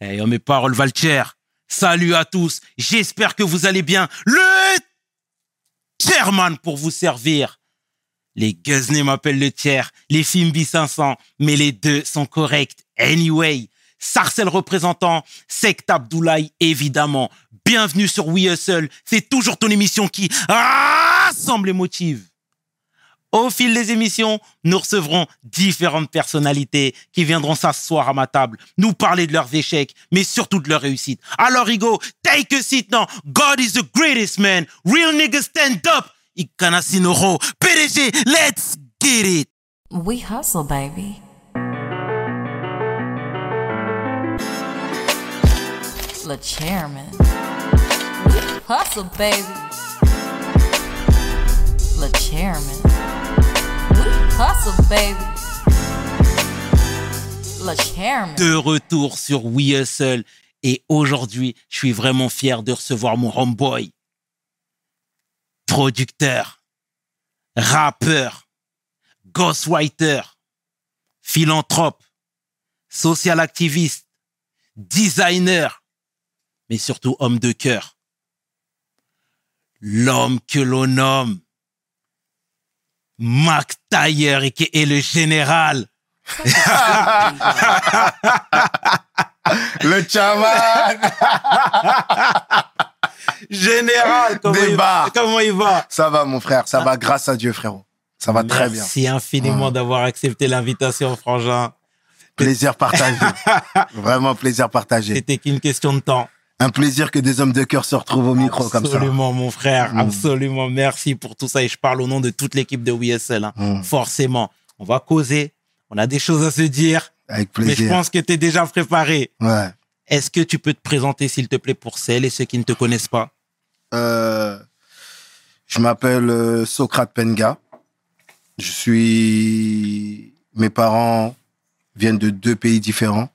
Eh, oh, mes paroles valent. Salut à tous. J'espère que vous allez bien. Le chairman pour vous servir. Les Guzney m'appellent le tiers, les Fimbi 500, mais les deux sont corrects. Anyway, Sarcel représentant, Sect Abdoulaye évidemment. Bienvenue sur We Hustle. C'est toujours ton émission qui rassemble les motive. Au fil des émissions, nous recevrons différentes personnalités qui viendront s'asseoir à ma table, nous parler de leurs échecs, mais surtout de leurs réussites. Alors, Igo, take a seat now. God is the greatest man. Real niggas stand up. Ikanasinoro. PDG, let's get it. We hustle, baby. Le chairman. We hustle, baby. Le chairman. De retour sur We Hustle. Et aujourd'hui, je suis vraiment fier de recevoir mon homeboy. Producteur, rappeur, ghostwriter, philanthrope, social activiste, designer, mais surtout homme de cœur. L'homme que l'on nomme Mac Taylor et qui est le général. Le chaman Général, comment il, comment il va? Ça va, mon frère, ça va grâce à Dieu, frérot. Ça va très bien. Merci infiniment d'avoir accepté l'invitation, Frangin. Plaisir partagé. Vraiment plaisir partagé. C'était qu'une question de temps. Un plaisir que des hommes de cœur se retrouvent au micro comme ça. Absolument, mon frère. Mm. Absolument. Merci pour tout ça. Et je parle au nom de toute l'équipe de WSL. hein. Mm. Forcément. On va causer. On a des choses à se dire. Avec Mais je plaisir. pense que tu es déjà préparé. Ouais. Est-ce que tu peux te présenter, s'il te plaît, pour celles et ceux qui ne te connaissent pas? Euh, je m'appelle euh, Socrate Penga. Je suis. Mes parents viennent de deux pays différents.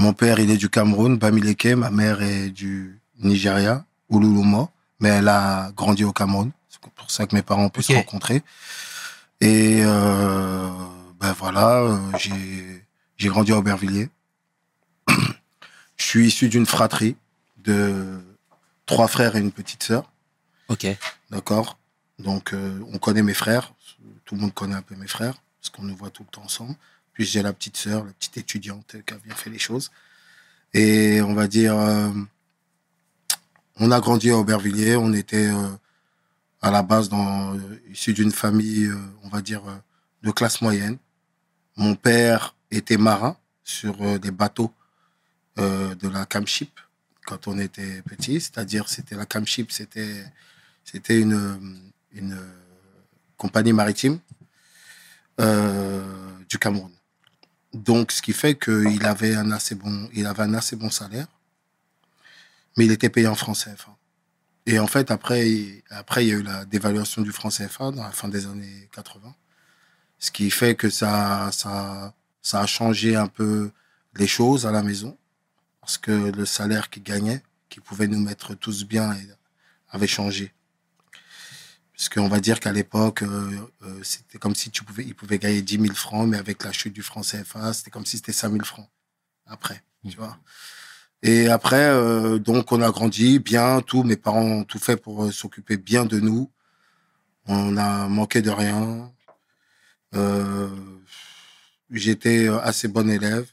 Mon père, il est du Cameroun, Bamileke. Ma mère est du Nigeria, Ululumo. Mais elle a grandi au Cameroun. C'est pour ça que mes parents ont pu se rencontrer. Et euh, ben voilà, euh, j'ai j'ai grandi à Aubervilliers. je suis issu d'une fratrie de trois frères et une petite sœur. Ok. D'accord Donc, euh, on connaît mes frères. Tout le monde connaît un peu mes frères, parce qu'on nous voit tout le temps ensemble. Puis j'ai la petite sœur, la petite étudiante qui a bien fait les choses. Et on va dire, euh, on a grandi à Aubervilliers. On était euh, à la base dans, issu d'une famille, euh, on va dire, de classe moyenne. Mon père était marin sur des bateaux de la Camship quand on était petit. C'est-à-dire, c'était la Camship, c'était c'était une, une compagnie maritime du Cameroun. Donc, ce qui fait qu'il avait un assez bon, il avait un assez bon salaire, mais il était payé en francs CFA. Et en fait, après, après, il y a eu la dévaluation du franc CFA dans la fin des années 80. Ce qui fait que ça, ça, ça a changé un peu les choses à la maison. Parce que le salaire qu'il gagnait, qui pouvait nous mettre tous bien, avait changé. Parce qu'on va dire qu'à l'époque, euh, euh, c'était comme si tu pouvais, il pouvait gagner 10 000 francs, mais avec la chute du franc CFA, c'était comme si c'était 5 000 francs. Après, tu vois. Et après, euh, donc, on a grandi bien, tout. Mes parents ont tout fait pour euh, s'occuper bien de nous. On a manqué de rien. Euh, j'étais assez bon élève.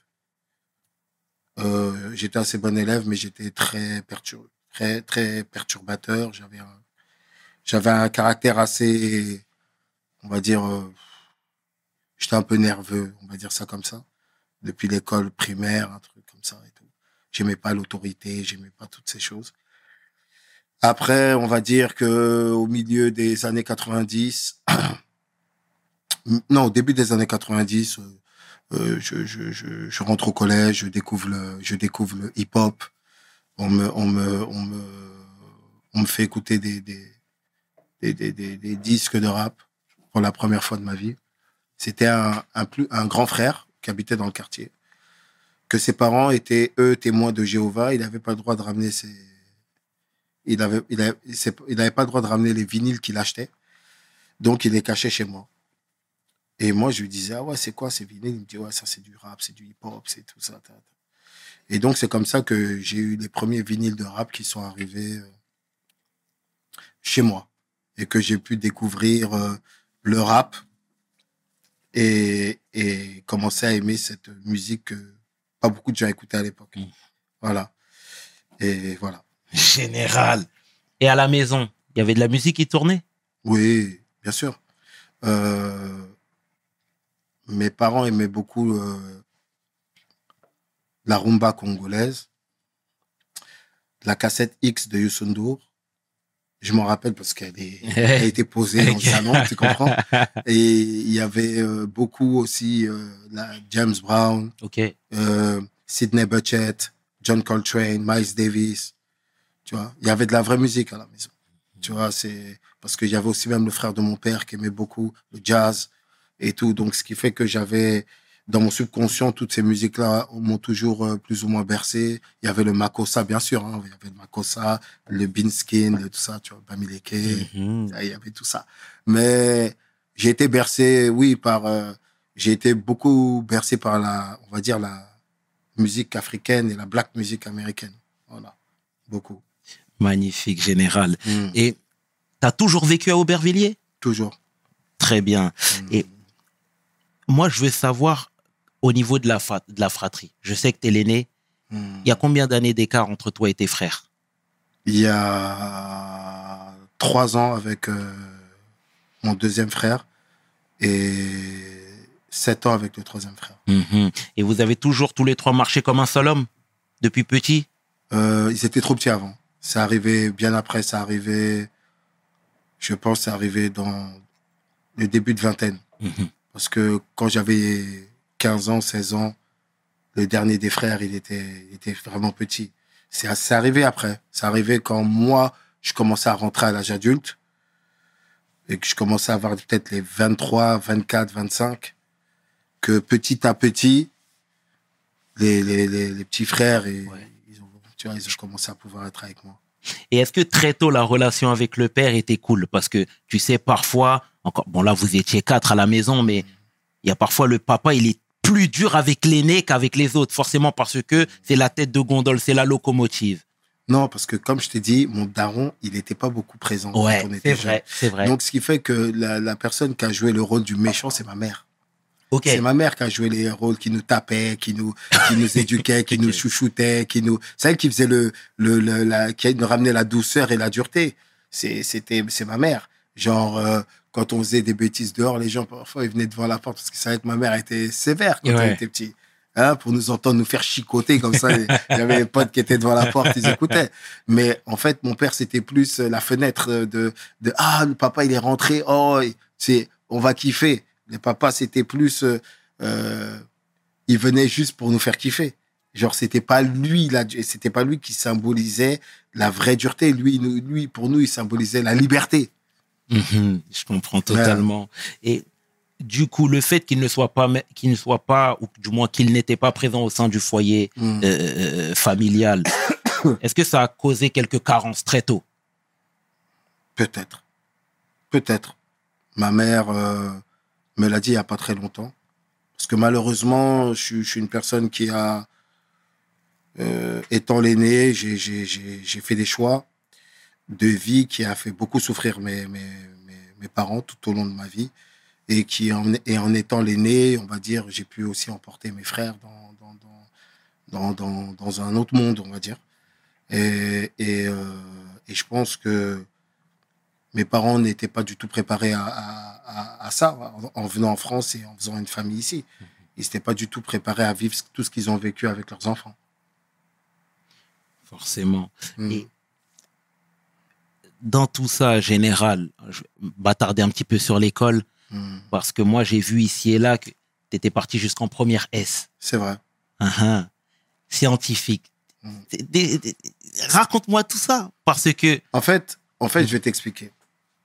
J'étais assez bon élève, mais j'étais très, pertur- très, très perturbateur. J'avais un, j'avais un caractère assez, on va dire, euh, j'étais un peu nerveux, on va dire ça comme ça. Depuis l'école primaire, un truc comme ça et tout. J'aimais pas l'autorité, j'aimais pas toutes ces choses. Après, on va dire que au milieu des années 90, non, au début des années 90, euh, euh, je, je, je, rentre au collège, je découvre le, je découvre le hip-hop. On me, on me, on me, on me fait écouter des, des, des, disques de rap pour la première fois de ma vie. C'était un, plus, un grand frère qui habitait dans le quartier. Que ses parents étaient, eux, témoins de Jéhovah. Il n'avait pas le droit de ramener ses. Il avait, il avait, n'avait pas droit de ramener les vinyles qu'il achetait. Donc, il les cachait chez moi. Et moi, je lui disais, ah ouais, c'est quoi ces vinyles? Il me dit, ouais, ça, c'est du rap, c'est du hip-hop, c'est tout ça. Et donc, c'est comme ça que j'ai eu les premiers vinyles de rap qui sont arrivés euh, chez moi et que j'ai pu découvrir euh, le rap et, et commencer à aimer cette musique que pas beaucoup de gens écoutaient à l'époque. Mm. Voilà. Et voilà. Général. Et à la maison, il y avait de la musique qui tournait? Oui, bien sûr. Euh, mes parents aimaient beaucoup euh, la rumba congolaise, la cassette X de Youssou N'Dour. Je m'en rappelle parce qu'elle a été posée dans le salon, tu comprends Et il y avait euh, beaucoup aussi euh, la James Brown, Ok. euh, Sidney Bechet, John Coltrane, Miles Davis. Tu vois, il y avait de la vraie musique à la maison. Tu vois, c'est parce qu'il y avait aussi même le frère de mon père qui aimait beaucoup le jazz et tout. Donc, ce qui fait que j'avais dans mon subconscient toutes ces musiques-là m'ont toujours euh, plus ou moins bercé. Il y avait le makossa, bien sûr. Hein, il y avait le makossa, le beanskin, le tout ça. Tu vois, Bamileke. Mhm. Il y avait tout ça. Mais j'ai été bercé, oui, par. euh, j'ai été beaucoup bercé par la, on va dire, la musique africaine et la black music américaine. Voilà. Beaucoup. Magnifique, général. Mm. Et tu as toujours vécu à Aubervilliers? Toujours. Très bien. Mm. Et moi, je veux savoir au niveau de la, de la fratrie. Je sais que tu es l'aîné. Mm. Il y a combien d'années d'écart entre toi et tes frères? Il y a trois ans avec euh, mon deuxième frère et sept ans avec le troisième frère. Mhm. Et vous avez toujours tous les trois marché comme un seul homme depuis petit? Euh, ils étaient trop petits avant. C'est arrivé bien après, c'est arrivé, je pense, c'est arrivé dans le début de vingtaine. Mhm. Parce que quand j'avais 15 ans, 16 ans, le dernier des frères, il était, il était vraiment petit. C'est arrivé après. C'est arrivé quand moi, je commençais à rentrer à l'âge adulte et que je commençais à avoir peut-être les 23, 24, 25, que petit à petit, les, les, les, les petits frères, et, Ouais. ils, ont, tu vois, ils ont commencé à pouvoir être avec moi. Et est-ce que très tôt la relation avec le père était cool? Parce que tu sais, parfois, encore, bon là vous étiez quatre à la maison, mais il y a parfois le papa, il est plus dur avec l'aîné qu'avec les autres, forcément parce que c'est la tête de gondole, c'est la locomotive. Non, parce que comme je t'ai dit, mon daron, il n'était pas beaucoup présent quand Ouais, on était c'est vrai, c'est vrai. Donc, ce qui fait que la, la personne qui a joué le rôle du méchant, c'est ma mère. ok. C'est ma mère qui a joué les rôles, qui nous tapait, qui nous, qui nous éduquait, qui nous chouchoutait, qui nous, c'est elle qui faisait le, le, le- la, qui nous ramenait la douceur et la dureté. C'est, c'était, c'est ma mère. Genre, euh, quand on faisait des bêtises dehors, les gens, parfois, ils venaient devant la porte parce qu'ils savaient que ma mère était sévère quand Ouais. on était petit. Hein, pour nous entendre nous faire chicoter comme ça. Il y avait les potes qui étaient devant la porte, ils écoutaient. Mais en fait, mon père, c'était plus euh, la fenêtre de, de ah, le papa, il est rentré. Oh, c'est, on va kiffer. Les papas, c'était plus, euh, euh, il venait juste pour nous faire kiffer. Genre, c'était pas lui, là, c'était pas lui qui symbolisait la vraie dureté. Lui, lui, pour nous, il symbolisait la liberté. Mhm, je comprends totalement. Et du coup, le fait qu'il ne soit pas, qu'il ne soit pas, ou du moins qu'il n'était pas présent au sein du foyer Mm. euh, euh, familial, est-ce que ça a causé quelques carences très tôt? Peut-être. Peut-être. Ma mère euh, me l'a dit il n'y a pas très longtemps. Parce que malheureusement, je, suis- je suis une personne qui a, euh, étant l'aîné, j'ai fait des choix de vie qui a fait beaucoup souffrir mes, mes, mes, mes parents tout au long de ma vie. Et, qui en, et en étant l'aîné, on va dire, j'ai pu aussi emporter mes frères dans, dans, dans, dans, dans, un autre monde, on va dire. Et, et, euh, et je pense que mes parents n'étaient pas du tout préparés à, à, à, à ça en, en venant en France et en faisant une famille ici. Ils n'étaient pas du tout préparés à vivre tout ce qu'ils ont vécu avec leurs enfants. Forcément. Mm. Et dans tout ça, général, je vais m'attarder un petit peu sur l'école, Mm. parce que moi, j'ai vu ici et là que tu étais parti jusqu'en première S. C'est vrai. Hein. Scientifique. Mm. Des- Raconte-moi tout ça, parce que... En fait, en fait, je vais t'expliquer.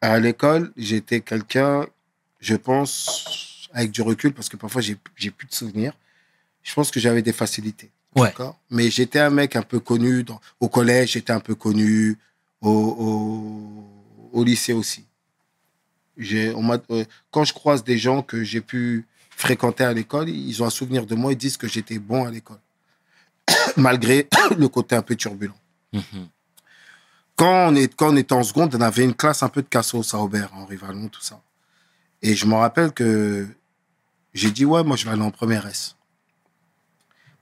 À l'école, j'étais quelqu'un, je pense, avec du recul, parce que parfois j'ai plus de souvenirs. Je pense que j'avais des facilités. Ouais. Mais j'étais un mec un peu connu. Dans, au collège, j'étais un peu connu. Au, au, au lycée aussi. On euh, quand je croise des gens que j'ai pu fréquenter à l'école, ils ont un souvenir de moi, ils disent que j'étais bon à l'école. malgré le côté un peu turbulent. Mhm. Quand on, est, quand on était en seconde, on avait une classe un peu de cassos à Aubert, Henri Vallon, tout ça. Et je me rappelle que j'ai dit, ouais, moi, je vais aller en première S.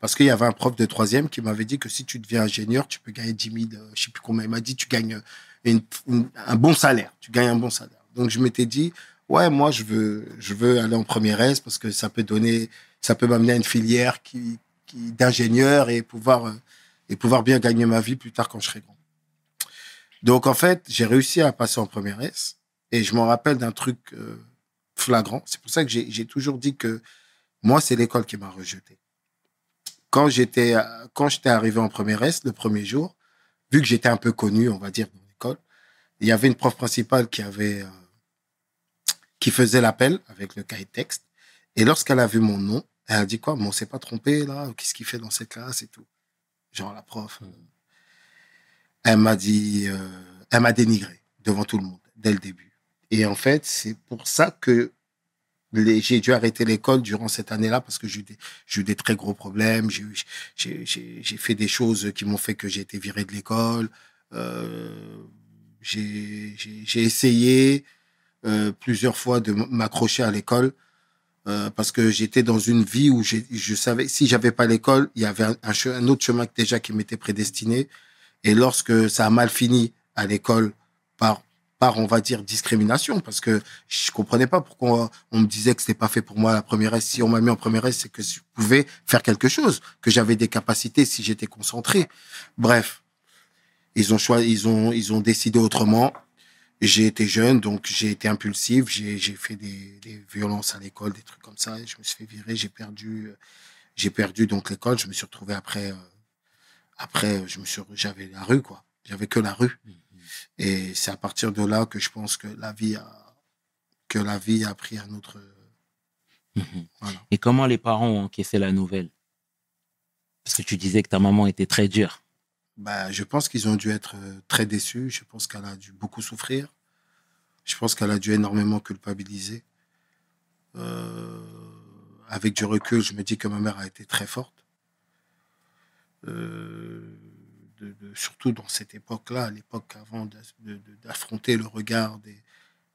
Parce qu'il y avait un prof de troisième qui m'avait dit que si tu deviens ingénieur, tu peux gagner 10 000, euh, je sais plus combien. Il m'a dit, tu gagnes une- un bon salaire. Tu gagnes un bon salaire. Donc, je m'étais dit, ouais, moi, je veux, je veux aller en première S parce que ça peut donner, ça peut m'amener à une filière qui, qui, d'ingénieur et pouvoir, euh, et pouvoir bien gagner ma vie plus tard quand je serai grand. Donc, en fait, j'ai réussi à passer en première S et je me rappelle d'un truc euh, flagrant. C'est pour ça que j'ai toujours dit que moi, c'est l'école qui m'a rejeté. Quand j'étais euh, quand j'étais arrivé en première S, le premier jour, vu que j'étais un peu connu, on va dire, dans l'école, il y avait une prof principale qui avait euh, qui faisait l'appel avec le cahier de texte. Et lorsqu'elle a vu mon nom, elle a dit quoi? Mais on s'est pas trompé là Qu'est-ce qu'il fait dans cette classe et tout Genre la prof. euh, elle m'a dit, elle m'a dénigré devant tout le monde dès le début. Et en fait, c'est pour ça que j'ai dû arrêter l'école durant cette année-là parce que j'ai eu des, très gros problèmes. J'ai, fait des choses qui m'ont fait que j'ai été viré de l'école. Euh, j'ai, essayé euh, plusieurs fois de m'accrocher à l'école euh, parce que j'étais dans une vie où je savais si j'avais pas l'école, il y avait un autre chemin déjà qui m'était prédestiné. Et lorsque ça a mal fini à l'école par par on va dire discrimination parce que je comprenais pas pourquoi on me disait que c'était pas fait pour moi la première S. Si on m'a mis en première S, c'est que je pouvais faire quelque chose, que j'avais des capacités si j'étais concentré. Bref, ils ont choisi, ils ont ils ont décidé autrement. J'ai été jeune, donc j'ai été impulsif. J'ai fait des, des violences à l'école, des trucs comme ça. je me suis fait virer. J'ai perdu, j'ai perdu donc l'école. Je me suis retrouvé après. euh, après, je me suis, j'avais la rue quoi. J'avais que la rue. Et c'est à partir de là que je pense que la vie a, que la vie a pris un autre. Mhm. Voilà. Et comment les parents ont encaissé la nouvelle? Parce que tu disais que ta maman était très dure. Bah, je pense qu'ils ont dû être euh, très déçus. Je pense qu'elle a dû beaucoup souffrir. Je pense qu'elle a dû énormément culpabiliser. Euh, avec du recul, je me dis que ma mère a été très forte. Euh, de- de- surtout dans cette époque-là, à l'époque avant d'affronter le regard des,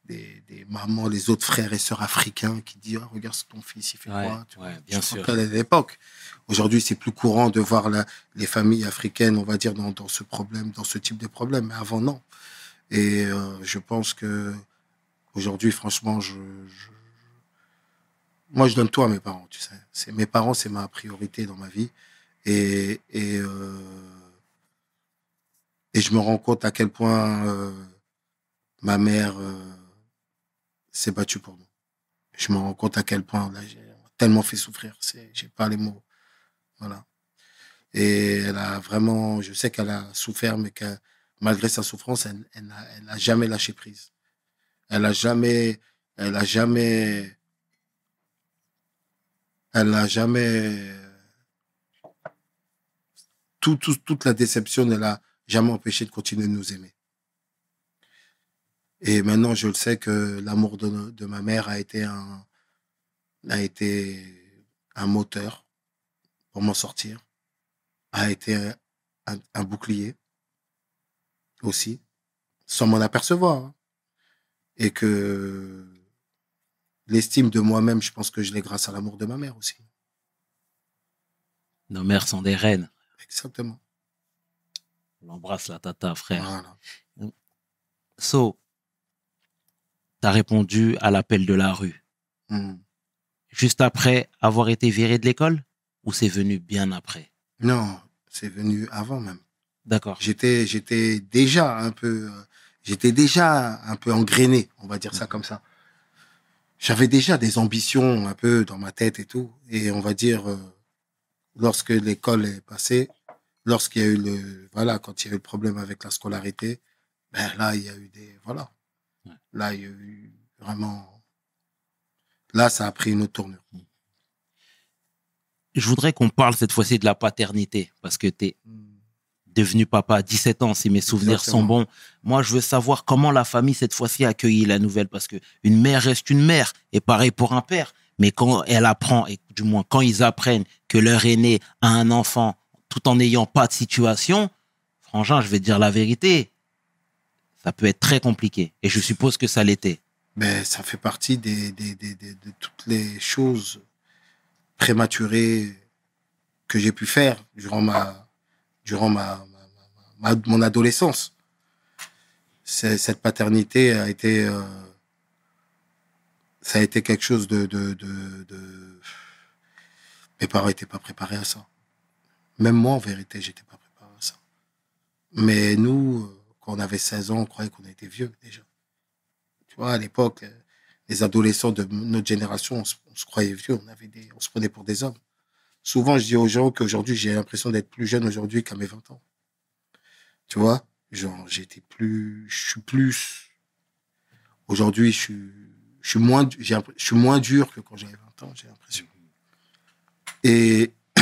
des, des mamans, les autres frères et sœurs africains qui disent Ah, Regarde ton fils, il fait Ouais, quoi Tu vois, bien sûr. à l'époque. Aujourd'hui, c'est plus courant de voir la- les familles africaines, on va dire, dans, dans ce problème, dans ce type de problème. Mais avant, non. Et euh, je pense que aujourd'hui, franchement, je, je- moi, je donne tout à mes parents, tu sais. Mes parents, c'est ma priorité dans ma vie. Et, et, euh, et je me rends compte à quel point euh, ma mère euh, s'est battue pour nous. Je me rends compte à quel point là, j'ai tellement fait souffrir. J'ai pas les mots. Voilà. Et elle a vraiment, je sais qu'elle a souffert, mais que malgré sa souffrance, elle, elle elle jamais lâché prise. Elle a jamais, elle a jamais, elle n'a jamais, tout, tout- toute la déception ne l'a jamais empêché de continuer de nous aimer. Et maintenant, je le sais que l'amour de, ma mère a été un, a été un moteur pour m'en sortir, a été un, un bouclier aussi, sans m'en apercevoir. hein. Et que l'estime de moi-même, je pense que je l'ai grâce à l'amour de ma mère aussi. Nos mères sont des reines. Exactement. On embrasse la tata, frère. Voilà. So, t'as répondu à l'appel de la rue. Hmm. Juste après avoir été viré de l'école Ou c'est venu bien après? Non, c'est venu avant même. D'accord. J'étais, j'étais déjà un peu, euh, j'étais déjà un peu engrainé, on va dire ça comme ça. J'avais déjà des ambitions un peu dans ma tête et tout. Et on va dire, euh, lorsque l'école est passée, lorsqu'il y a eu le, voilà, quand il y a eu le problème avec la scolarité, ben là, il y a eu des, voilà. Ouais. Là, il y a eu vraiment, là, ça a pris une autre tournure. Je voudrais qu'on parle cette fois-ci de la paternité, parce que t'es devenu papa à 17 ans, si mes souvenirs Exactement. sont bons. Moi, je veux savoir comment la famille, cette fois-ci, a accueilli la nouvelle, parce que une mère reste une mère, et pareil pour un père. Mais quand elle apprend, et du moins quand ils apprennent que leur aîné a un enfant tout en n'ayant pas de situation, frangin, je vais te dire la vérité, ça peut être très compliqué. Et je suppose que ça l'était. Ben, ça fait partie des, de toutes les choses prématurées que j'ai pu faire durant ma, durant ma, mon adolescence. Cette paternité a été, euh, ça a été quelque chose de- mes parents n'étaient pas préparés à ça. Même moi, en vérité, j'étais pas préparé à ça. Mais nous, euh, quand on avait 16 ans, on croyait qu'on était vieux déjà. Tu vois, à l'époque, euh, les adolescents de notre génération, on se, croyait vieux, on, se prenait pour des hommes. Souvent, je dis aux gens qu'aujourd'hui, j'ai l'impression d'être plus jeune aujourd'hui qu'à mes 20 ans. Tu vois, genre, j'étais plus, je suis plus, aujourd'hui, je suis, je suis moins, je suis moins dur que quand j'avais 20 ans, j'ai l'impression. Et,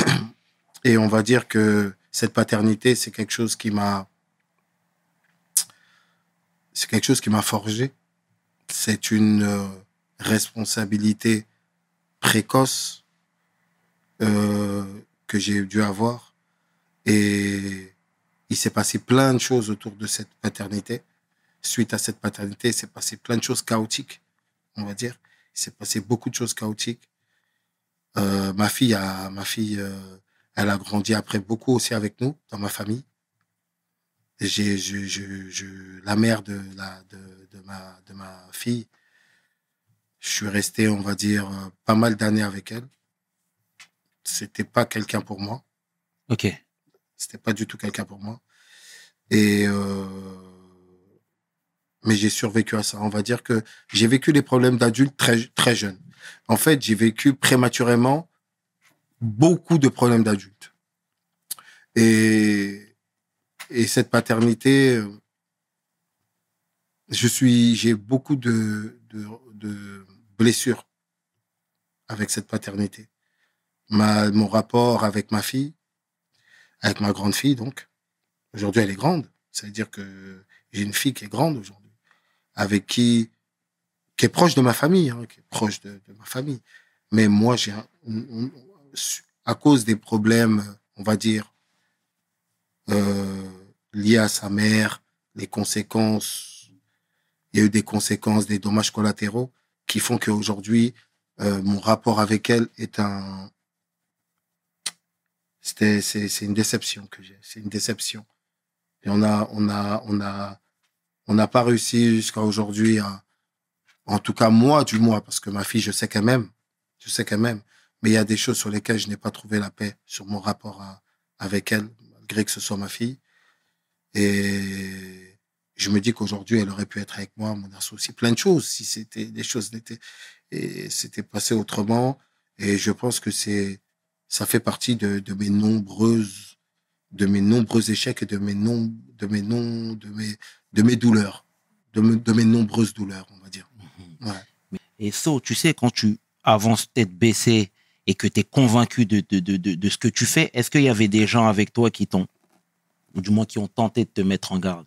et on va dire que cette paternité, c'est quelque chose qui m'a, c'est quelque chose qui m'a forgé. C'est une euh, responsabilité précoce euh, que j'ai dû avoir. Et il s'est passé plein de choses autour de cette paternité. Suite à cette paternité, il s'est passé plein de choses chaotiques, on va dire. Il s'est passé beaucoup de choses chaotiques. Euh, ma fille a, ma fille, euh, elle a grandi après beaucoup aussi avec nous dans ma famille. J'ai, je, je, je, la mère de la, de, de ma, de ma fille, je suis resté, on va dire, euh, pas mal d'années avec elle. C'était pas quelqu'un pour moi. Ok. C'était pas du tout quelqu'un pour moi. Et euh, mais j'ai survécu à ça. On va dire que j'ai vécu les problèmes d'adultes très très jeune. En fait, j'ai vécu prématurément beaucoup de problèmes d'adultes. Et et cette paternité, euh, je suis, j'ai beaucoup de, de, blessures avec cette paternité. Ma, mon rapport avec ma fille, avec ma grande fille, donc. Aujourd'hui, elle est grande. Ça veut dire que j'ai une fille qui est grande aujourd'hui, avec qui, qui est proche de ma famille, hein, qui est proche de, ma famille. Mais moi, j'ai, un- à cause des problèmes, on va dire, euh, liés à sa mère, les conséquences, il y a eu des conséquences, des dommages collatéraux qui font qu'aujourd'hui, euh, mon rapport avec elle est un, c'est, une déception que j'ai. C'est une déception. Et on a, on a, on a, on n'a pas réussi jusqu'à aujourd'hui en tout cas moi du moins, parce que ma fille, je sais qu'elle m'aime, je sais qu'elle m'aime, mais il y a des choses sur lesquelles je n'ai pas trouvé la paix sur mon rapport à- avec elle, malgré que ce soit ma fille. Et je me dis qu'aujourd'hui, elle aurait pu être avec moi, mon associé, plein de choses, si c'était, des choses n'étaient, et c'était passé autrement. Et je pense que c'est, ça fait partie de, de mes nombreuses, de mes nombreux échecs et de mes non, de mes non, de mes, de mes douleurs, de, me- de mes nombreuses douleurs, on va dire. Ouais. Et So, tu sais, quand tu avances tête baissée et que tu es convaincu de, de, de, de, de ce que tu fais, est-ce qu'il y avait des gens avec toi qui t'ont, ou du moins qui ont tenté de te mettre en garde?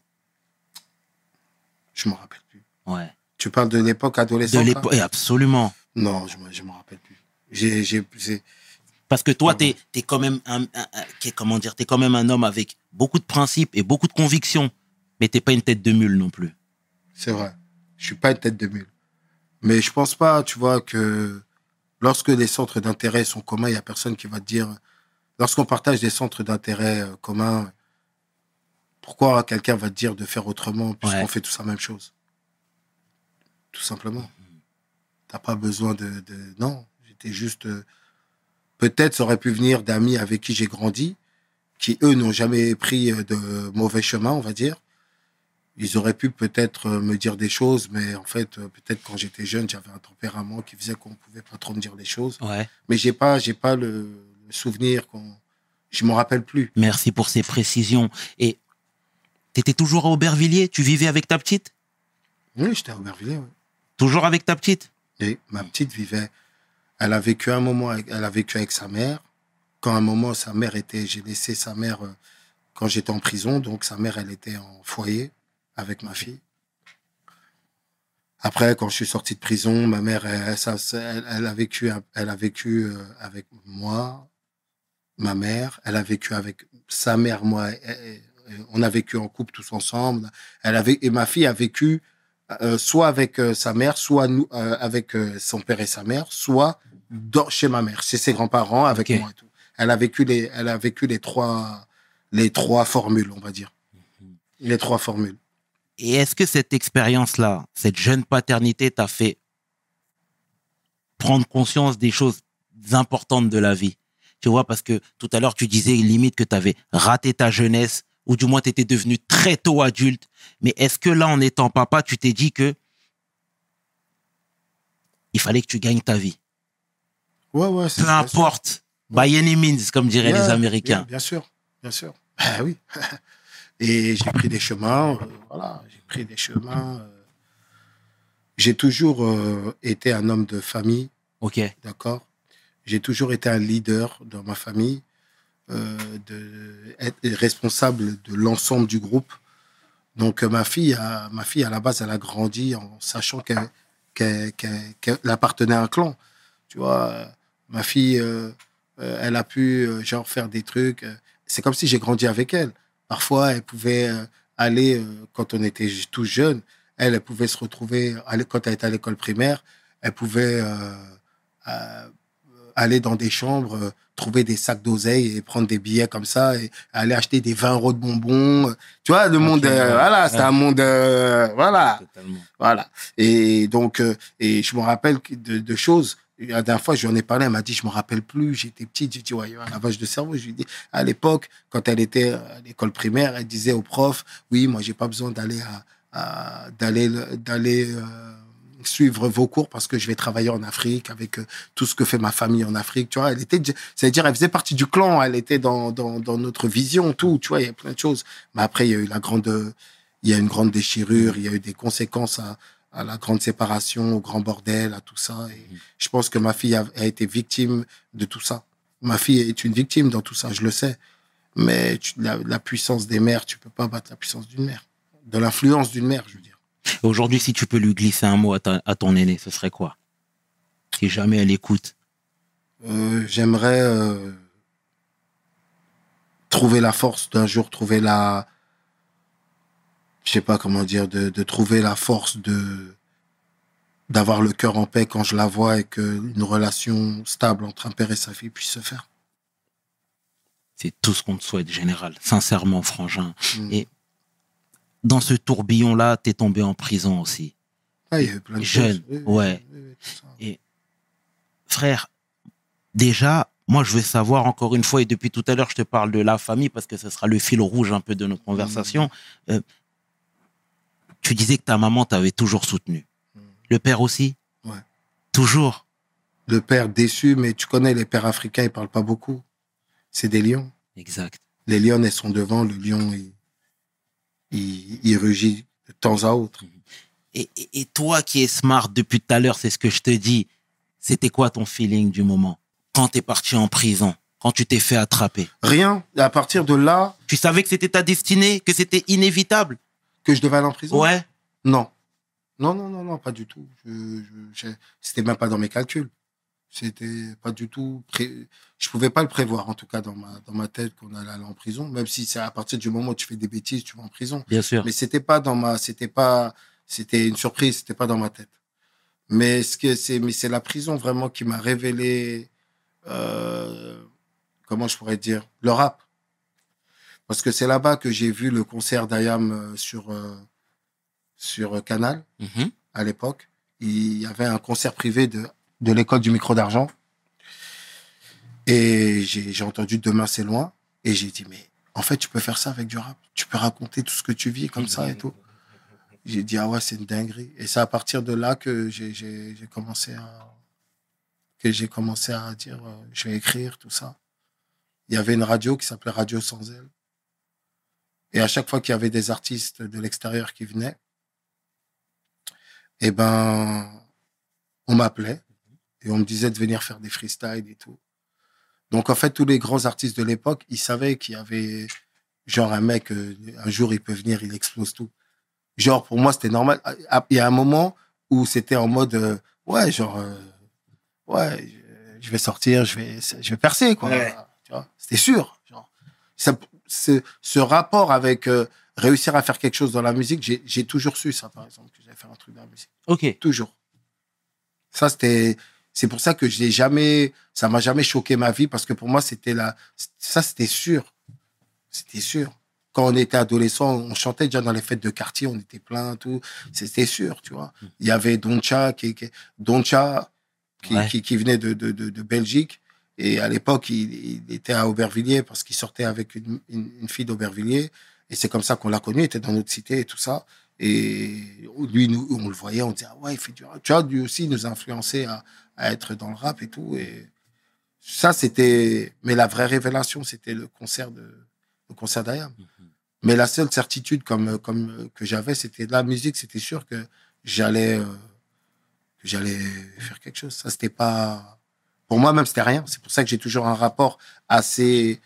Je me rappelle plus. Ouais. Tu parles de l'époque De adolescente? là? l'époque, absolument. Non, je me, je me rappelle plus. J'ai, j'ai, j'ai- Parce que toi, t'es es quand même un, un- un- qu'est- comment dire, t'es quand même un homme avec beaucoup de principes et beaucoup de convictions, mais t'es pas une tête de mule non plus. c'est vrai. Je suis pas une tête de mule. Mais je pense pas, tu vois, que lorsque les centres d'intérêt sont communs, il y a personne qui va te dire, lorsqu'on partage des centres d'intérêt euh, communs, pourquoi quelqu'un va te dire de faire autrement puisqu'on Ouais. fait tous la même chose? Tout simplement. T'as pas besoin de, de... non. J'étais juste, euh, peut-être ça aurait pu venir d'amis avec qui j'ai grandi, qui eux n'ont jamais pris euh, de mauvais chemin, on va dire. Ils auraient pu peut-être euh, me dire des choses, mais en fait, euh, peut-être quand j'étais jeune, j'avais un tempérament qui faisait qu'on pouvait pas trop me dire les choses. Ouais. Mais j'ai pas, j'ai pas le, souvenir qu'on, je m'en rappelle plus. Merci pour ces précisions. Et t'étais toujours à Aubervilliers? Tu vivais avec ta petite? Oui, j'étais à Aubervilliers, oui. Toujours avec ta petite? Et ma petite vivait, elle a vécu un moment, avec, elle a vécu avec sa mère. Quand à un moment, sa mère était, j'ai laissé sa mère euh, quand j'étais en prison, donc sa mère, elle était en foyer avec ma fille. Après, quand je suis sorti de prison, ma mère, elle, elle, elle a vécu, elle a vécu euh, avec moi, ma mère. Elle a vécu avec sa mère, moi, elle- on a vécu en couple tous ensemble. Elle avait et ma fille a vécu euh, soit avec euh, sa mère, soit nous euh, avec son père et sa mère, soit dans, chez ma mère, chez ses grands-parents, avec moi et tout. Elle a vécu les, elle a vécu les trois, les trois formules, on va dire. Les trois formules. Et est-ce que cette expérience-là, cette jeune paternité t'a fait prendre conscience des choses importantes de la vie? Tu vois, parce que tout à l'heure, tu disais limite que tu avais raté ta jeunesse, ou du moins tu étais devenu très tôt adulte. Mais est-ce que là, en étant papa, tu t'es dit que il fallait que tu gagnes ta vie? Ouais, ouais, c'est Peu importe, by any means, comme diraient les Américains. Bien, bien sûr, bien sûr. Ben oui. Et j'ai pris des chemins, euh, voilà, j'ai pris des chemins. euh. J'ai toujours euh, été un homme de famille, Ok, d'accord J'ai toujours été un leader dans ma famille, de être responsable de l'ensemble du groupe. Donc ma fille, a, ma fille à la base, elle a grandi en sachant qu'elle appartenait à un clan. Tu vois, ma fille, euh, elle a pu genre faire des trucs. C'est comme si j'ai grandi avec elle. Parfois, elle pouvait euh, aller euh, quand on était tout jeune. Elle, elle pouvait se retrouver quand elle était à l'école primaire. Elle pouvait euh, aller dans des chambres, trouver des sacs d'oseille et prendre des billets comme ça et aller acheter des 20 euros de bonbons. Tu vois, le monde, euh, ouais. voilà, c'est un monde, euh, voilà. totalement. Voilà. Et donc, et je me rappelle de choses. La dernière fois, je lui en ai parlé, elle m'a dit, je me rappelle plus, j'étais petite, j'ai dit, ouais, un lavage de cerveau. Je lui ai à l'époque, quand elle était à l'école primaire, elle disait au prof, oui, moi, j'ai pas besoin d'aller à- d'aller, d'aller, euh, suivre vos cours parce que je vais travailler en Afrique avec euh, tout ce que fait ma famille en Afrique, tu vois. Elle était, c'est-à-dire, elle faisait partie du clan, elle était dans, dans, dans notre vision, tout, tu vois, il y a plein de choses. Mais après, il y a eu la grande, il y a une grande déchirure, il y a eu des conséquences à, à la grande séparation, au grand bordel, à tout ça. Et je pense que ma fille a, a été victime de tout ça. Ma fille est une victime dans tout ça, je le sais. Mais tu- la, la puissance des mères, tu peux pas battre la puissance d'une mère. De l'influence d'une mère, je veux dire. Aujourd'hui, si tu peux lui glisser un mot à, ta- à ton aîné, ce serait quoi? Si jamais elle écoute. Euh, J'aimerais euh, trouver la force d'un jour, trouver la, je sais pas comment dire, de, de trouver la force de d'avoir le cœur en paix quand je la vois et que une relation stable entre un père et sa fille puisse se faire. C'est tout ce qu'on te souhaite, général. Sincèrement, frangin. Mm. Et dans ce tourbillon-là, t'es tombé en prison aussi. Ah, il y a eu plein de Jeune, choses. Oui, oui, ouais. oui, oui, tout ça. Frère, déjà, moi, je veux savoir encore une fois, et depuis tout à l'heure, je te parle de la famille parce que ce sera le fil rouge un peu de notre conversation. Euh, tu disais que ta maman t'avait toujours soutenu. Mm. Le père aussi Ouais. Toujours Le père déçu, mais tu connais les pères africains, ils parlent pas beaucoup. C'est des lions. Exact. Les lions, elles sont devant. Le lion, il, il, il rugit de temps à autre. Et, et- et toi qui es smart depuis tout à l'heure, c'est ce que je te dis. C'était quoi ton feeling du moment? Quand t'es parti en prison, quand tu t'es fait attraper? Rien. À partir de là, Tu savais que c'était ta destinée, que c'était inévitable? Que je devais aller en prison? Ouais. Non. Non, non, non, non, pas du tout. Je, c'était même pas dans mes calculs. C'était pas du tout. Pré... Je pouvais pas le prévoir, en tout cas, dans ma, dans ma tête, qu'on allait aller en prison. Même si c'est à partir du moment où tu fais des bêtises, tu vas en prison. Bien sûr. Mais c'était pas dans ma, c'était pas, c'était une surprise, c'était pas dans ma tête. Mais ce que c'est, mais c'est la prison vraiment qui m'a révélé, euh, comment je pourrais dire, le rap. Parce que c'est là-bas que j'ai vu le concert d'Ayam euh, sur, euh, sur euh, Canal, Mhm. à l'époque. Il y avait un concert privé de, de l'école du micro d'argent. Et j'ai entendu Demain c'est loin. Et j'ai dit, mais en fait, tu peux faire ça avec du rap. Tu peux raconter tout ce que tu vis comme ça et tout. J'ai dit, ah ouais, c'est une dinguerie. Et c'est à partir de là que j'ai- commencé à que j'ai commencé à dire, euh, je vais écrire, tout ça. Il y avait une radio qui s'appelait Radio Sans Elle. Et à chaque fois qu'il y avait des artistes de l'extérieur qui venaient, eh ben, on m'appelait et on me disait de venir faire des freestyles et tout. Donc, en fait, tous les grands artistes de l'époque, ils savaient qu'il y avait, genre, un mec, euh, un jour, il peut venir, il explose tout. Genre, pour moi, c'était normal. Ah, Il y a un moment où c'était en mode, euh, ouais, genre, euh, ouais, je- vais sortir, je vais, je vais percer, quoi. Ouais. C'était sûr. Genre, ça, ce, ce rapport avec euh, réussir à faire quelque chose dans la musique, j'ai j'ai toujours su ça, par exemple, que j'allais faire un truc dans la musique. Ok. Toujours. Ça, c'était, c'est pour ça que je l'ai jamais, ça m'a jamais choqué ma vie parce que pour moi, c'était la, ça, c'était sûr. C'était sûr. Quand on était adolescent, on chantait déjà dans les fêtes de quartier, on était plein, tout. C'était sûr, tu vois. Il y avait Doncha qui, qui Doncha qui, Ouais. qui, qui venait de, de, de, de Belgique. Et à l'époque, il, il était à Aubervilliers parce qu'il sortait avec une, une, une fille d'Aubervilliers. Et c'est comme ça qu'on l'a connu. Il était dans notre cité et tout ça. Et lui, nous, on le voyait, on disait, ah ouais, il fait du rap. Tu vois, lui aussi, il nous a influencé à, à être dans le rap et tout. Et ça, c'était. Mais la vraie révélation, c'était le concert de le concert d'Ayam. Mais la seule certitude comme, comme que j'avais, c'était la musique. C'était sûr que j'allais euh, j'allais faire quelque chose. Ça, c'était pas. Pour moi, même, c'était rien. C'est pour ça que j'ai toujours un rapport assez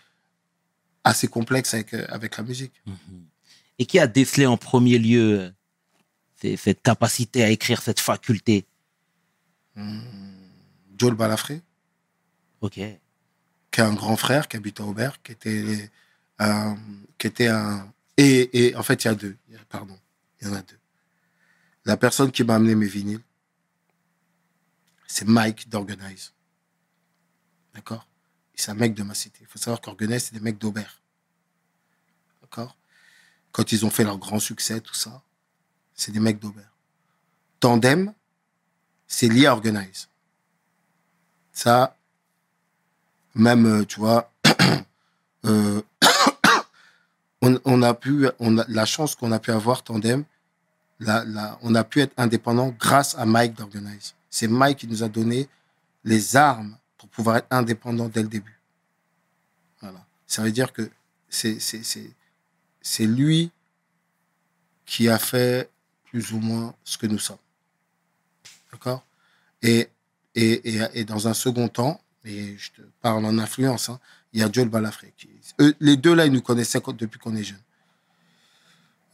assez complexe avec, euh, avec la musique. Et qui a décelé en premier lieu euh, cette capacité à écrire, cette faculté? Joel Balafré, Ok. qui est un grand frère qui habite à Aubert, qui était un, qui était un et, et en fait il y a deux, a- pardon, il y en a deux. La personne qui m'a amené mes vinyles, c'est Mike d'Organize. D'accord? C'est un mec de ma cité. Il faut savoir qu'Organize, c'est des mecs d'Aubert. D'accord? Quand ils ont fait leur grand succès, tout ça, c'est des mecs d'Aubert. Tandem, c'est lié à Organize. Ça, même, euh, tu vois, euh, on, a pu, on a, la chance qu'on a pu avoir Tandem, on a pu être indépendant grâce à Mike d'Organize. C'est Mike qui nous a donné les armes pour pouvoir être indépendant dès le début. Voilà. Ça veut dire que c'est, lui qui a fait plus ou moins ce que nous sommes. D'accord? Et, et, et, et dans un second temps, et je te parle en influence, hein, il y a Joel Balafré. Les deux là, ils nous connaissaient depuis qu'on est jeune.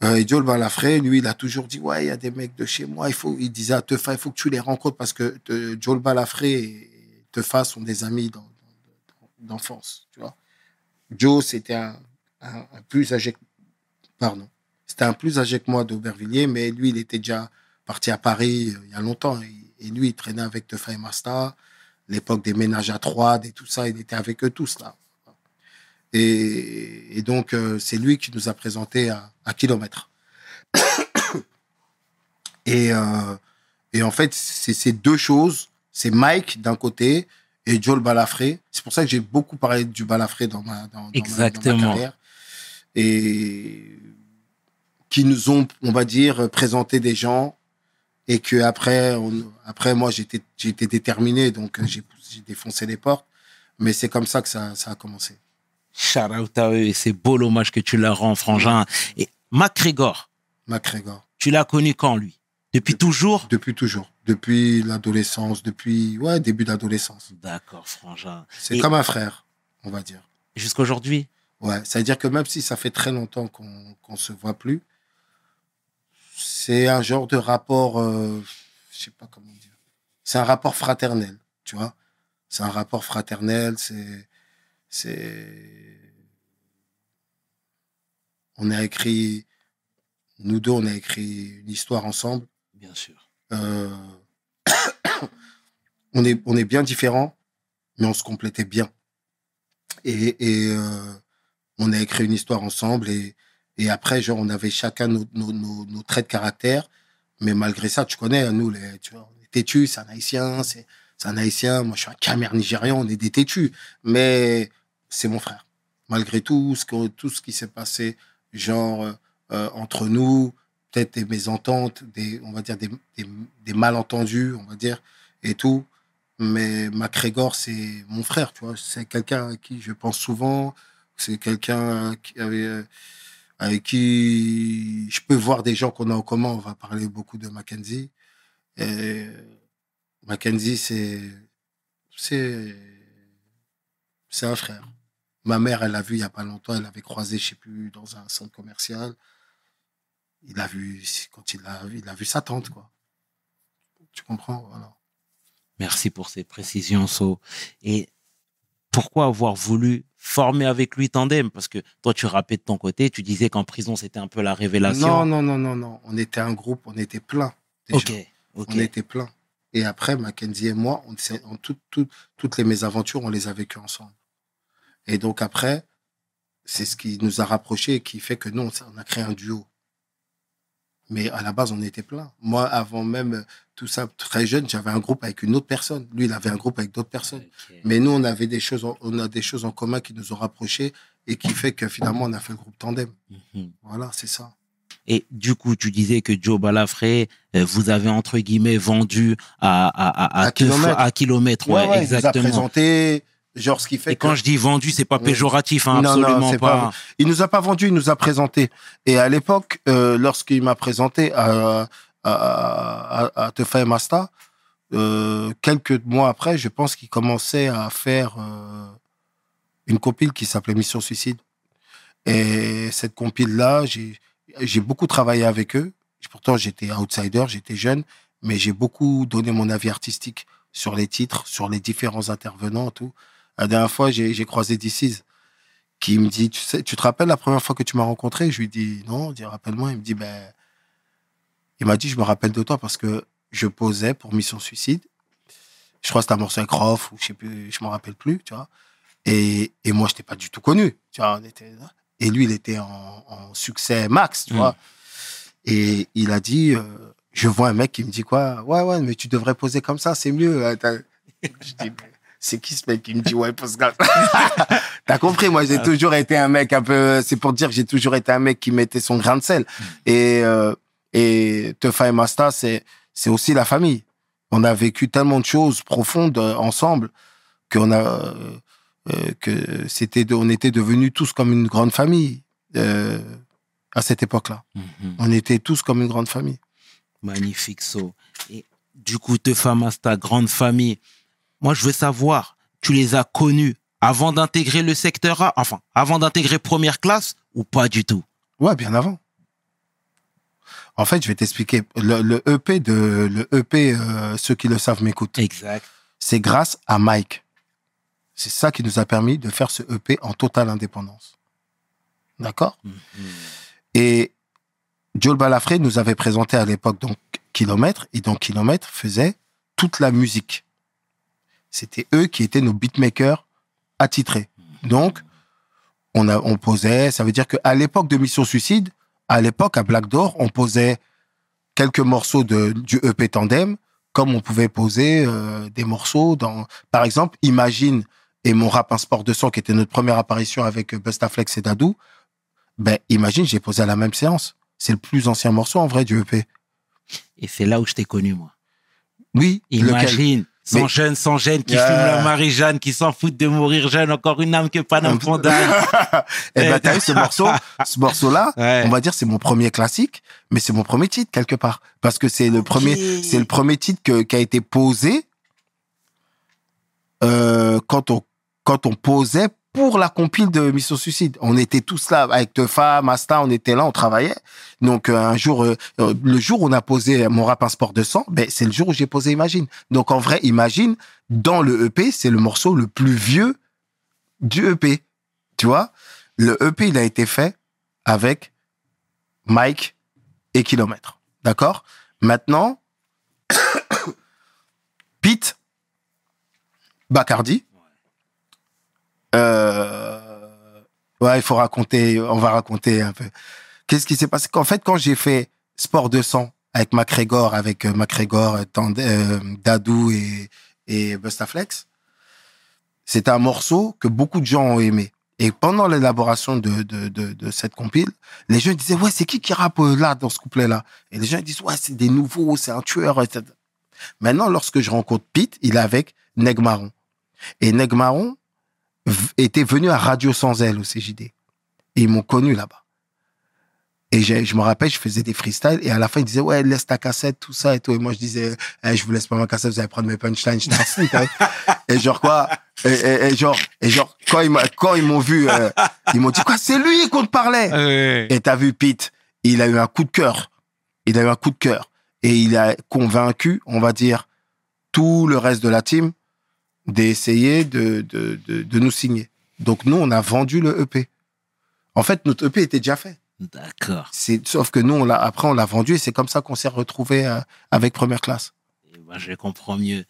Euh, et Joel Balafré, lui, il a toujours dit Ouais, il y a des mecs de chez moi, il, faut, il disait à il faut que tu les rencontres parce que euh, Joel Balafré et Tefa sont des amis d'enfance, tu vois. Joe, c'était un, plus âgé que, pardon, c'était un plus âgé que moi d'Aubervilliers, mais lui, il était déjà parti à Paris euh, il y a longtemps. Et, lui, il traînait avec Tefa et Masta, l'époque des ménages à trois, et tout ça, il était avec eux tous là. Et, donc, euh, c'est lui qui nous a présenté à, à Kilomètre. et, euh, et en fait, c'est ces deux choses. C'est Mike d'un côté et Joel Balafré. C'est pour ça que j'ai beaucoup parlé du Balafré dans ma, dans, dans ma- dans ma Exactement. carrière. Et qui nous ont, on va dire, présenté des gens et que après, on- après moi, j'étais, j'étais déterminé, donc euh, j'ai, défoncé les portes. Mais c'est comme ça que ça, ça a commencé. Shout out à eux et c'est beau l'hommage que tu leur rends, Frangin. Et MacGregor, MacGregor. tu l'as connu quand, lui? Depuis toujours? Depuis toujours. Depuis l'adolescence, depuis, ouais, début d'adolescence. D'accord, Frangin. C'est Et comme un frère, on va dire. Jusqu'aujourd'hui? Ouais, ça veut dire que même si ça fait très longtemps qu'on qu'on se voit plus, c'est un genre de rapport, euh, je sais pas comment dire. C'est un rapport fraternel, tu vois. C'est un rapport fraternel, c'est, c'est, on a écrit, nous deux, on a écrit une histoire ensemble. Bien sûr. Euh, on est, on est bien différents, mais on se complétait bien. Et, euh, on a écrit une histoire ensemble et, après, genre, on avait chacun nos, nos, traits de caractère. Mais malgré ça, tu connais, nous, les, tu on têtus, c'est un haïtien, c'est, un haïtien, moi je suis un camer nigérian, on est des têtus. Mais c'est mon frère. Malgré tout ce, que, tout ce qui s'est passé, genre, euh, entre nous, des mésententes, des, on va dire des, des, malentendus, on va dire, et tout. Mais MacGregor, c'est mon frère, tu vois. C'est quelqu'un à qui je pense souvent. C'est quelqu'un euh, avec qui je peux voir des gens qu'on a en commun. On va parler beaucoup de Mackenzie. Mackenzie, c'est, c'est, c'est un frère. Ma mère, elle l'a vu il y a pas longtemps. Elle l'avait croisé, je sais plus, dans un centre commercial. Il a vu, quand il a vu, il a vu sa tante, quoi. Tu comprends? Voilà. Merci pour ces précisions, So. Et pourquoi avoir voulu former avec lui Tandem? Parce que toi, tu rappais de ton côté, tu disais qu'en prison, c'était un peu la révélation. Non, non, non, non, non. On était un groupe, on était plein. déjà. Ok, ok. On était plein. Et après, Mackenzie et moi, on, on- tout- tout- toutes les mésaventures, on les a vécues ensemble. Et donc après, c'est ce qui nous a rapprochés et qui fait que nous, on a créé un duo. Mais à la base, on était plein. Moi, avant même euh, tout ça, très jeune, j'avais un groupe avec une autre personne. Lui, il avait un groupe avec d'autres personnes. Mais nous, on avait des choses, on a des choses en commun qui nous ont rapprochés et qui fait que finalement, on a fait le groupe Tandem. Mhm. Voilà, c'est ça. Et du coup, tu disais que Joe Balafré, euh, vous avez entre guillemets vendu à à à, kilomètre. ouais, il nous a exactement. présenté, genre ce qui fait Et quand que- je dis vendu, c'est pas Ouais. péjoratif, hein, Non, non, absolument c'est pas. pas- Il nous a pas vendu, il nous a présenté. Et à l'époque, euh, lorsqu'il m'a présenté à, à, à, à Tefa et Masta, euh, quelques mois après, je pense qu'il commençait à faire euh, une compile qui s'appelait Mission Suicide. Et cette compile-là, j'ai j'ai beaucoup travaillé avec eux. Pourtant, j'étais outsider, j'étais jeune, mais j'ai beaucoup donné mon avis artistique sur les titres, sur les différents intervenants, tout. La dernière fois, j'ai croisé DC's qui me dit, tu sais, tu te rappelles la première fois que tu m'as rencontré? Je lui dis non, rappelle-moi. Il me dit ben, il m'a dit je me rappelle de toi parce que je posais pour Mission Suicide. Je crois que c'était un morceau avec Rof ou je sais plus, je m'en rappelle plus, tu vois. Et, et moi, je n'étais pas du tout connu, tu vois. on était là. et lui, il était en, en succès max, tu Mm. vois. Et il a dit, euh, je vois un mec qui me dit quoi? Ouais, ouais, mais tu devrais poser comme ça, c'est mieux. T'as- Je dis, c'est qui ce mec qui me dit ouais, ça T'as compris, moi j'ai toujours été un mec un peu. C'est pour dire que j'ai toujours été un mec qui mettait son grain de sel. Et euh, et Tefa et Masta, c'est c'est aussi la famille. On a vécu tellement de choses profondes euh, ensemble qu'on a euh, euh, que c'était de- on était devenus tous comme une grande famille euh, à cette époque-là. Mhm. On était tous comme une grande famille. Magnifique so. Et du coup, te famas, ta grande famille. Moi, je veux savoir, tu les as connus avant d'intégrer le secteur A, enfin, avant d'intégrer première classe ou pas du tout? Ouais, bien avant. En fait, je vais t'expliquer. Le, le EP de le EP, euh, ceux qui le savent m'écoutent. Exact. C'est grâce à Mike. C'est ça qui nous a permis de faire ce EP en totale indépendance. D'accord? Mhm. Et Joel Balafré nous avait présenté à l'époque donc Kilomètre et donc Kilomètre faisait toute la musique. C'était eux qui étaient nos beatmakers attitrés. Donc on a on posait, ça veut dire qu'à l'époque de Mission Suicide, à l'époque à Black Door, on posait quelques morceaux de du EP Tandem comme on pouvait poser euh, des morceaux dans par exemple Imagine et mon rap un sport de son qui était notre première apparition avec euh, Bustaflex et Dadou ben, imagine, j'ai posé à la même séance. C'est le plus ancien morceau, en vrai, du EP. Et c'est là où je t'ai connu, moi. Oui, lequel? Imagine, sans Mais- jeune, sans gêne, qui Yeah. fume la Marie-Jeanne, qui s'en fout de mourir jeune, encore une âme que Paname Fondane. Eh ben, t'as vu ce morceau, ce morceau-là, Ouais. on va dire c'est mon premier classique, mais c'est mon premier titre quelque part. Parce que c'est le premier, c'est le premier titre que- qui a été posé, euh, quand on, quand on posait pour la compile de Mission Suicide. On était tous là, avec Tefa, Masta, on était là, on travaillait. Donc, euh, un jour, euh, euh, le jour où on a posé mon rap un sport de sang, ben, c'est le jour où j'ai posé Imagine. Donc, en vrai, Imagine, dans le EP, c'est le morceau le plus vieux du EP. Tu vois? Le EP, il a été fait avec Mike et Kilomètre. D'accord? Maintenant, Pete, Bacardi. Euh, ouais, il faut raconter, on va raconter un peu. Qu'est-ce qui s'est passé? Qu'en fait, quand j'ai fait Sport de sang avec McGregor, avec euh, McGregor, euh, Dadou et, et Bustaflex, c'était un morceau que beaucoup de gens ont aimé. Et pendant l'élaboration de, de, de, cette compile, les gens disaient, ouais, c'est qui qui rappe là, dans ce couplet-là? Et les gens disent, ouais, c'est des nouveaux, c'est un tueur, etc. Maintenant, lorsque je rencontre Pete, il est avec Neg Marron. Et Neg Marron v- était venu à Radio Sans Elle au CJD. Et ils m'ont connu là-bas. Et je me rappelle, je faisais des freestyles et à la fin, ils disaient, ouais, laisse ta cassette, tout ça et tout. Et moi, je disais, Eh, je vous laisse pas ma cassette, vous allez prendre mes punchlines, je t'en fous. Et genre quoi, et, et- et genre, et genre, quand ils, quand ils m'ont vu, euh, ils m'ont dit, quoi, c'est lui qu'on te parlait? Ouais. Et t'as vu Pete, il a eu un coup de cœur. Il a eu un coup de cœur. Et il a convaincu, on va dire, tout le reste de la team d'essayer de, de, de, de nous signer. Donc nous, on a vendu le EP. En fait, notre EP était déjà fait. D'accord. Sauf que nous, on après, on l'a vendu et c'est comme ça qu'on s'est retrouvé euh, avec Première Classe. Eh ben, je comprends mieux.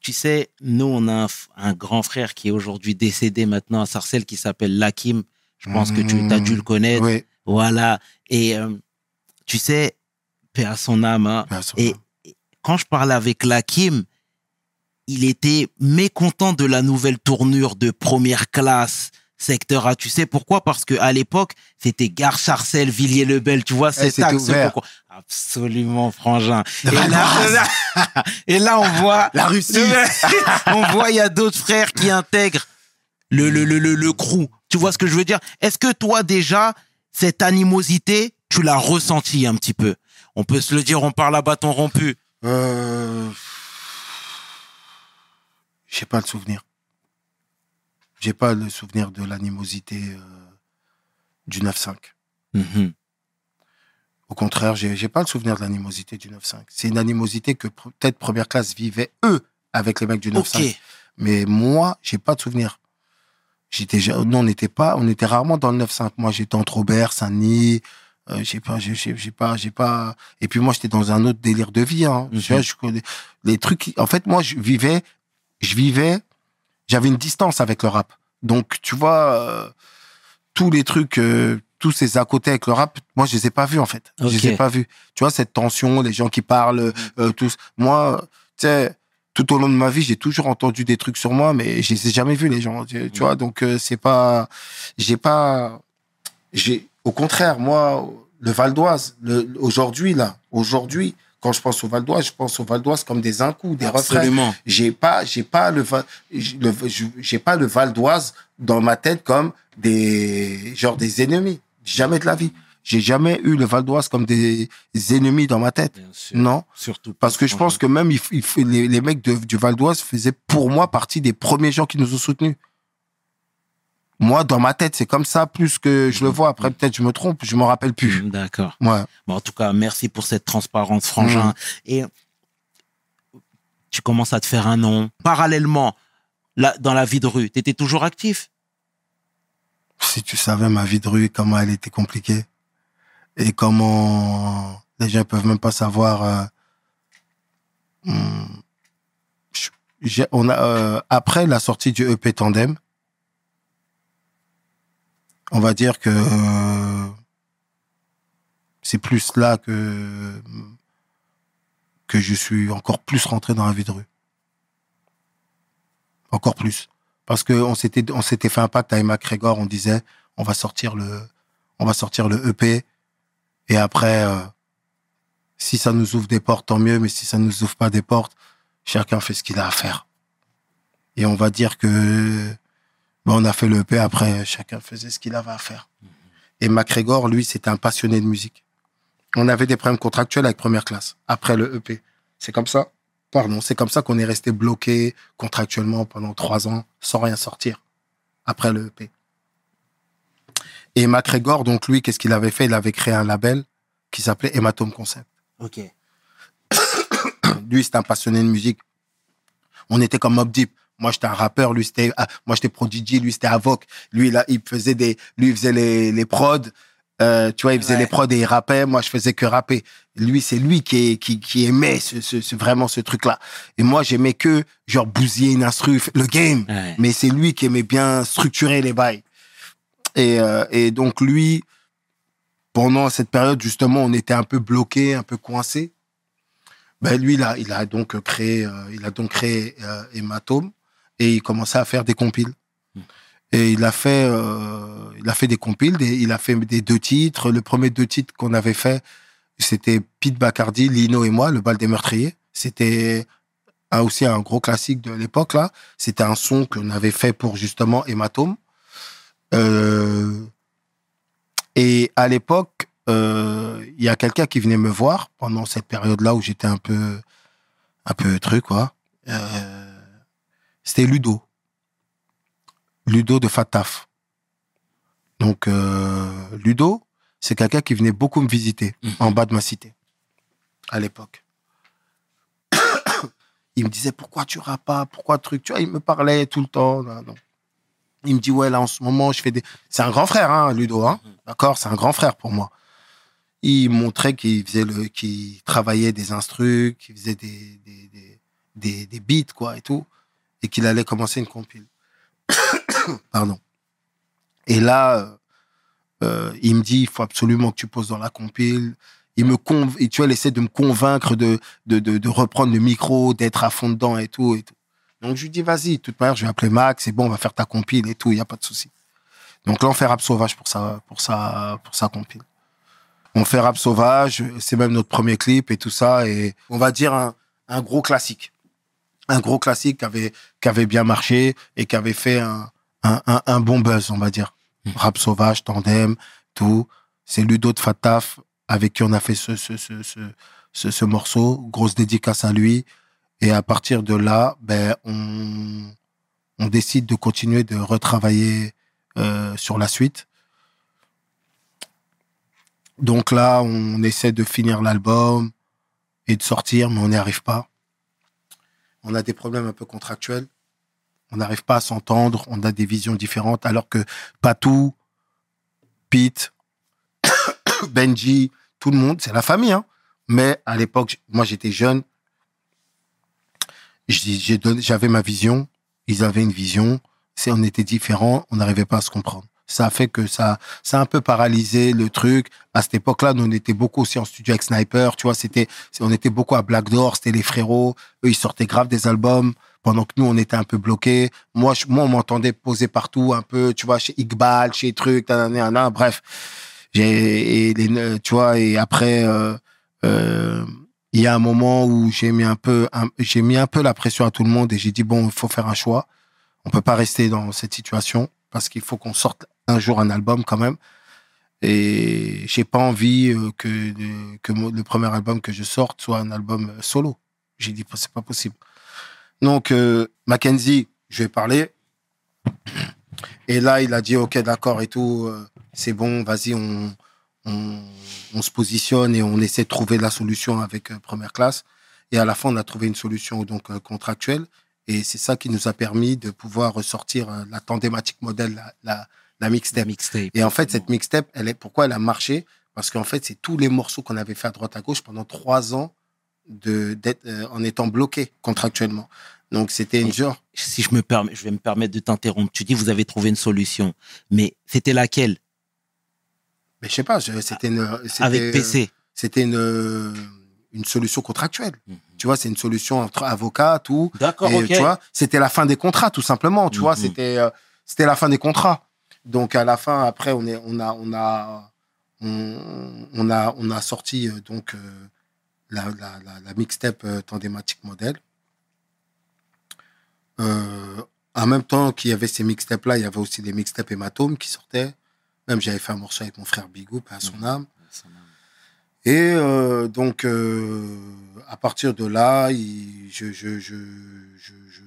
Tu sais, nous, on a un, grand frère qui est aujourd'hui décédé maintenant à Sarcelles qui s'appelle Lakim. Je pense que tu as dû le connaître. Oui. Voilà. Et euh, tu sais, paix à son âme. hein. bien sûr. Et quand je parlais avec Lakim, il était mécontent de la nouvelle tournure de première classe secteur A. Tu sais pourquoi? Parce que à l'époque, c'était Gare Sarcelles, Villiers-le-Bel, tu vois, cet axe. pourquoi- Absolument, frangin. Et là, et là, on voit La Russie. on voit, il y a d'autres frères qui intègrent le, le, le, le, le crew. Tu vois ce que je veux dire? Est-ce que toi, déjà, cette animosité, tu l'as ressentie un petit peu? On peut se le dire, on parle à bâton rompu. Euh... J'ai pas le souvenir. J'ai pas le souvenir de l'animosité euh, du 9-5. Mhm. Au contraire, j'ai pas le souvenir de l'animosité du 9-5. C'est une animosité que peut-être première classe vivait eux avec les mecs du 9-5. Ok. Mais moi, j'ai pas de souvenir. J'étais, non, on n'était pas, on était rarement dans le 9-5. Moi, j'étais entre Aubert, Saint-Denis. Euh, j'ai pas, j'ai, pas, j'ai pas. Et puis moi, j'étais dans un autre délire de vie. Hein. Mhm. Je connais les trucs. qui- En fait, moi, je vivais, je vivais. J'avais une distance avec le rap. Donc, tu vois, euh, tous les trucs, euh, tous ces à côté avec le rap, moi, je les ai pas vus en fait. Je Ok. les ai pas vus. Tu vois cette tension, les gens qui parlent, euh, tous. Moi, tu sais, tout au long de ma vie, j'ai toujours entendu des trucs sur moi, mais je les ai jamais vus les gens. Tu, tu vois, donc c'est pas, j'ai pas, j'ai, au contraire, moi, le Val d'Oise, aujourd'hui là, aujourd'hui, quand je pense au Val d'Oise, je pense au Val d'Oise comme des un des refrains. Absolument. J'ai pas, j'ai pas le, Va- j'ai le- j'ai pas le Val d'Oise dans ma tête comme des, genre des ennemis. Jamais de la vie. J'ai jamais eu le Val d'Oise comme des ennemis dans ma tête. Bien sûr. Non. Surtout Parce que je pense que même il, il les, les mecs de- du Val d'Oise faisaient pour moi partie des premiers gens qui nous ont soutenus. Moi, dans ma tête, c'est comme ça, plus que je le vois. Après, peut-être je me trompe, je m'en rappelle plus. D'accord. Ouais. Bon, en tout cas, merci pour cette transparence, frangin. Mhm. Et tu commences à te faire un nom. Parallèlement, là, dans la vie de rue, tu étais toujours actif? Si tu savais ma vie de rue, comment elle était compliquée. Et comment les gens peuvent même pas savoir. euh, je- j'ai- on a, euh, après la sortie du EP Tandem, on va dire que euh, c'est plus là que je suis encore plus rentré dans la vie de rue. Encore plus. Parce que on s'était on s'était fait un pacte avec MacGregor, on disait on va sortir le on va sortir le EP et après euh, si ça nous ouvre des portes tant mieux mais si ça nous ouvre pas des portes chacun fait ce qu'il a à faire. Et on va dire que ben, on a fait le EP après chacun faisait ce qu'il avait à faire. Et MacGregor lui c'était un passionné de musique. On avait des problèmes contractuels avec première classe après le EP. C'est comme ça. Pardon, c'est comme ça qu'on est resté bloqué contractuellement pendant trois ans sans rien sortir après le EP. Et MacGregor, donc lui, qu'est-ce qu'il avait fait? Il avait créé un label qui s'appelait Hématome Concept. Ok. Lui, c'était un passionné de musique. On était comme Mob Deep. Moi, j'étais un rappeur. Lui, c'était, ah, moi, j'étais Prodigy. Lui, c'était Avoc. Lui, là, il faisait des, lui, il faisait les, les prods. Euh, tu vois, il faisait Ouais. les prods et il rappait. Moi, je faisais que rapper. Lui, c'est lui qui, qui, qui aimait ce, ce, ce- vraiment ce truc-là. Et moi, j'aimais que, genre, bousiller une instru, le game. Ouais. Mais c'est lui qui aimait bien structurer les bails. Et, euh, et donc, lui, pendant cette période, justement, on était un peu bloqué, un peu coincé. Ben, lui, il a, il a donc créé, euh, il a donc créé euh, Hématome et il commençait à faire des compiles. Et il a fait, euh, il a fait des compiles, des- il a fait des deux titres. Le premier deux titres qu'on avait fait, c'était Pete Bacardi, Lino et moi, le bal des meurtriers. C'était aussi un gros classique de l'époque là. C'était un son qu'on avait fait pour justement Hématome. Euh, et à l'époque, euh, il y a quelqu'un qui venait me voir pendant cette période-là où j'étais un peu, un peu truc quoi. Euh, C'était Ludo. Ludo de Fataf. Donc euh, Ludo, c'est quelqu'un qui venait beaucoup me visiter Mhm. en bas de ma cité à l'époque. il me disait pourquoi tu rappes pas, pourquoi truc, tu vois, il me parlait tout le temps. non. Il me dit ouais là en ce moment je fais des. C'est un grand frère, hein, Ludo, hein, d'accord, c'est un grand frère pour moi. Il montrait qu'il faisait le, qu'il travaillait des instrus, qu'il faisait des des, des, des, des beats quoi et tout, et qu'il allait commencer une compile. Pardon. Et là, euh, euh, il me dit il faut absolument que tu poses dans la compile. Il me conv... et tu vois, il essaie de me convaincre de, de, de, reprendre le micro, d'être à fond dedans et tout et tout. Donc je lui dis vas-y, de toute manière, je vais appeler Max, c'est bon, on va faire ta compile et tout, il y a pas de souci. Donc là, on fait Rap Sauvage pour sa pour sa pour sa compile. On fait Rap Sauvage, c'est même notre premier clip et tout ça et on va dire un, un gros classique. Un gros classique qui avait qui avait bien marché et qui avait fait un un, un, un bon buzz, on va dire. Rap Sauvage, Tandem, tout. C'est Ludo de Fataf avec qui on a fait ce, ce, ce, ce, ce, ce morceau. Grosse dédicace à lui. Et à partir de là, ben, on, on décide de continuer de retravailler euh, sur la suite. Donc là, on essaie de finir l'album et de sortir, mais on n'y arrive pas. On a des problèmes un peu contractuels. On n'arrive pas à s'entendre. On a des visions différentes, alors que Patou, Pete, Benji, tout le monde, c'est la famille. Hein. Mais à l'époque, moi j'étais jeune. J'avais ma vision. Ils avaient une vision. On était différents. On n'arrivait pas à se comprendre. Ça fait que ça, ça a un peu paralysé le truc. À cette époque-là, nous, on était beaucoup aussi en studio avec Sniper. Tu vois, c'était, on était beaucoup à Black Door. C'était les frérots. Eux, ils sortaient grave des albums. Pendant que nous, on était un peu bloqués. Moi, moi, on m'entendait poser partout un peu, tu vois, chez Iqbal, chez truc, nanana, bref. J'ai, et les, tu vois, et après, euh, euh, il y a un moment où j'ai mis un peu, j'ai mis un peu la pression à tout le monde et j'ai dit bon, il faut faire un choix. On peut pas rester dans cette situation parce qu'il faut qu'on sorte un jour un album quand même. Et j'ai pas envie euh, que que le premier album que je sorte soit un album euh, solo. J'ai dit c'est pas possible. Donc euh, Mackenzie, je vais parler. Et là, il a dit ok, d'accord et tout, euh, c'est bon, vas-y, on, on, se positionne et on essaie de trouver la solution avec première classe. Et à la fin, on a trouvé une solution donc contractuelle. Et c'est ça qui nous a permis de pouvoir ressortir la tandématique modèle, la mixtape. Mixtape. Et en fait, cette mixtape, elle est, pourquoi elle a marché? Parce qu'en fait, c'est tous les morceaux qu'on avait fait à droite à gauche pendant trois ans de, d'être, euh, en étant bloqués contractuellement. Donc, c'était une genre. si je me permets, je vais me permettre de t'interrompre. Tu dis vous avez trouvé une solution, mais c'était laquelle? Mais je sais pas, je- c'était une. c'était, Avec euh, PC. C'était une, euh, une solution contractuelle. Mhm. Tu vois, c'est une solution entre avocats, tout. D'accord, Et ok. tu vois, c'était la fin des contrats, tout simplement. Tu vois, Mhm. c'était euh, c'était la fin des contrats. Donc à la fin, après, on est, on a, on a, on, on a, on a sorti euh, donc euh, la, la, la, la mixtape euh, Tandematic Model. Euh, en même temps qu'il y avait ces mixtapes là, il y avait aussi des mixtapes hématomes qui sortaient. Même j'avais fait un morceau avec mon frère Bigou, à son âme. Et euh, donc, euh, à partir de là, il- je, je, je, je, je,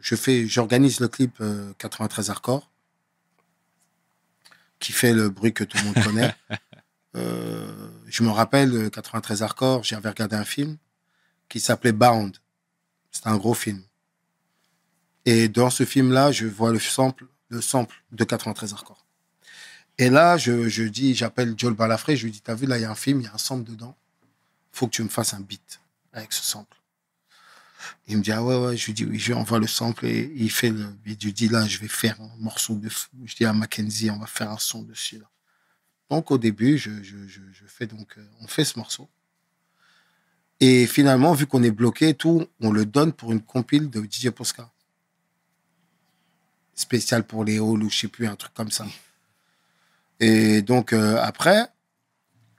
je fais, j'organise le clip euh, 93 Hardcore, qui fait le bruit que tout le monde connaît. Euh, je me rappelle, euh, 93 Hardcore, j'avais regardé un film qui s'appelait Bound. C'était un gros film. Et dans ce film-là, je vois le sample, le sample de 93 Hardcore. Et là, je, je dis, j'appelle Joel Balafré, je lui dis, t'as vu, là, il y a un film, il y a un sample dedans. Faut que tu me fasses un beat avec ce sample. Il me dit, ah ouais, ouais, je lui dis, oui, je lui envoie le sample et il fait le. Je lui dis, là, je vais faire un morceau de fou. Je dis à Mackenzie, on va faire un son dessus, là. Donc, au début, je, je, je, fais donc, euh, on fait ce morceau. Et finalement, vu qu'on est bloqué et tout, on le donne pour une compile de DJ Posca. Spécial pour les halls ou je sais plus, un truc comme ça. Et donc euh, après,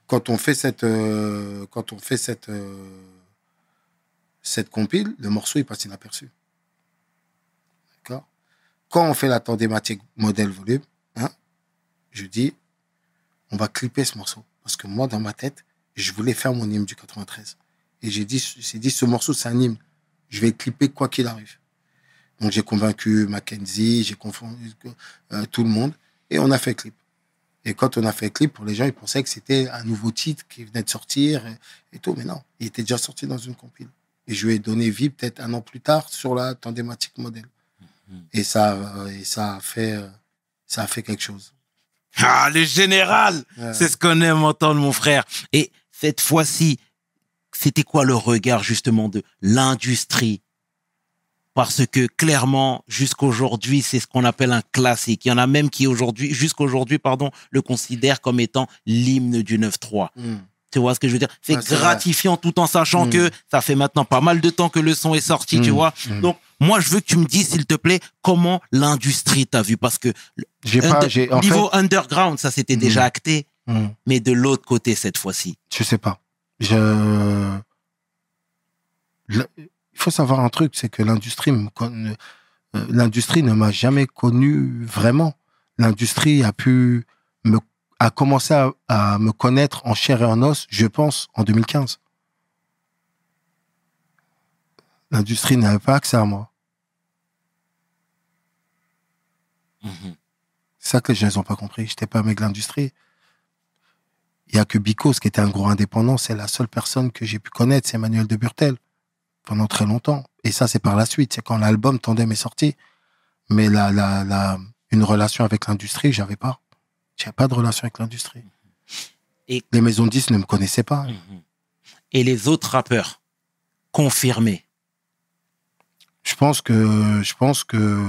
quand on fait cette, euh, quand on fait cette, cette compile, le morceau il passe inaperçu. D'accord? Quand on fait la tandématique modèle volume, hein, je dis, on va clipper ce morceau parce que moi dans ma tête, je voulais faire mon hymne du 93 et j'ai dit, j'ai dit ce morceau c'est un hymne, je vais clipper quoi qu'il arrive. Donc j'ai convaincu Mackenzie, j'ai confondu euh, tout le monde et on a fait clip. Et quand on a fait clip, pour les gens, ils pensaient que c'était un nouveau titre qui venait de sortir et, et tout. Mais non, il était déjà sorti dans une compile. Et je lui ai donné vie peut-être un an plus tard sur la tandématique modèle. Et ça, euh, et ça a fait, euh, ça a fait quelque chose. Ah, le général Ouais. C'est ce qu'on aime entendre, mon frère. Et cette fois-ci, c'était quoi le regard justement de l'industrie? Parce que clairement, jusqu'aujourd'hui, c'est ce qu'on appelle un classique. Il y en a même qui aujourd'hui, jusqu'aujourd'hui, pardon, le considèrent comme étant l'hymne du 9-3. Hmm. Tu vois ce que je veux dire? C'est gratifiant tout en sachant Mm. que ça fait maintenant pas mal de temps que le son est sorti, tu Mm. vois? Mm. Donc, moi, je veux que tu me dises, s'il te plaît, comment l'industrie t'a vu? Parce que pas, en niveau underground, ça c'était déjà acté, mais de l'autre côté cette fois-ci. je sais pas. Je, Le- il faut savoir un truc, c'est que l'industrie con- euh, l'industrie ne m'a jamais connu vraiment. L'industrie a pu me, a commencé à, à me connaître en chair et en os, je pense, en 2015. L'industrie n'avait pas accès à moi. Mhm. C'est ça que les gens n'ont pas compris. J'étais pas un mec de l'industrie. Il y a que Bicos qui était un gros indépendant. C'est la seule personne que j'ai pu connaître, c'est Emmanuel de Burtel. Pendant très longtemps. Et ça, c'est par la suite. C'est quand l'album Tandem est sorti. Mais la, la, la, une relation avec l'industrie, j'avais pas. J'avais pas de relation avec l'industrie. Et- les maisons de disques ne me connaissaient pas. Mhm. Et les autres rappeurs confirmés. Je pense que, je pense que,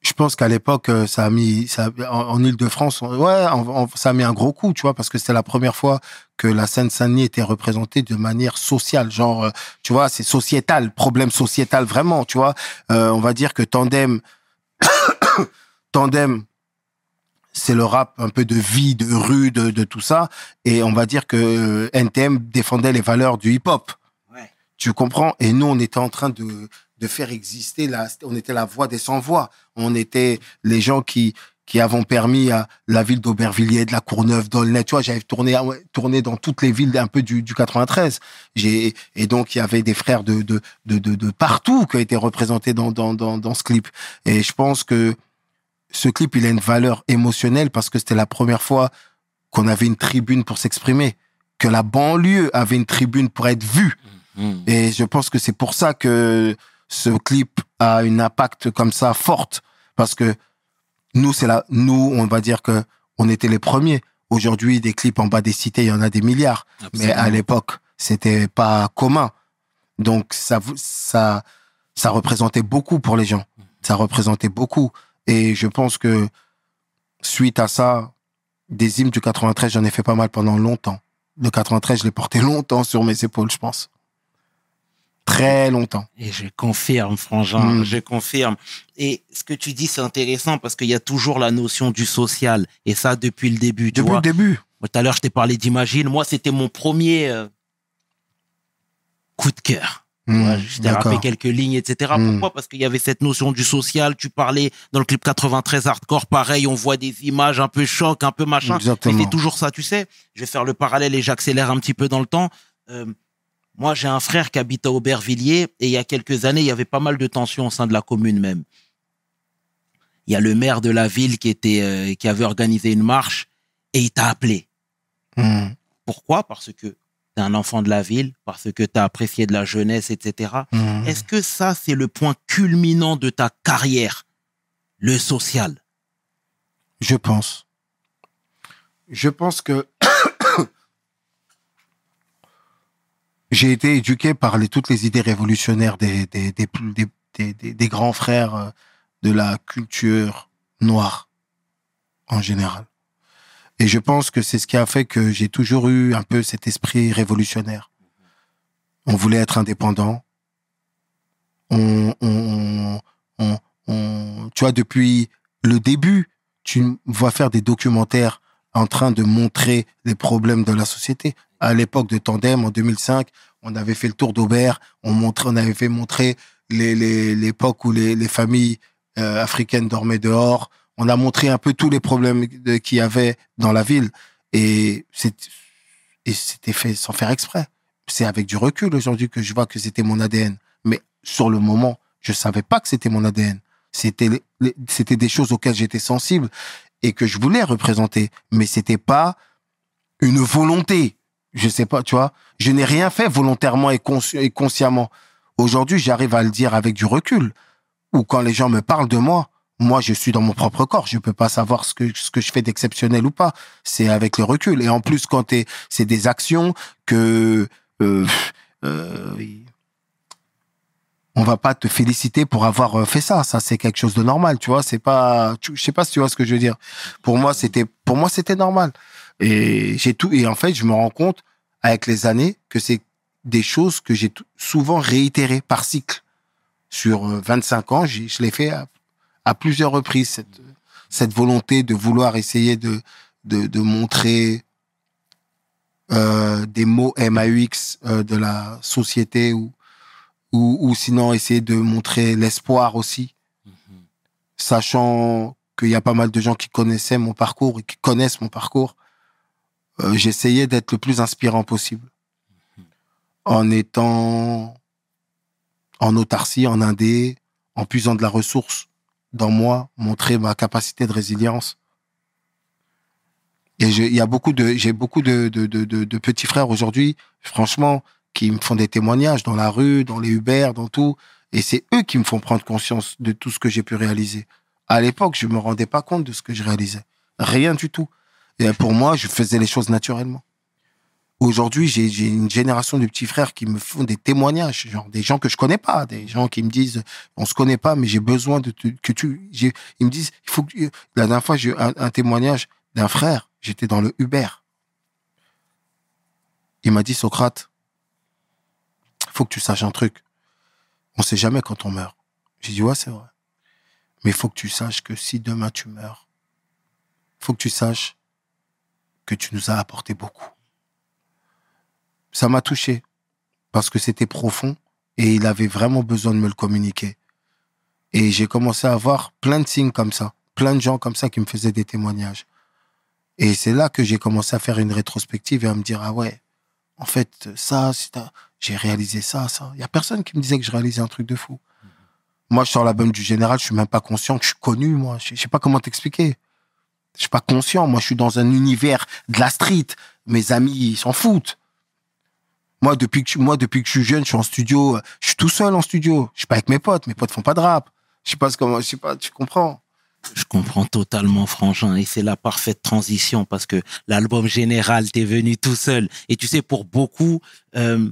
je pense qu'à l'époque, euh, ça a mis, ça, en, en Ile-de-France, ouais, ça a mis un gros coup, tu vois, parce que c'était la première fois que la Seine-Saint-Denis était représentée de manière sociale, genre, euh, tu vois, c'est sociétal, problème sociétal vraiment, tu vois. Euh, on va dire que Tandem, Tandem, c'est le rap un peu de vie, de rue, de, de tout ça, et on va dire que euh, NTM défendait les valeurs du hip-hop. Ouais. Tu comprends? Et nous, on était en train de, de faire exister, la, on était la voix des sans-voix. On était les gens qui, qui avons permis à la ville d'Aubervilliers, de la Courneuve, d'Aulnay. Tu vois, j'avais tourné, ouais, tourné dans toutes les villes un peu du, du 93. J'ai, et donc, il y avait des frères de, de, de, de, de partout qui ont été représentés dans, dans, dans, dans ce clip. Et je pense que ce clip, il a une valeur émotionnelle parce que c'était la première fois qu'on avait une tribune pour s'exprimer, que la banlieue avait une tribune pour être vue. Mhm. Et je pense que c'est pour ça que ce clip a une impact comme ça forte. Parce que nous, c'est là, nous, on va dire que on était les premiers. Aujourd'hui, des clips en bas des cités, il y en a des milliards. Mais à l'époque, c'était pas commun. Donc, ça, ça, ça représentait beaucoup pour les gens. Ça représentait beaucoup. Et je pense que suite à ça, des hymnes du 93, j'en ai fait pas mal pendant longtemps. Le 93, je l'ai porté longtemps sur mes épaules, je pense. Très longtemps. Et je confirme, frangin, Mm. je confirme. Et ce que tu dis, c'est intéressant parce qu'il y a toujours la notion du social. Et ça, depuis le début, tu Depuis vois. le début. Tout à l'heure, je t'ai parlé d'Imagine. Moi, c'était mon premier euh, coup de cœur. Mmh, rappelé d'accord. quelques lignes, etc. Mm. Pourquoi? Parce qu'il y avait cette notion du social. Tu parlais dans le clip 93 hardcore, pareil, on voit des images un peu choc, un peu machin. C'est toujours ça, tu sais. Je vais faire le parallèle et j'accélère un petit peu dans le temps. Euh, moi, j'ai un frère qui habite à Aubervilliers et il y a quelques années, il y avait pas mal de tensions au sein de la commune même. Il y a le maire de la ville qui était, euh, qui avait organisé une marche et il t'a appelé. Mmh. Pourquoi? Parce que t'es un enfant de la ville, parce que t'as apprécié de la jeunesse, etc. Mmh. Est-ce que ça, c'est le point culminant de ta carrière, le social? Je pense. Je pense que j'ai été éduqué par les, toutes les idées révolutionnaires des, des, des, des, des- des- des grands frères euh, de la culture noire en général. Et je pense que c'est ce qui a fait que j'ai toujours eu un peu cet esprit révolutionnaire. On voulait être indépendant. On, on, on, tu vois, depuis le début, tu vois faire des documentaires en train de montrer les problèmes de la société. À l'époque de Tandem, en 2005, on avait fait le tour d'Aubert, on, on avait fait montrer l'époque où les, les familles euh, africaines dormaient dehors. On a montré un peu tous les problèmes qu'il y avait dans la ville. Et c'était fait sans faire exprès. C'est avec du recul aujourd'hui que je vois que c'était mon ADN. Mais sur le moment, je savais pas que c'était mon ADN. C'était des choses auxquelles j'étais sensible et que je voulais représenter, mais c'était pas une volonté. je sais pas, tu vois. Je n'ai rien fait volontairement et consciemment. Aujourd'hui, j'arrive à le dire avec du recul. Ou quand les gens me parlent de moi, moi, je suis dans mon propre corps. Je peux pas savoir ce que, ce que je fais d'exceptionnel ou pas. C'est avec le recul. Et en plus, quand t'es, c'est des actions que, euh, euh, on va pas te féliciter pour avoir euh, fait ça. Ça, c'est quelque chose de normal, tu vois. C'est pas, tu- je sais pas si tu vois ce que je veux dire. Pour moi, c'était, pour moi, c'était normal. Et j'ai tout, et en fait, je me rends compte avec les années que c'est des choses que j'ai souvent réitérées par cycle. Sur euh, 25 ans, j'ai- je l'ai fait à, plusieurs reprises, cette, cette volonté de vouloir essayer de, de, de montrer euh, des mots MAUX euh, de la société ou, ou, ou sinon essayer de montrer l'espoir aussi, sachant qu'il y a pas mal de gens qui connaissaient mon parcours et qui connaissent mon parcours. Euh, J'essayais d'être le plus inspirant possible. En étant en autarcie, en indé, en puisant de la ressource dans moi, montrer ma capacité de résilience. Et il y a beaucoup de, j'ai beaucoup de, de, de, de, de petits frères aujourd'hui, franchement, qui me font des témoignages dans la rue, dans les Uber, dans tout. Et c'est eux qui me font prendre conscience de tout ce que j'ai pu réaliser. À l'époque, je me rendais pas compte de ce que je réalisais. Rien du tout. Et pour moi, je faisais les choses naturellement. Aujourd'hui, j'ai une génération de petits frères qui me font des témoignages, genre des gens que je connais pas, des gens qui me disent, on se connaît pas, mais j'ai besoin de que tu, ils me disent, il faut que, la dernière fois, j'ai eu un, témoignage d'un frère, j'étais dans le Uber. Il m'a dit, Socrate, faut que tu saches un truc. On sait jamais quand on meurt. J'ai dit, ouais, c'est vrai. Mais il faut que tu saches que si demain tu meurs, faut que tu saches que tu nous as apporté beaucoup. Ça m'a touché parce que c'était profond et il avait vraiment besoin de me le communiquer. Et j'ai commencé à avoir plein de signes comme ça, plein de gens comme ça qui me faisaient des témoignages. Et c'est là que j'ai commencé à faire une rétrospective et à me dire, ah ouais, en fait, ça, j'ai réalisé ça, ça. Il y a personne qui me disait que je réalisais un truc de fou. Moi, je sors l'album du général, je suis même pas conscient que je suis connu, moi. Je sais pas comment t'expliquer. Je suis pas conscient. Moi, je suis dans un univers de la street. Mes amis, ils s'en foutent. Moi, depuis que, moi, depuis que je suis jeune, je suis en studio. Je suis tout seul en studio. Je suis pas avec mes potes. Mes potes font pas de rap. Je sais pas comment, je sais pas, tu comprends. Je comprends totalement, Frangin, et c'est la parfaite transition parce que l'album général, t'es venu tout seul. Et tu sais, pour beaucoup, euh,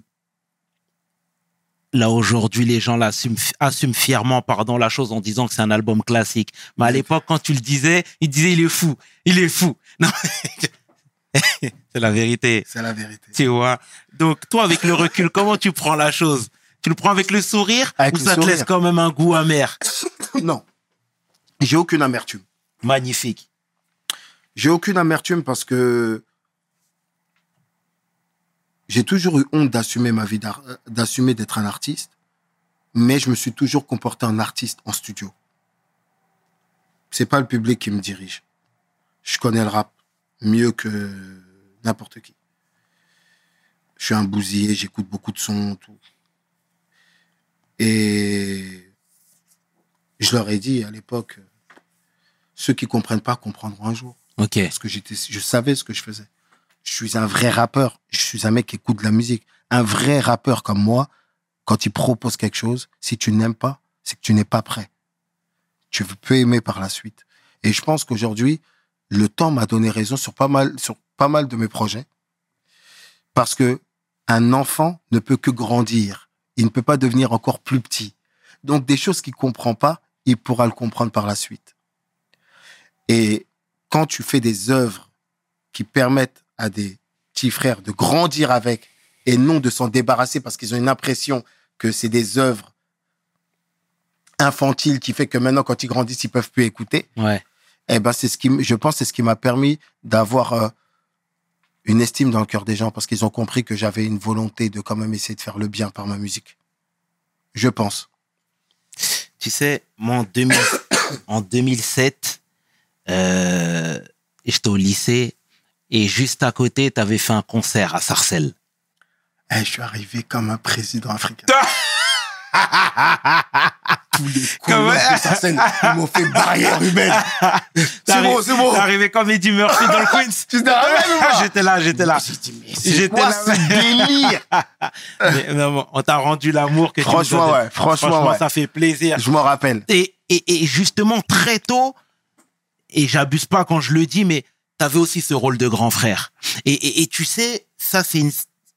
là aujourd'hui, les gens l'assument, assument fièrement, pardon, la chose en disant que c'est un album classique. Mais à l'époque, quand tu le disais, ils disaient il est fou, il est fou. Non, c'est la vérité. C'est la vérité. Tu vois. Donc, toi, avec le recul, comment tu prends la chose? Tu le prends avec le sourire Avec ou le ça te laisse quand même un goût amer? Non. J'ai aucune amertume. Magnifique. J'ai aucune amertume parce que j'ai toujours eu honte d'assumer ma vie, euh, d'assumer d'être un artiste, mais je me suis toujours comporté en artiste en studio. C'est pas le public qui me dirige. Je connais le rap mieux que n'importe qui. Je suis un bousillé, j'écoute beaucoup de sons, tout. Et je leur ai dit à l'époque, ceux qui comprennent pas comprendront un jour Ok. parce que j'étais, je savais ce que je faisais. Je suis un vrai rappeur. Je suis un mec qui écoute de la musique. Un vrai rappeur comme moi, quand il propose quelque chose, si tu n'aimes pas, c'est que tu n'es pas prêt. Tu peux aimer par la suite. Et je pense qu'aujourd'hui, le temps m'a donné raison sur pas mal, sur pas mal de mes projets. Parce que un enfant ne peut que grandir. Il ne peut pas devenir encore plus petit. Donc, des choses qu'il comprend pas, il pourra le comprendre par la suite. Et quand tu fais des œuvres qui permettent à des petits frères de grandir avec et non de s'en débarrasser parce qu'ils ont une impression que c'est des œuvres infantiles qui fait que maintenant quand ils grandissent ils peuvent plus écouter Ouais. Eh ben c'est ce qui je pense c'est ce qui m'a permis d'avoir euh, une estime dans le cœur des gens parce qu'ils ont compris que j'avais une volonté de quand même essayer de faire le bien par ma musique. Je pense. Tu sais, moi, en, 2000 en 2007, euh, j'étais au lycée et juste à côté, tu avais fait un concert à Sarcelles. Eh, je suis arrivé comme un président africain Tous les Comment- sa scène, ils m'ont fait barrière humaine. C'est bon, c'est bon. T'es arrivé comme Eddie Murphy dans le Queens. Tu te J'étais là, j'étais là. J'étais là. ce délire? Mais non, on t'a rendu l'amour que tu Franchement, nous as ouais, franchement, ouais. ça fait plaisir. Je m'en rappelle. Et, et, et justement, très tôt, et j'abuse pas quand je le dis, mais t'avais aussi ce rôle de grand frère. Et, et, et tu sais, ça, c'est une,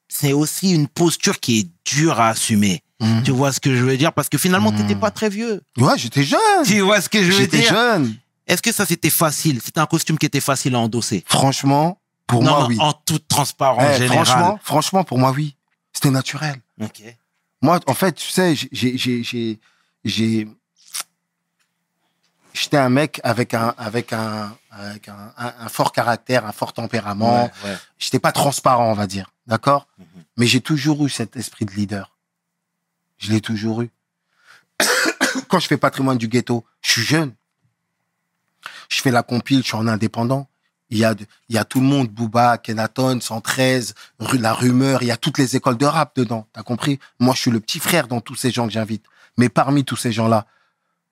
c'est aussi une posture qui est dure à assumer. Mhm. Tu vois ce que je veux dire? Parce que finalement, Mhm. t'étais pas très vieux. Ouais, j'étais jeune. Tu vois ce que je veux J'étais dire? jeune. Est-ce que ça, c'était facile? C'était un costume qui était facile à endosser? Franchement, pour non, moi, non, oui. en toute transparence Eh, franchement, franchement, pour moi, oui. C'était naturel. Ok. Moi, en fait, tu sais, j'ai, j'étais un mec avec un, avec un, avec un, un- un fort caractère, un fort tempérament. Ouais, ouais. J'étais pas transparent, on va dire. D'accord? Mhm. Mais j'ai toujours eu cet esprit de leader. Je l'ai toujours eu. Quand je fais patrimoine du ghetto, je suis jeune. Je fais la compile, je suis en indépendant. Il y a, il y a tout le monde, Booba, Kenaton, 113, Ru- La Rumeur, il y a toutes les écoles de rap dedans. T'as compris? Moi, je suis le petit frère dans tous ces gens que j'invite. Mais parmi tous ces gens-là,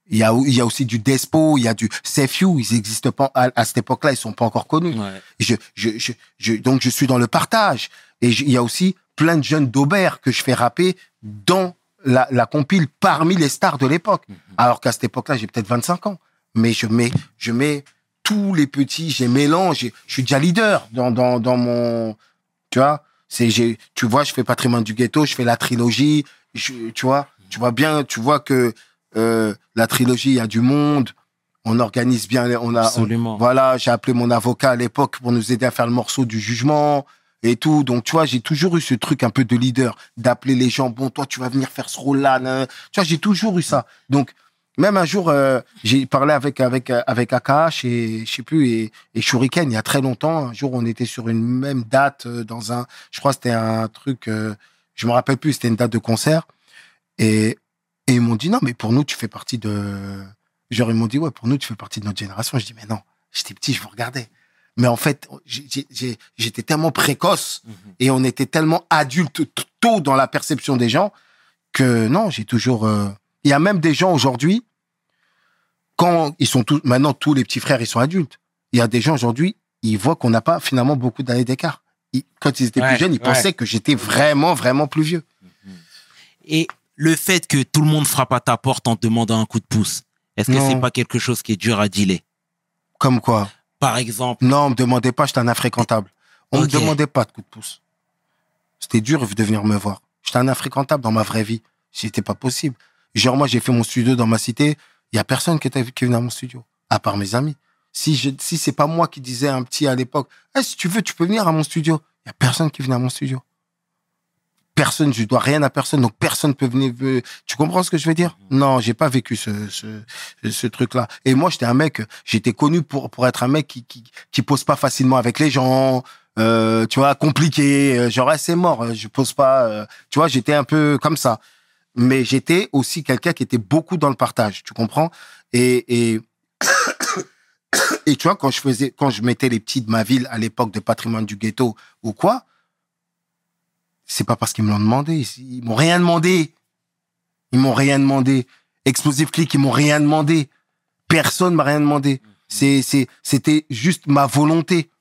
il y a, il y a aussi du Despo, il y a du You, ils existent pas, à, à cette époque-là, ils sont pas encore connus. Ouais. Je, je, je, je- donc je suis dans le partage. Et je- il y a aussi plein de jeunes d'Aubert que je fais rapper dans la, la compile parmi les stars de l'époque. Alors qu'à cette époque-là, j'ai peut-être 25 ans. Mais je mets, je mets tous les petits, j'ai mélange, je suis déjà leader dans, dans, dans mon, tu vois, c'est, j'ai, tu vois, je fais patrimoine du ghetto, je fais la trilogie, je, tu vois, tu vois bien, tu vois que, euh, la trilogie, il y a du monde, on organise bien, on a, on- voilà, j'ai appelé mon avocat à l'époque pour nous aider à faire le morceau du jugement et tout. Donc, tu vois, j'ai toujours eu ce truc un peu de leader, d'appeler les gens, bon, toi, tu vas venir faire ce rôle-là. Tu vois, j'ai toujours eu ça. Donc, même un jour, euh, j'ai parlé avec avec avec Akash et je sais plus et, et Shuriken il y a très longtemps. Un jour, on était sur une même date euh, dans un, je crois, c'était un truc, euh, je me rappelle plus, c'était une date de concert et et ils m'ont dit non, mais pour nous, tu fais partie de, genre ils m'ont dit ouais, pour nous, tu fais partie de notre génération. Je dis mais non, j'étais petit, je vous regardais. Mais en fait, j'étais tellement précoce Mhm. et on était tellement adulte tôt dans la perception des gens que non, j'ai toujours. euh, Il y a même des gens aujourd'hui, quand ils sont tous, maintenant tous les petits frères, ils sont adultes. Il y a des gens aujourd'hui, ils voient qu'on n'a pas finalement beaucoup d'années d'écart. Quand ils étaient Ouais, plus jeunes, ils ouais. pensaient que j'étais vraiment, vraiment plus vieux. Et le fait que tout le monde frappe à ta porte en te demandant un coup de pouce, est-ce que c'est pas quelque chose qui est dur à dealer? Comme quoi? Par exemple, Non, on me demandait pas, j'étais un infréquentable. On Ok. me demandait pas de coup de pouce. C'était dur de venir me voir. J'étais un infréquentable dans ma vraie vie. C'était pas possible. Genre, moi, j'ai fait mon studio dans ma cité. Il y a personne qui était qui venait à mon studio, à part mes amis. Si je, si c'est pas moi qui disais à un petit à l'époque, Eh, si tu veux, tu peux venir à mon studio. Il y a personne qui venait à mon studio. Personne, je dois rien à personne, donc personne peut venir. Tu comprends ce que je veux dire? Non, j'ai pas vécu ce ce, ce truc-là. Et moi, j'étais un mec, j'étais connu pour pour être un mec qui qui qui pose pas facilement avec les gens. Euh, tu vois, compliqué. euh, Genre, ah, c'est mort, euh, je pose pas. euh, tu vois, j'étais un peu comme ça. Mais j'étais aussi quelqu'un qui était beaucoup dans le partage. Tu comprends? Et et et tu vois, quand je faisais, quand je mettais les petits de ma ville à l'époque de patrimoine du ghetto ou quoi, c'est pas parce qu'ils me l'ont demandé. Ils m'ont rien demandé. Ils m'ont rien demandé. Explosive Click, ils m'ont rien demandé. Personne m'a rien demandé. C'est, c'est, c'était juste ma volonté.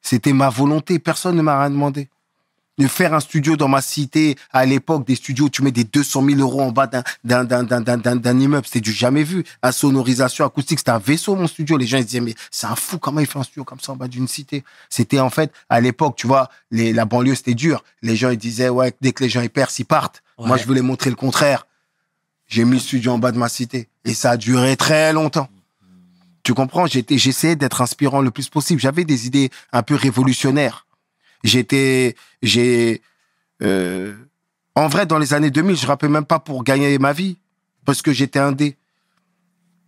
C'était ma volonté. Personne ne m'a rien demandé. De faire un studio dans ma cité, à l'époque, des studios, où tu mets des 200 000 euros en bas d'un, immeuble. C'était du jamais vu. À sonorisation acoustique, c'était un vaisseau, mon studio. Les gens, ils disaient, mais c'est un fou, comment il fait un studio comme ça en bas d'une cité? C'était en fait, à l'époque, tu vois, les, la banlieue, c'était dur. Les gens, ils disaient, ouais, dès que les gens, ils perdent, ils partent. Ouais. Moi, je voulais montrer le contraire. J'ai mis le studio en bas de ma cité. Et ça a duré très longtemps. Tu comprends? J'étais, j'essayais d'être inspirant le plus possible. J'avais des idées un peu révolutionnaires. J'étais, j'ai, euh, en vrai, dans les années 2000, je rappelais même pas pour gagner ma vie. Parce que j'étais un dé.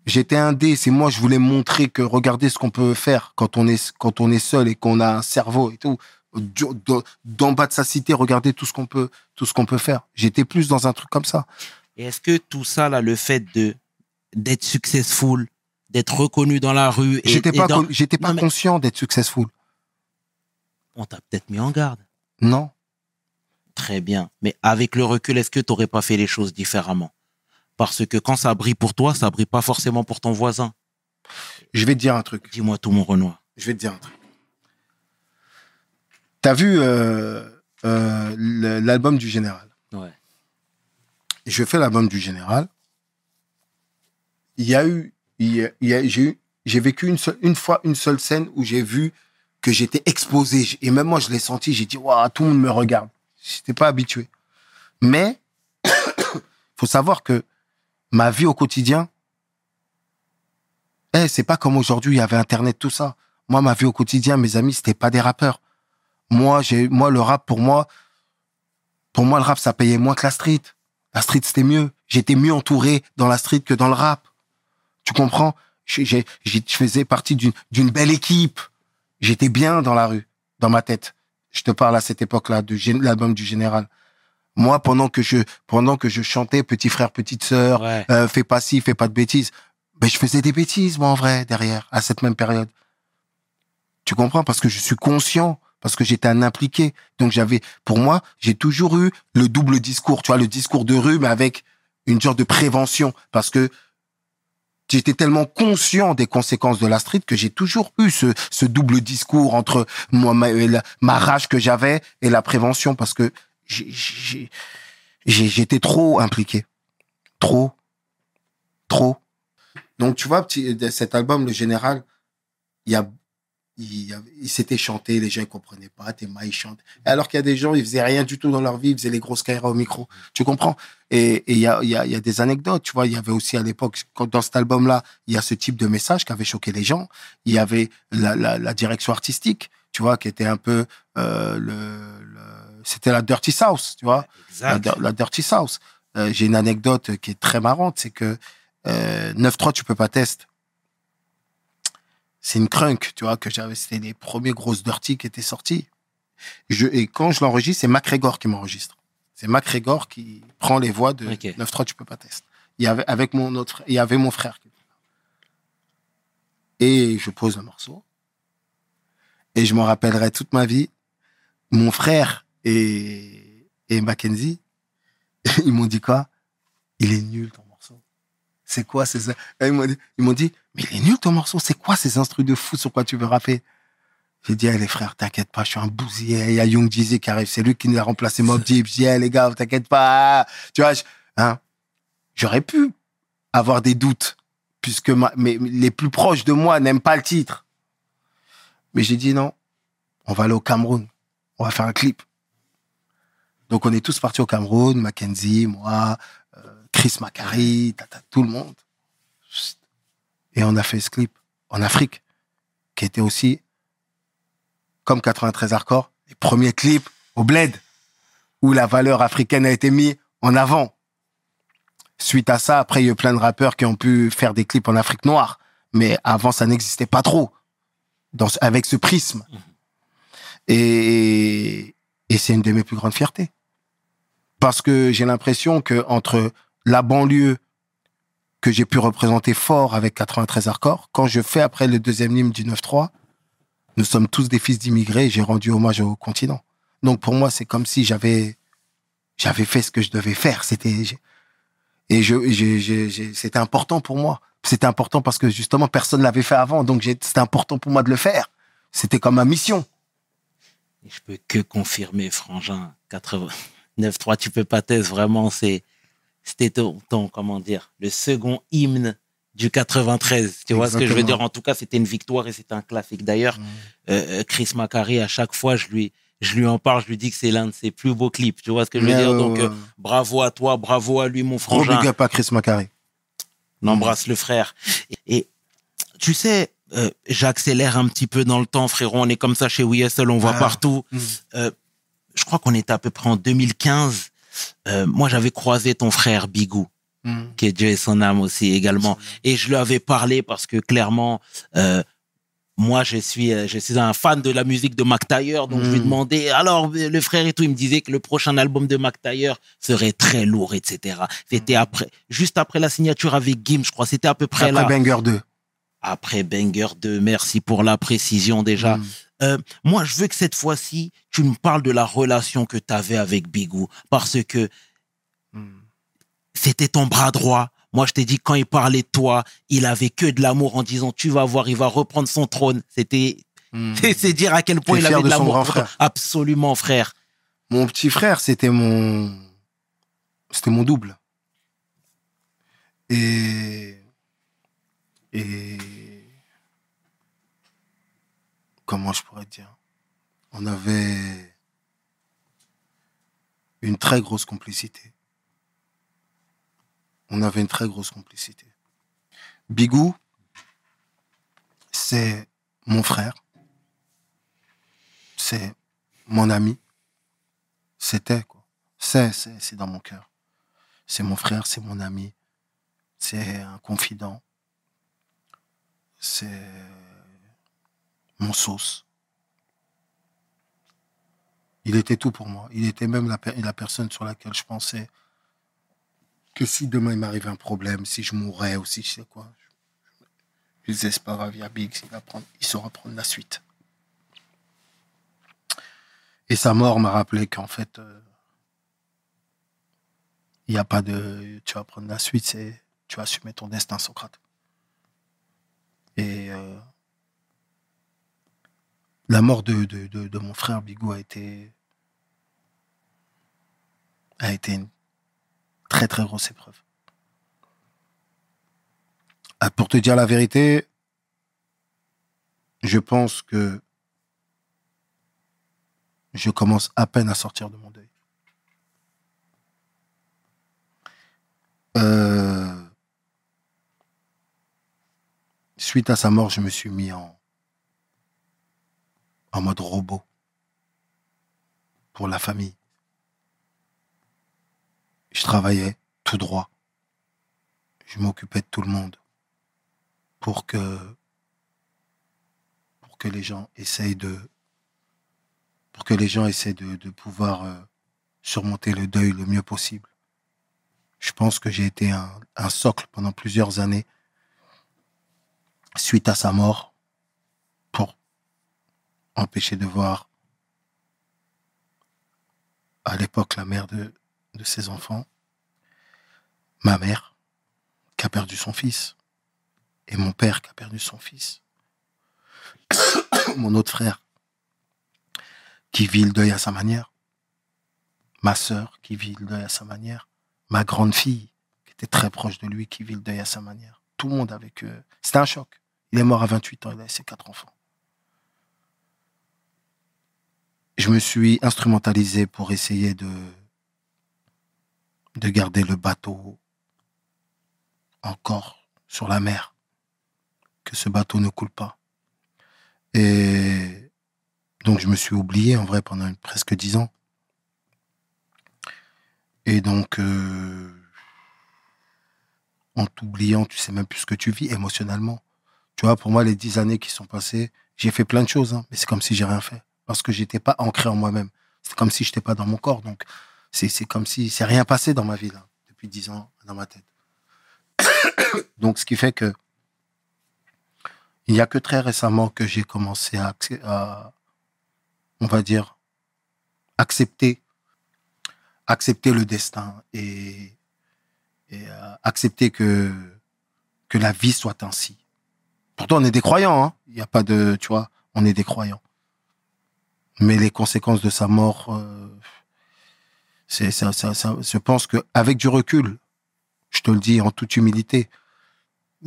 J'étais un dé. C'est moi, je voulais montrer que regardez ce qu'on peut faire quand on est, quand on est seul et qu'on a un cerveau et tout. D'en bas de sa cité, regardez tout ce qu'on peut, tout ce qu'on peut faire. J'étais plus dans un truc comme ça. et est-ce que tout ça, là, le fait de d'être successful, d'être reconnu dans la rue, J'étais pas, dans- j'étais pas Non, mais- conscient d'être successful. On t'a peut-être mis en garde. Non. Très bien. Mais avec le recul, est-ce que tu n'aurais pas fait les choses différemment? Parce que quand ça brille pour toi, ça brille pas forcément pour ton voisin. Je vais te dire un truc. Dis-moi tout, mon Renoir. Je vais te dire un truc. T'as vu euh, euh, l'album du Général? Ouais. Je fais l'album du Général. Il y a eu, il y a- il y a- j'ai eu, j'ai vécu une seule, une fois une seule scène où j'ai vu que j'étais exposé et même moi je l'ai senti. J'ai dit waouh, tout le monde me regarde. J'étais pas habitué. Mais faut savoir que ma vie au quotidien, eh, c'est pas comme aujourd'hui, il y avait Internet, tout ça. Moi, ma vie au quotidien, mes amis, c'était pas des rappeurs. Moi, j'ai, moi, le rap, pour moi, pour moi, le rap, ça payait moins que la street. La street, c'était mieux. J'étais mieux entouré dans la street que dans le rap. Tu comprends? Je faisais partie d'une belle équipe. J'étais bien dans la rue, dans ma tête. Je te parle à cette époque-là de l'album du Général. Moi, pendant que je, pendant que je chantais Petit frère, petite sœur, Ouais. euh, fais pas ci, fais pas de bêtises. Mais je faisais des bêtises, moi, en vrai, derrière, à cette même période. Tu comprends? Parce que je suis conscient, parce que j'étais un impliqué. Donc j'avais, pour moi, j'ai toujours eu le double discours, tu vois, le discours de rue, mais avec une genre de prévention. Parce que j'étais tellement conscient des conséquences de la street que j'ai toujours eu ce, double discours entre ma, la- ma rage que j'avais et la prévention parce que j'étais trop impliqué. Trop. Trop. Donc, tu vois, petit, cet album, Le Général, il y a, il, s'était chanté, les gens ne comprenaient pas, Théma, il chante. Alors qu'il y a des gens, ils faisaient rien du tout dans leur vie, ils faisaient les grosses carrières au micro. Tu comprends? Et il y a, il y, a, il y a des anecdotes, tu vois. Il y avait aussi à l'époque, dans cet album-là, il y a ce type de message qui avait choqué les gens. Il y avait la, la, la direction artistique, tu vois, qui était un peu euh, le, le- c'était la Dirty South, tu vois la, Exact. la Dirty South. Euh, J'ai une anecdote qui est très marrante, c'est que euh, 9-3, tu peux pas test. C'est une crunk, tu vois, que j'avais. C'était les premiers grosses Dirty qui étaient sortis. Je, et quand je l'enregistre, c'est MacGregor qui m'enregistre. C'est MacGregor qui prend les voix de Ok. 9-3, tu peux pas test. Il y avait, avec mon autre, il y avait mon frère. Et je pose le morceau. Et je m'en rappellerai toute ma vie. Mon frère et, et Mackenzie, ils m'ont dit quoi? Il est nul ton morceau. C'est quoi ces... Et Ils m'ont dit, ils m'ont dit, mais il est nul ton morceau. C'est quoi ces instrus de fou sur quoi tu veux rapper? J'ai dit, eh, les frères, t'inquiète pas, je suis un bousier. Il y a Young Jeezy qui arrive, c'est lui qui nous a remplacé Mob Deep. Je dis, eh, les gars, t'inquiète pas. Tu vois, hein? J'aurais pu avoir des doutes, puisque ma- mais les plus proches de moi n'aiment pas le titre. Mais j'ai dit non, on va aller au Cameroun, on va faire un clip. Donc on est tous partis au Cameroun, Mackenzie, moi, euh, Chris Macari, tata, tout le monde. Et on a fait ce clip en Afrique, qui était aussi, comme 93 Hardcore, les premiers clips au Bled, où la valeur africaine a été mise en avant. Suite à ça, après, il y a eu plein de rappeurs qui ont pu faire des clips en Afrique noire. Mais avant, ça n'existait pas trop. Dans, avec ce prisme. Et, et c'est une de mes plus grandes fiertés. Parce que j'ai l'impression que entre la banlieue que j'ai pu représenter fort avec 93 Hardcore, quand je fais après le deuxième hymne du 9-3, nous sommes tous des fils d'immigrés j'ai rendu hommage au continent. Donc pour moi, c'est comme si j'avais, j'avais fait ce que je devais faire. C'était, et je, j'ai- j'ai- c'était important pour moi. C'était important parce que justement, personne l'avait fait avant. Donc, c'était important pour moi de le faire. C'était comme ma mission. Je peux que confirmer, Frangin. 89.3, tu peux pas tester. Vraiment, c'est, c'était ton, ton, comment dire, le second hymne du 93. Tu vois ce que je veux dire? En tout cas, c'était une victoire et c'était un classique. D'ailleurs, euh, euh, Chris Macari, à chaque fois, je lui, je lui en parle, je lui dis que c'est l'un de ses plus beaux clips. Tu vois ce que je veux Mais, dire? euh, Donc, euh, bravo à toi, bravo à lui, mon Gros frangin. up à Chris Macari. On embrasse le frère. Et, et tu sais, euh, j'accélère un petit peu dans le temps, frérot. On est comme ça chez WSL, on voit Ah. partout. Mm. Euh, je crois qu'on était à peu près en 2015. Euh, moi, j'avais croisé ton frère Bigou, Mm. qui est Dieu et son âme aussi également. Et je lui avais parlé parce que clairement, euh, moi, je suis, euh, je suis un fan de la musique de Mac Taylor, donc je lui Mm. demandais, alors, le frère et tout, il me disait que le prochain album de Mac Taylor serait très lourd, etc. C'était après, juste après la signature avec Gim, je crois, c'était à peu près Après là. Banger 2. Après Banger 2, merci pour la précision déjà. Mm. Euh, moi, je veux que cette fois-ci, tu me parles de la relation que tu avais avec Bigou. Parce que Mm. c'était ton bras droit. Moi, je t'ai dit, quand il parlait de toi, il avait que de l'amour en disant, tu vas voir, il va reprendre son trône. C'était, Mm. c'est dire à quel point il avait de l'amour. frère. Absolument, frère. Mon petit frère, c'était mon. C'était mon double. Et. Et. Comment je pourrais dire? On avait une très grosse complicité. On avait une très grosse complicité. Bigou, c'est mon frère. C'est mon ami. C'était, quoi. C'est, c'est, c'est dans mon cœur. C'est mon frère, c'est mon ami. C'est un confident. C'est mon sauce. Il était tout pour moi. Il était même la, per- la personne sur laquelle je pensais que si demain il m'arrivait un problème, si je mourrais ou si je sais quoi, je, disais, c'est pas grave, il y a Biggs, il, va prendre, saura prendre la suite. Et sa mort m'a rappelé qu'en fait, euh, il n'y a pas de. Tu vas prendre la suite, c'est. Tu vas assumer ton destin, Socrate. Et. euh, la mort de, de, de, mon frère Bigou a été. a été une très très grosse épreuve. Ah, Pour te dire la vérité, je pense que je commence à peine à sortir de mon deuil. Euh, suite à sa mort, je me suis mis en, en mode robot pour la famille. Je travaillais tout droit. Je m'occupais de tout le monde pour que pour que les gens essayent de pour que les gens essaient de, de pouvoir euh, surmonter le deuil le mieux possible. Je pense que j'ai été un, un socle pendant plusieurs années suite à sa mort pour empêcher de voir à l'époque la mère de, de ses enfants, ma mère qui a perdu son fils et mon père qui a perdu son fils, mon autre frère qui vit le deuil à sa manière, ma sœur qui vit le deuil à sa manière, ma grande fille qui était très proche de lui qui vit le deuil à sa manière. Tout le monde avec eux. C'était un choc. Il est mort à 28 ans, il a laissé quatre enfants. Je me suis instrumentalisé pour essayer de, de garder le bateau encore sur la mer, que ce bateau ne coule pas. Et donc je me suis oublié en vrai pendant presque dix ans. Et donc, euh, en t'oubliant, tu sais même plus ce que tu vis émotionnellement. Tu vois, pour moi, les dix années qui sont passées, j'ai fait plein de choses, hein, mais c'est comme si j'ai rien fait. Parce que j'étais pas ancré en moi-même. C'est comme si j'étais pas dans mon corps. Donc, c'est comme si c'est rien passé dans ma vie, là, depuis dix ans, dans ma tête. donc, ce qui fait que il n'y a que très récemment que j'ai commencé à, on va dire, accepter, accepter le destin et, et euh, accepter que, que la vie soit ainsi. Pourtant, on est des croyants, hein. Il n'y a pas de, tu vois, on est des croyants. Mais les conséquences de sa mort, euh, c'est, ça, ça, je pense que avec du recul, je te le dis en toute humilité,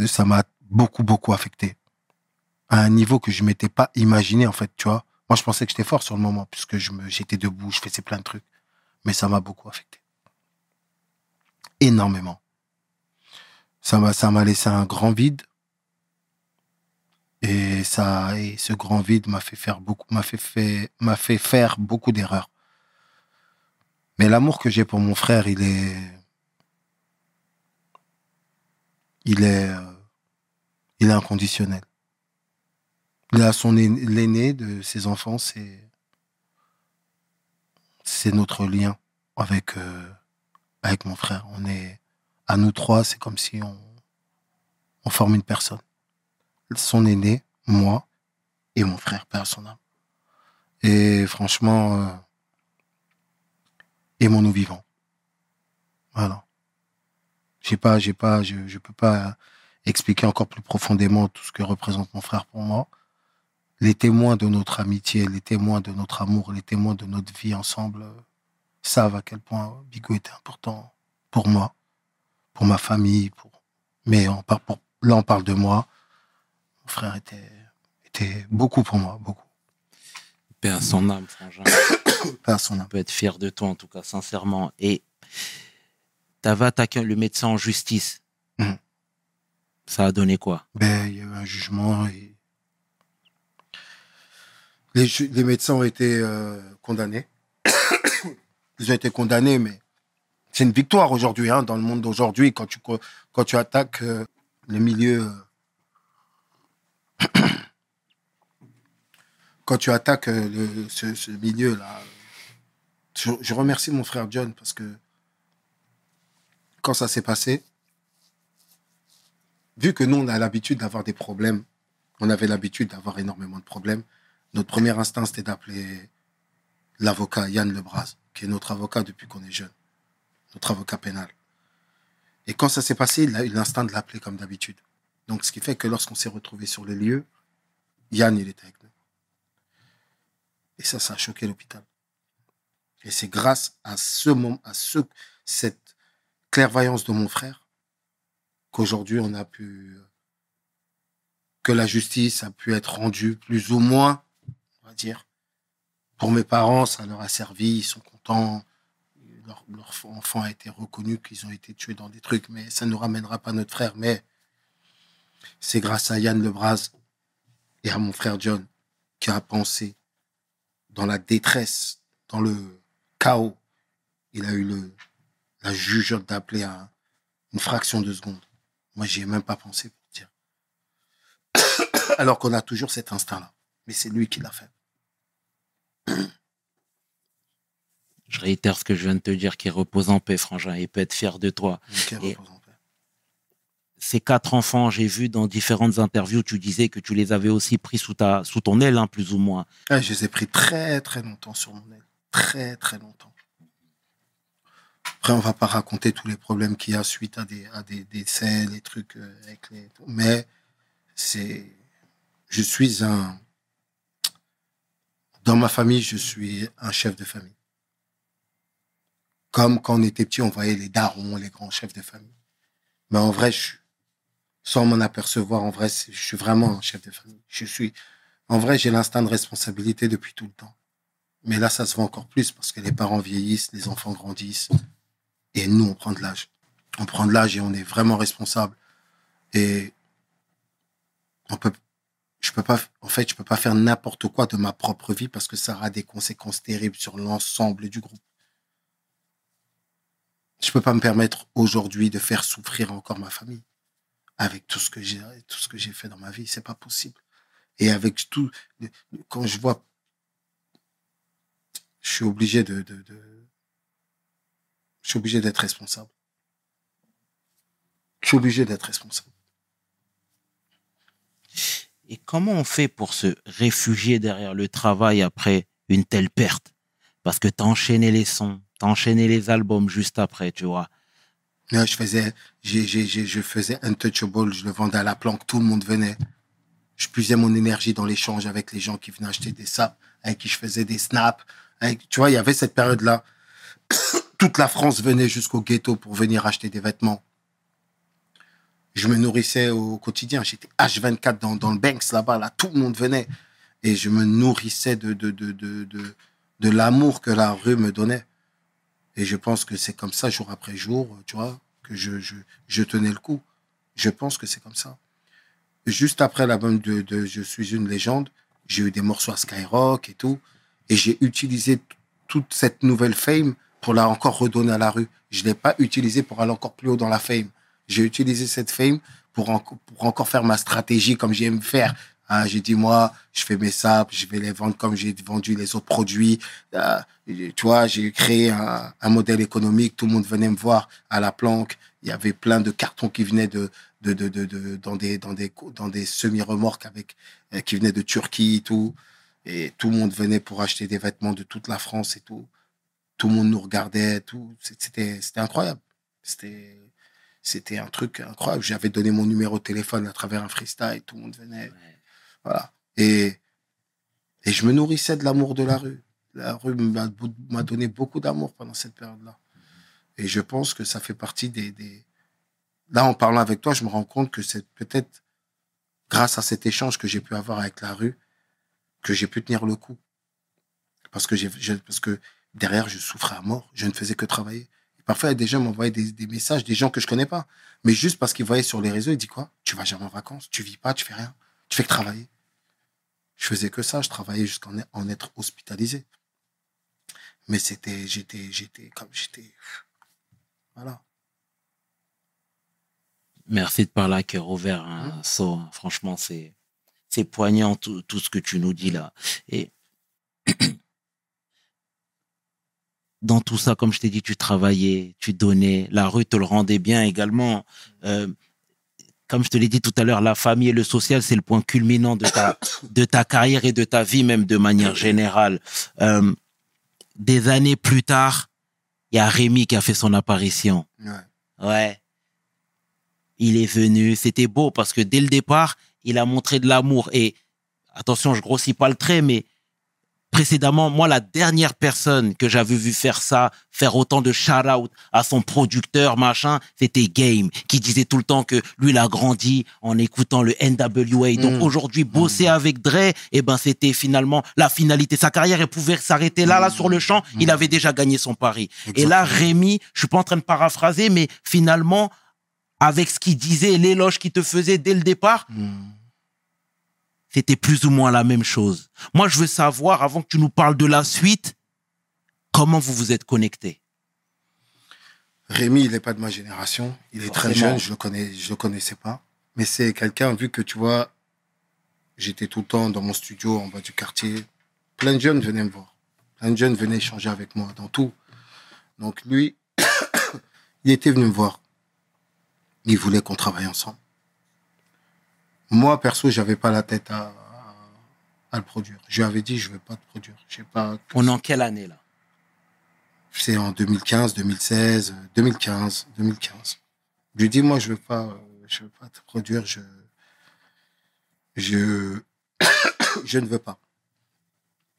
ça m'a beaucoup, beaucoup affecté. À un niveau que je m'étais pas imaginé, en fait, tu vois. Moi, je pensais que j'étais fort sur le moment, puisque j'étais debout, je faisais plein de trucs. Mais ça m'a beaucoup affecté. Énormément. Ça m'a, ça m'a laissé un grand vide. Et ça, et ce grand vide m'a fait faire beaucoup, m'a fait, faire beaucoup d'erreurs. Mais l'amour que j'ai pour mon frère, il est, il est, euh, il est inconditionnel. Son aîné- l'aîné de ses enfants, c'est, c'est notre lien avec, euh, avec mon frère. On est, à nous trois, c'est comme si on, on forme une personne. Son aîné, moi et mon frère, père son âme. Et franchement, euh, aimons-nous vivants. Voilà. J'ai pas, j'ai pas, je, je peux pas expliquer encore plus profondément tout ce que représente mon frère pour moi. Les témoins de notre amitié, les témoins de notre amour, les témoins de notre vie ensemble euh, savent à quel point Bigo était important pour moi, pour ma famille, pour. Mais on parle pour, là, on parle de moi. Mon frère était, était beaucoup pour moi, beaucoup. Paix à son âme, frangin. Pas à son On âme. peut être fier de toi, en tout cas, sincèrement. Et t'avais attaqué le médecin en justice. Mhm. Ça a donné quoi? Ben, il y a eu un jugement et les, ju- les médecins ont été euh, condamnés. Ils ont été condamnés, mais c'est une victoire aujourd'hui, hein, dans le monde d'aujourd'hui, quand tu, quand tu attaques euh, le milieu. euh, quand tu attaques euh, ce, milieu-là. Je, je remercie mon frère John parce que quand ça s'est passé, vu que nous, on a l'habitude d'avoir des problèmes, on avait l'habitude d'avoir énormément de problèmes, notre premier instinct, c'était d'appeler l'avocat Yann Lebras, qui est notre avocat depuis qu'on est jeune, notre avocat pénal. Et quand ça s'est passé, il a eu l'instinct de l'appeler comme d'habitude. Donc, ce qui fait que lorsqu'on s'est retrouvé sur le lieu, Yann, il était avec nous. Et ça, ça a choqué l'hôpital. Et c'est grâce à ce moment, à ce, cette clairvoyance de mon frère qu'aujourd'hui on a pu que la justice a pu être rendue plus ou moins, on va dire. Pour mes parents, ça leur a servi, ils sont contents. Leur, leur enfant a été reconnu qu'ils ont été tués dans des trucs, mais ça ne ramènera pas notre frère. Mais c'est grâce à Yann Lebras et à mon frère John qui a pensé dans la détresse, dans le chaos. Il a eu le, la jugeote d'appeler à une fraction de seconde. Moi, j'y ai même pas pensé pour dire. Alors qu'on a toujours cet instinct-là. Mais c'est lui qui l'a fait. Je réitère ce que je viens de te dire, qui repose en paix, frangin, et peut être fier de toi. Et-. Ces quatre enfants, j'ai vu dans différentes interviews, tu disais que tu les avais aussi pris sous, ta, sous ton aile, hein, plus ou moins. Ouais, je les ai pris très, très longtemps sur mon aile. Très, très longtemps. Après, on va pas raconter tous les problèmes qu'il y a suite à des, à des décès, les trucs euh. Mais c'est. Je suis un. Dans ma famille, je suis un chef de famille. Comme quand on était petit, on voyait les darons, les grands chefs de famille. Mais en vrai, je, suis- sans m'en apercevoir, en vrai, je suis vraiment un chef de famille. Je suis, en vrai, j'ai l'instinct de responsabilité depuis tout le temps. Mais là, ça se voit encore plus parce que les parents vieillissent, les enfants grandissent. Et nous, on prend de l'âge. On prend de l'âge et on est vraiment responsable. Et on peut, je peux pas, en fait, je peux pas faire n'importe quoi de ma propre vie parce que ça aura des conséquences terribles sur l'ensemble du groupe. Je peux pas me permettre aujourd'hui de faire souffrir encore ma famille avec tout ce que j'ai, tout ce que j'ai fait dans ma vie. C'est pas possible. Et avec tout, quand je vois, je suis obligé de, de, de- je suis obligé d'être responsable. Je suis obligé d'être responsable. Et comment on fait pour se réfugier derrière le travail après une telle perte? Parce que t'as enchaîné les sons, t'as enchaîné les albums juste après, tu vois. Je faisais, j'ai- je faisais Untouchable, je le vendais à la planque, tout le monde venait. Je puisais mon énergie dans l'échange avec les gens qui venaient acheter des saps, avec qui je faisais des snaps. Tu vois, il y avait cette période-là. Toute la France venait jusqu'au ghetto pour venir acheter des vêtements. Je me nourrissais au quotidien. J'étais H24 dans, dans le Banks là-bas, là, tout le monde venait. Et je me nourrissais de, de, de l'amour que la rue me donnait. Et je pense que c'est comme ça, jour après jour, tu vois, que je, je, je tenais le coup. Je pense que c'est comme ça. Juste après l'album de, de Je suis une légende, j'ai eu des morceaux à Skyrock et tout. Et j'ai utilisé toute cette nouvelle fame pour la encore redonner à la rue. Je l'ai pas utilisé pour aller encore plus haut dans la fame. J'ai utilisé cette fame pour, pour encore faire ma stratégie comme j'aime faire. Ah, j'ai dit, moi, je fais mes sapes, je vais les vendre comme j'ai vendu les autres produits. Et tu vois, j'ai créé un, modèle économique. Tout le monde venait me voir à la planque. Il y avait plein de cartons qui venaient de, de, de, de, dans des, dans des, dans des semi-remorques avec, euh, qui venaient de Turquie et tout. Et tout le monde venait pour acheter des vêtements de toute la France et tout. Tout le monde nous regardait, tout. C'était, c'était incroyable. C'était, c'était un truc incroyable. J'avais donné mon numéro de téléphone à travers un freestyle. Tout le monde venait. Et, je me nourrissais de l'amour de la rue. La rue m'a donné beaucoup d'amour pendant cette période-là. Et je pense que ça fait partie des. Là, en parlant avec toi, je me rends compte que c'est peut-être grâce à cet échange que j'ai pu avoir avec la rue que j'ai pu tenir le coup. Parce que, derrière, je souffrais à mort. Je ne faisais que travailler. Parfois, des gens m'envoyaient des, des messages, des gens que je connais pas. Mais juste parce qu'ils voyaient sur les réseaux, ils disent quoi? Tu vas jamais en vacances, tu vis pas, tu fais rien. Tu fais que travailler. Je faisais que ça, je travaillais jusqu'à en, en être hospitalisé. Mais c'était, j'étais, j'étais comme j'étais. Voilà. Merci de parler à cœur ouvert, hein, So. Franchement, c'est c'est poignant tout, tout ce que tu nous dis là. Et dans tout ça, comme je t'ai dit, tu travaillais, tu donnais, la rue te le rendait bien également. Euh, comme je te l'ai dit tout à l'heure, la famille et le social, c'est le point culminant de ta, de ta carrière et de ta vie même de manière générale. Euh, des années plus tard, il y a Rémi qui a fait son apparition. Ouais. Ouais. Il est venu, c'était beau parce que dès le départ, il a montré de l'amour. Et attention, je grossis pas le trait, mais précédemment, moi, la dernière personne que j'avais vu faire ça, faire autant de shout-out à son producteur, machin, c'était Game, qui disait tout le temps que lui, il a grandi en écoutant le NWA. Donc Mm. aujourd'hui, bosser avec Dre, eh ben, c'était finalement la finalité. Sa carrière, elle pouvait s'arrêter là, là, sur le champ. Il avait déjà gagné son pari. Et là, Rémi, je suis pas en train de paraphraser, mais finalement, avec ce qu'il disait, l'éloge qu'il te faisait dès le départ. C'était plus ou moins la même chose. Moi, je veux savoir, avant que tu nous parles de la suite, comment vous vous êtes connectés? Rémi, il n'est pas de ma génération. Il est très jeune, je le connais, je le connaissais pas. Mais c'est quelqu'un, vu que tu vois, j'étais tout le temps dans mon studio en bas du quartier. Plein de jeunes venaient me voir. Plein de jeunes venaient échanger avec moi dans tout. Donc lui, il était venu me voir. Il voulait qu'on travaille ensemble. Moi, perso, j'avais pas la tête à, à, le produire. Je lui avais dit, je veux pas te produire. Je sais pas. On est en quelle année, là? C'est en 2015, 2016, euh, 2015, 2015. Je lui dis, moi, je veux pas, euh, je veux pas te produire, je, je, je ne veux pas.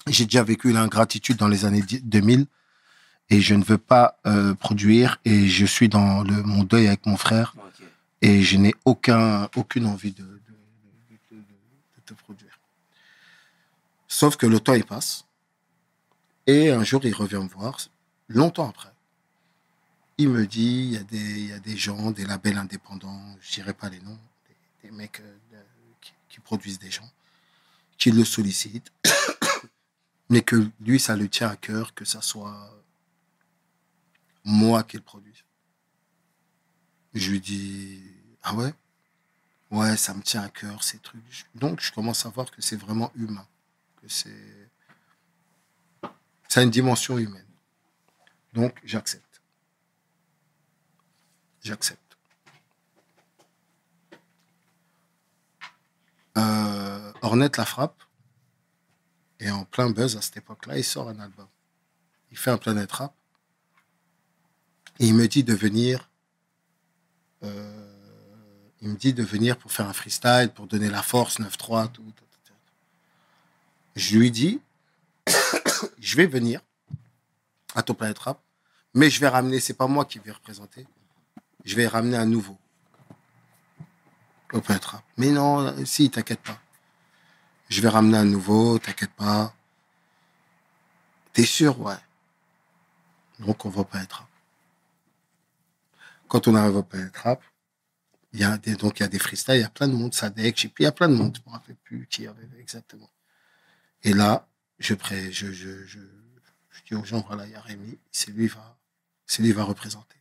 J'ai déjà vécu l'ingratitude dans les années 2000 et je ne veux pas euh, produire et je suis dans le, mon deuil avec mon frère et je n'ai aucun, aucune envie de produire. Sauf que le temps, il passe. Et un jour, il revient me voir, longtemps après. Il me dit, il y, a des, gens, des labels indépendants, je dirais pas les noms, des, mecs euh, qui, produisent des gens, qui le sollicitent, mais que lui, ça lui tient à cœur que ça soit moi qui le produise. Je lui dis, ah ouais? Ouais, ça me tient à cœur, ces trucs. Donc, je commence à voir que c'est vraiment humain, que c'est... Ça a une dimension humaine. Donc, j'accepte. J'accepte. Euh, Ornette la frappe. Et en plein buzz à cette époque-là, il sort un album. Il fait un Planète Rap. Et il me dit de venir. euh, il me dit de venir pour faire un freestyle, pour donner la force, 9-3, tout. Je lui dis, je vais venir à ton Planète Rap, mais je vais ramener, c'est pas moi qui vais représenter, je vais ramener un nouveau au Planète Rap. Mais non, si, t'inquiète pas. Je vais ramener un nouveau, t'inquiète pas. T'es sûr, ouais. Donc on va pas être rap. Quand on arrive au Planète Rap, il y a des, donc il y a des freestyles, il y a plein de monde, Sadek, plus, il y a plein de monde, je me rappelle plus qui y avait exactement. Et là, je, pré, je, je, je, je dis aux gens, voilà, il y a Rémi, c'est lui va, c'est lui va représenter.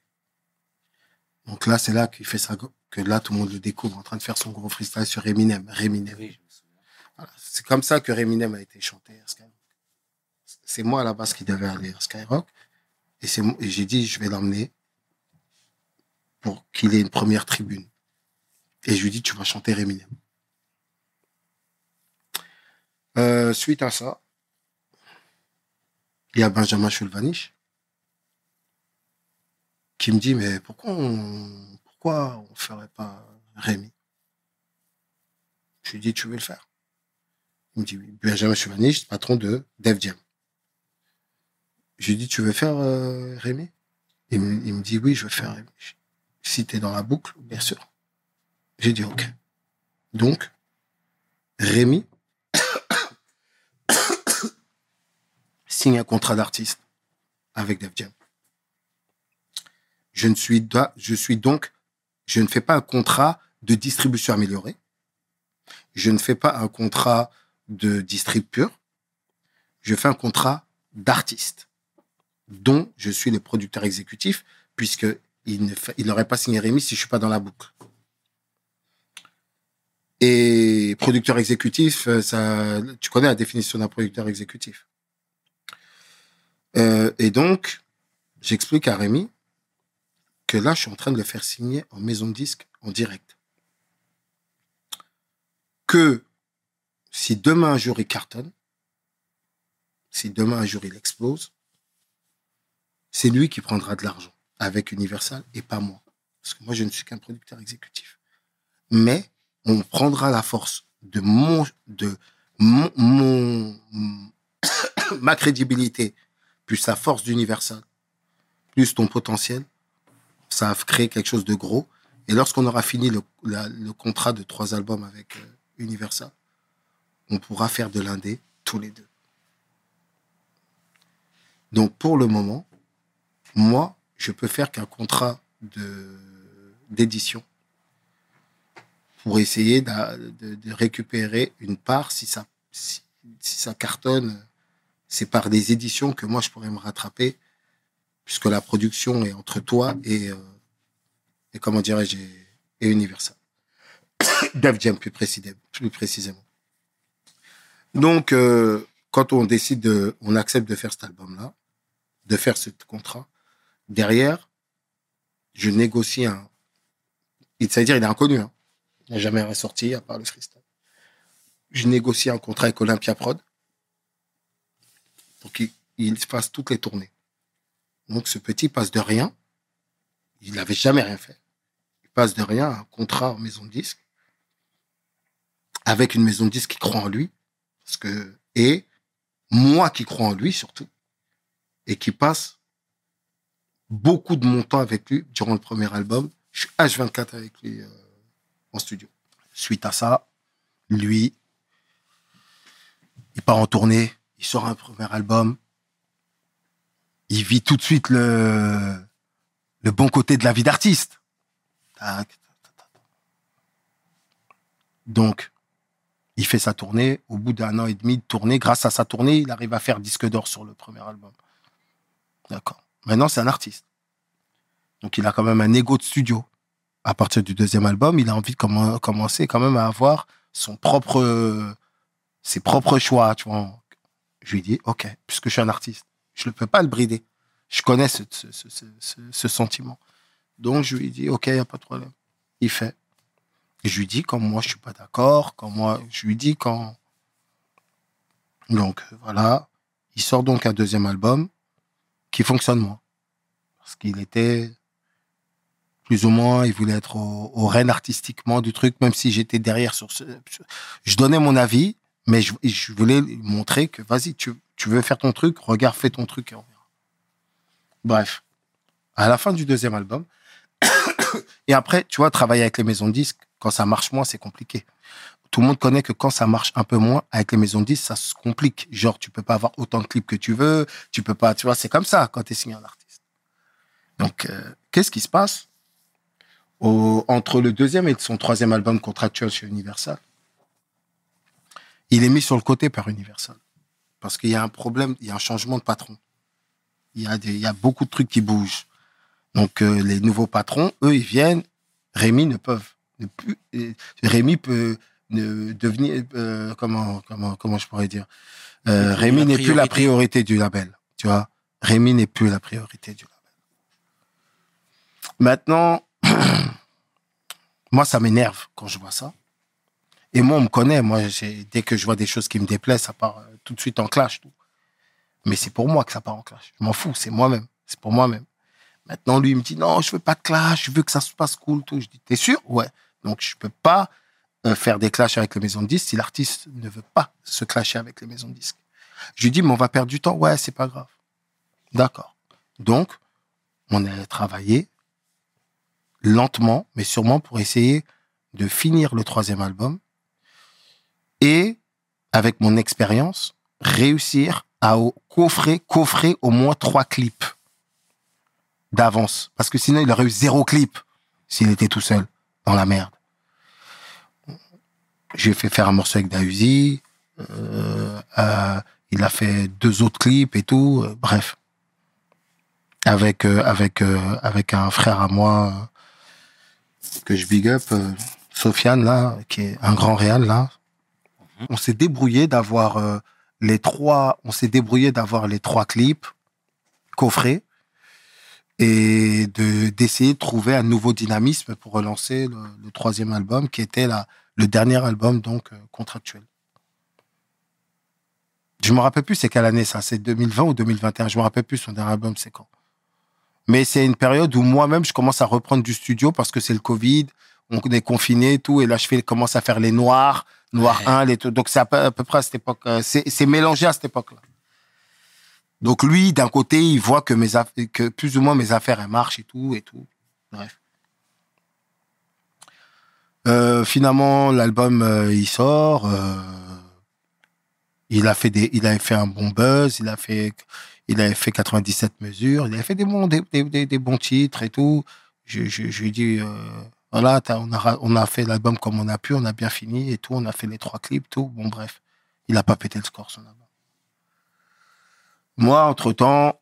Donc là, c'est là qu'il fait ça, que là, tout le monde le découvre en train de faire son gros freestyle sur Eminem, Reminem. Voilà. C'est comme ça que Reminem a été chanté à Skyrock. C'est moi à la base qui devais aller à Skyrock. Et, et j'ai dit, je vais l'emmener pour qu'il ait une première tribune. Et je lui dis, tu vas chanter Rémi. Euh, suite à ça, il y a Benjamin Chulvanich qui me dit, mais pourquoi on, pourquoi on ferait pas Rémi? Je lui dis, tu veux le faire? Il me dit. Benjamin Chulvanich, patron de Def Jam. Je lui dis, tu veux faire euh, Rémi? Il me, il me dit, oui, je veux faire Rémi. Si tu es dans la boucle, bien sûr. J'ai dit, OK. Donc, Rémi signe un contrat d'artiste avec Def Jam. Je ne suis, donc, je ne fais pas un contrat de distribution améliorée. Je ne fais pas un contrat de distrib pur. Je fais un contrat d'artiste dont je suis le producteur exécutif puisque il n'aurait pas signé Rémi si je suis pas dans la boucle. Et producteur exécutif, euh, ça, tu connais la définition d'un producteur exécutif. Euh, et donc, j'explique à Rémi que là, je suis en train de le faire signer en maison de disque en direct. Que si demain un jour il cartonne, si demain un jour il explose, c'est lui qui prendra de l'argent avec Universal et pas moi. Parce que moi, je ne suis qu'un producteur exécutif. Mais on prendra la force de mon, de mon, ma crédibilité, plus la force d'Universal, plus ton potentiel, ça va créer quelque chose de gros. Et lorsqu'on aura fini le, contrat de trois albums avec euh, Universal, on pourra faire de l'indé tous les deux. Donc pour le moment, moi, je peux faire qu'un contrat d'édition pour essayer de, récupérer une part si ça si, ça cartonne. C'est par des éditions que moi je pourrais me rattraper puisque la production est entre toi et euh, et comment dirais-je et, Universal. Def Jam plus précisément plus précisément. Donc euh, quand on décide de on accepte de faire cet album là de faire ce contrat derrière je négocie un c'est-à-dire il est inconnu hein. Il n'a jamais ressorti à part le freestyle. Je négocie un contrat avec Olympia Prod pour qu'il il fasse toutes les tournées. Donc ce petit passe de rien. Il n'avait jamais rien fait. Il passe de rien à un contrat en maison de disque avec une maison de disque qui croit en lui. Parce que, et moi qui crois en lui surtout. Et qui passe beaucoup de mon temps avec lui durant le premier album. Je suis H24 avec lui. euh, studio. Suite à ça, lui, il part en tournée, il sort un premier album, il vit tout de suite le, le bon côté de la vie d'artiste. Donc, il fait sa tournée. Au bout d'un an et demi de tournée, grâce à sa tournée, il arrive à faire disque d'or sur le premier album. D'accord. Maintenant, c'est un artiste. Donc, il a quand même un ego de studio à partir du deuxième album, il a envie de commen- commencer quand même à avoir son propre, ses propres choix. Je lui dis, OK, puisque je suis un artiste, je ne peux pas le brider. Je connais ce, sentiment. Donc, je lui dis, OK, il n'y a pas de problème. Il fait. Je lui dis quand moi, je suis pas d'accord, quand moi, je lui dis quand... Donc, euh, voilà. Il sort donc un deuxième album qui fonctionne moins. Parce qu'il était plus ou moins, il voulait être au, au rêne artistiquement du truc, même si j'étais derrière sur ce. Je donnais mon avis, mais je, voulais lui montrer que vas-y, tu, tu veux faire ton truc, regarde, fais ton truc et on verra. Bref, à la fin du deuxième album, et après, tu vois, travailler avec les maisons de disques, quand ça marche moins, c'est compliqué. Tout le monde connaît que quand ça marche un peu moins avec les maisons de disques, ça se complique. Genre, tu peux pas avoir autant de clips que tu veux, tu peux pas, tu vois, c'est comme ça quand tu es signé un artiste. Donc, euh, qu'est-ce qui se passe? Au- entre le deuxième et son troisième album contractuel chez Universal, il est mis sur le côté par Universal. Parce qu'il y a un problème, il y a un changement de patron. Il y a, des, il y a beaucoup de trucs qui bougent. Donc, euh, les nouveaux patrons, eux, ils viennent. Rémi ne peuvent ne plus. euh, Rémi peut ne devenir. euh, comment, comment, comment je pourrais dire? Rémi n'est plus la priorité. priorité du label. Tu vois? Rémi n'est plus la priorité du label. Maintenant, Moi, ça m'énerve quand je vois ça. Et moi, on me connaît. Moi, dès que je vois des choses qui me déplaisent, ça part euh, tout de suite en clash. Tout. Mais c'est pour moi que ça part en clash. Je m'en fous, c'est moi-même. C'est pour moi-même. Maintenant, lui, il me dit non, je veux pas de clash, je veux que ça se passe cool. Tout. Je dis, t'es sûr? Ouais. Donc, je peux pas euh, faire des clashs avec les maisons de disques si l'artiste ne veut pas se clasher avec les maisons de disques. Je lui dis, mais on va perdre du temps? Ouais, c'est pas grave. D'accord. Donc, on a travaillé lentement, mais sûrement pour essayer de finir le troisième album et, avec mon expérience, réussir à coffrer, coffrer au moins trois clips d'avance. Parce que sinon, il aurait eu zéro clip s'il était tout seul dans la merde. J'ai fait faire un morceau avec Dausi. euh, euh, il a fait deux autres clips et tout. euh, bref. Avec, avec, avec un frère à moi que je big up, euh, Sofiane, là, qui est un grand réal, là. On s'est débrouillé d'avoir euh, les trois, on s'est débrouillé d'avoir les trois clips coffrés et de d'essayer de trouver un nouveau dynamisme pour relancer le, le troisième album qui était la, le dernier album donc euh, contractuel. Je me rappelle plus c'est quelle année ça, c'est 2020 ou 2021, je me rappelle plus son dernier album c'est quand? Mais c'est une période où moi-même je commence à reprendre du studio parce que c'est le Covid, on est confiné et tout et là je fais commence à faire les noirs, noir Ouais. 1 les tout. Donc c'est à peu, à peu près à cette époque euh, c'est mélangé à cette époque-là. Donc lui, d'un côté, il voit que mes aff- que plus ou moins mes affaires elles marchent et tout et tout. Bref. Euh, finalement, l'album euh, il sort. euh, il a fait des, il avait fait un bon buzz. Il a fait, il avait fait 97 mesures. Il avait fait des bons, des, des, titres et tout. Je, je, lui ai dit, euh, voilà, on a, fait l'album comme on a pu, on a bien fini et tout. On a fait les trois clips, tout. Bon, bref, il a pas pété le score son album. Moi, entre temps,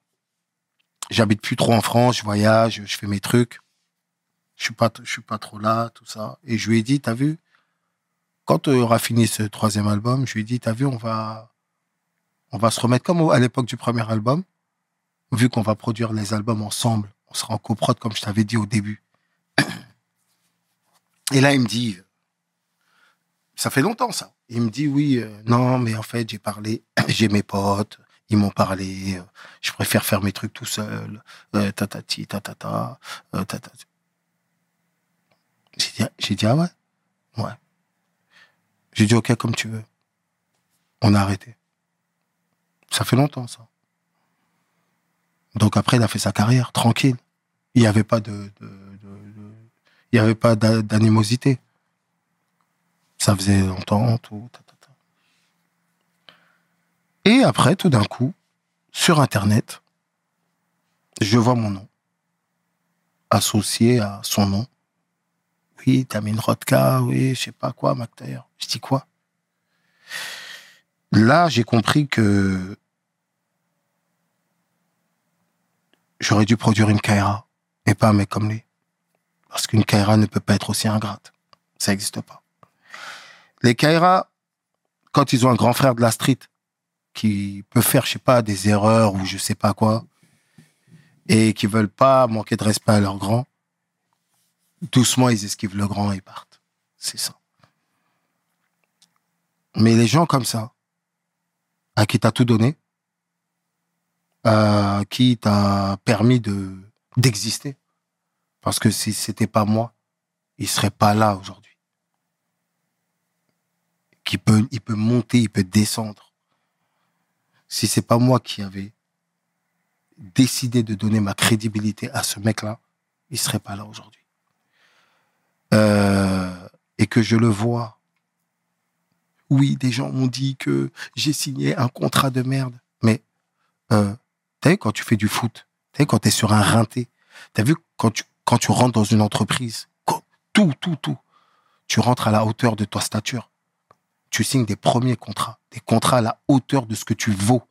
j'habite plus trop en France, je voyage, je fais mes trucs. Je suis suis pas trop là, tout ça. Et je lui ai dit, t'as vu, quand on aura fini ce troisième album, je lui ai dit, t'as vu, on va, on va se remettre comme à l'époque du premier album, vu qu'on va produire les albums ensemble. On sera en coprod, comme je t'avais dit au début. Et là, il me dit, ça fait longtemps ça. Il me dit, oui, euh, non, mais en fait, j'ai parlé, j'ai mes potes, ils m'ont parlé, euh, je préfère faire mes trucs tout seul, euh, tatati, tatata, euh, tatati. J'ai dit, j'ai dit, ah ouais? Ouais. J'ai dit, ok, comme tu veux. On a arrêté. Ça fait longtemps, ça. Donc après, il a fait sa carrière, tranquille. Il n'y avait pas de, il y avait pas d'a- d'animosité. Ça faisait longtemps, tout. Et après, tout d'un coup, sur Internet, je vois mon nom associé à son nom. Oui, Tamine Rodka, oui, je sais pas quoi, McTayer. Je dis quoi? Là, j'ai compris que j'aurais dû produire une Kaira et pas un mec comme lui. Parce qu'une Kaira ne peut pas être aussi ingrate. Ça n'existe pas. Les Kaira, quand ils ont un grand frère de la street qui peut faire, je sais pas, des erreurs ou je sais pas quoi, et qui veulent pas manquer de respect à leur grand, doucement ils esquivent le grand et partent. C'est ça. Mais les gens comme ça, à qui t'as tout donné, à qui t'as permis de d'exister, parce que si c'était pas moi, il serait pas là aujourd'hui. Qui peut, il peut monter, il peut descendre. Si c'est pas moi qui avais décidé de donner ma crédibilité à ce mec-là, il serait pas là aujourd'hui. Euh, et que je le vois. Oui, des gens m'ont dit que j'ai signé un contrat de merde. Mais, euh, vu quand tu fais du foot, t'as vu quand t'es sur un rinté, t'as vu quand tu, quand tu rentres dans une entreprise, tout, tout, tout, tu rentres à la hauteur de ta stature. Tu signes des premiers contrats, des contrats à la hauteur de ce que tu vaux.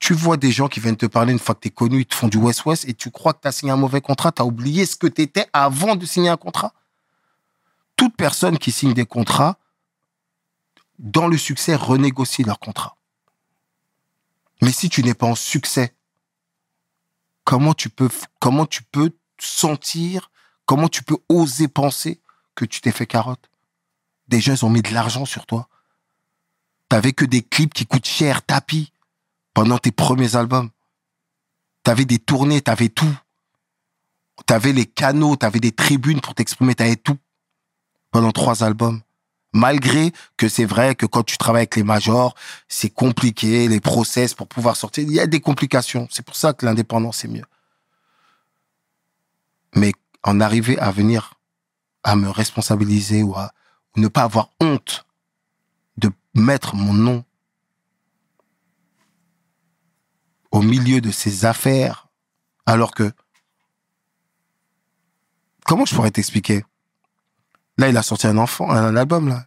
Tu vois des gens qui viennent te parler une fois que t'es connu, ils te font du West-West et tu crois que t'as signé un mauvais contrat, t'as oublié ce que t'étais avant de signer un contrat. Toute personne qui signe des contrats, dans le succès, renégocie leur contrat. Mais si tu n'es pas en succès, comment tu peux, sentir Comment tu peux oser penser que tu t'es fait carotte? Des gens, ont mis de l'argent sur toi. T'avais que des clips qui coûtent cher, tapis, pendant tes premiers albums. T'avais des tournées, t'avais tout. T'avais les canaux, t'avais des tribunes pour t'exprimer, t'avais tout. Pendant trois albums. Malgré que c'est vrai que quand tu travailles avec les majors, c'est compliqué, les process pour pouvoir sortir. Il y a des complications. C'est pour ça que l'indépendance est mieux. Mais en arriver à venir à me responsabiliser ou à ne pas avoir honte de mettre mon nom au milieu de ces affaires, alors que comment je pourrais t'expliquer? Là, il a sorti un enfant, un album là.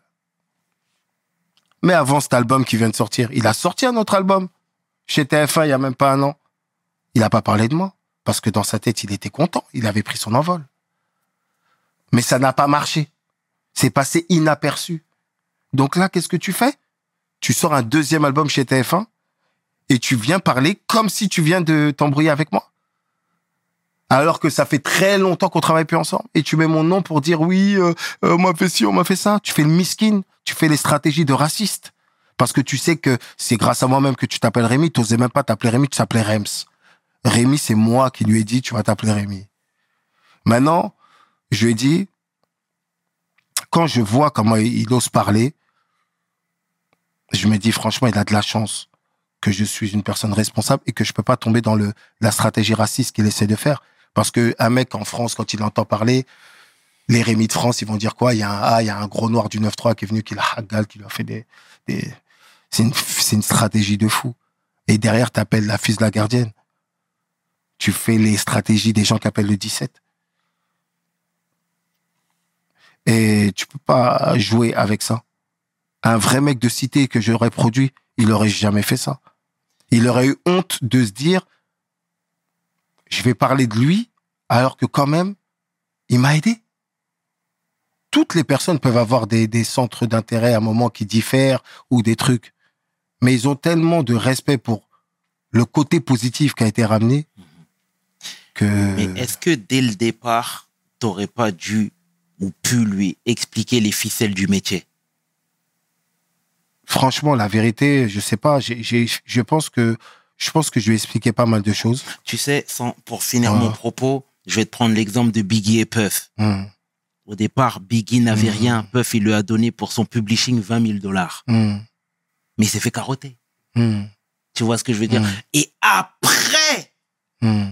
Mais avant cet album qui vient de sortir, il a sorti un autre album chez TF1 il y a même pas un an. Il n'a pas parlé de moi parce que dans sa tête, il était content, il avait pris son envol. Mais ça n'a pas marché. C'est passé inaperçu. Donc là, qu'est-ce que tu fais? Tu sors un deuxième album chez TF1 et tu viens parler comme si tu viens de t'embrouiller avec moi. Alors que ça fait très longtemps qu'on travaille plus ensemble. Et tu mets mon nom pour dire oui, euh, euh, on m'a fait ci, on m'a fait ça. Tu fais le miskin, tu fais les stratégies de raciste. Parce que tu sais que c'est grâce à moi-même que tu t'appelles Rémi. Tu n'osais même pas t'appeler Rémi, tu t'appelais Rems. Rémi, c'est moi qui lui ai dit, tu vas t'appeler Rémi. Maintenant, je lui ai dit, quand je vois comment il ose parler, je me dis franchement, il a de la chance que je suis une personne responsable et que je peux pas tomber dans le la stratégie raciste qu'il essaie de faire. Parce que un mec en France, quand il entend parler, les Rémi de France, ils vont dire quoi? Il y a un ah, il y a un gros noir du 9-3 qui est venu, qui l'a hagal, qui lui a fait des, c'est une stratégie de fou. Et derrière, t'appelles la fille de la gardienne. Tu fais les stratégies des gens qui appellent le 17. Et tu peux pas jouer avec ça. Un vrai mec de cité que j'aurais produit, il aurait jamais fait ça. Il aurait eu honte de se dire, je vais parler de lui, alors que quand même, il m'a aidé. Toutes les personnes peuvent avoir des, des centres d'intérêt à un moment qui diffèrent ou des trucs. Mais ils ont tellement de respect pour le côté positif qui a été ramené que... Mais est-ce que dès le départ, t'aurais pas dû ou pu lui expliquer les ficelles du métier? Franchement, la vérité, je sais pas. Je pense que je pense que je lui ai expliqué pas mal de choses. Tu sais, sans, pour finir Ouais. mon propos, je vais te prendre l'exemple de Biggie et Puff. Hmm, Au départ, Biggie n'avait Mhm. rien. Puff, il lui a donné pour son publishing 20 000 dollars. hmm, Mais il s'est fait carotter. hmm, Tu vois ce que je veux dire? Et après hmm,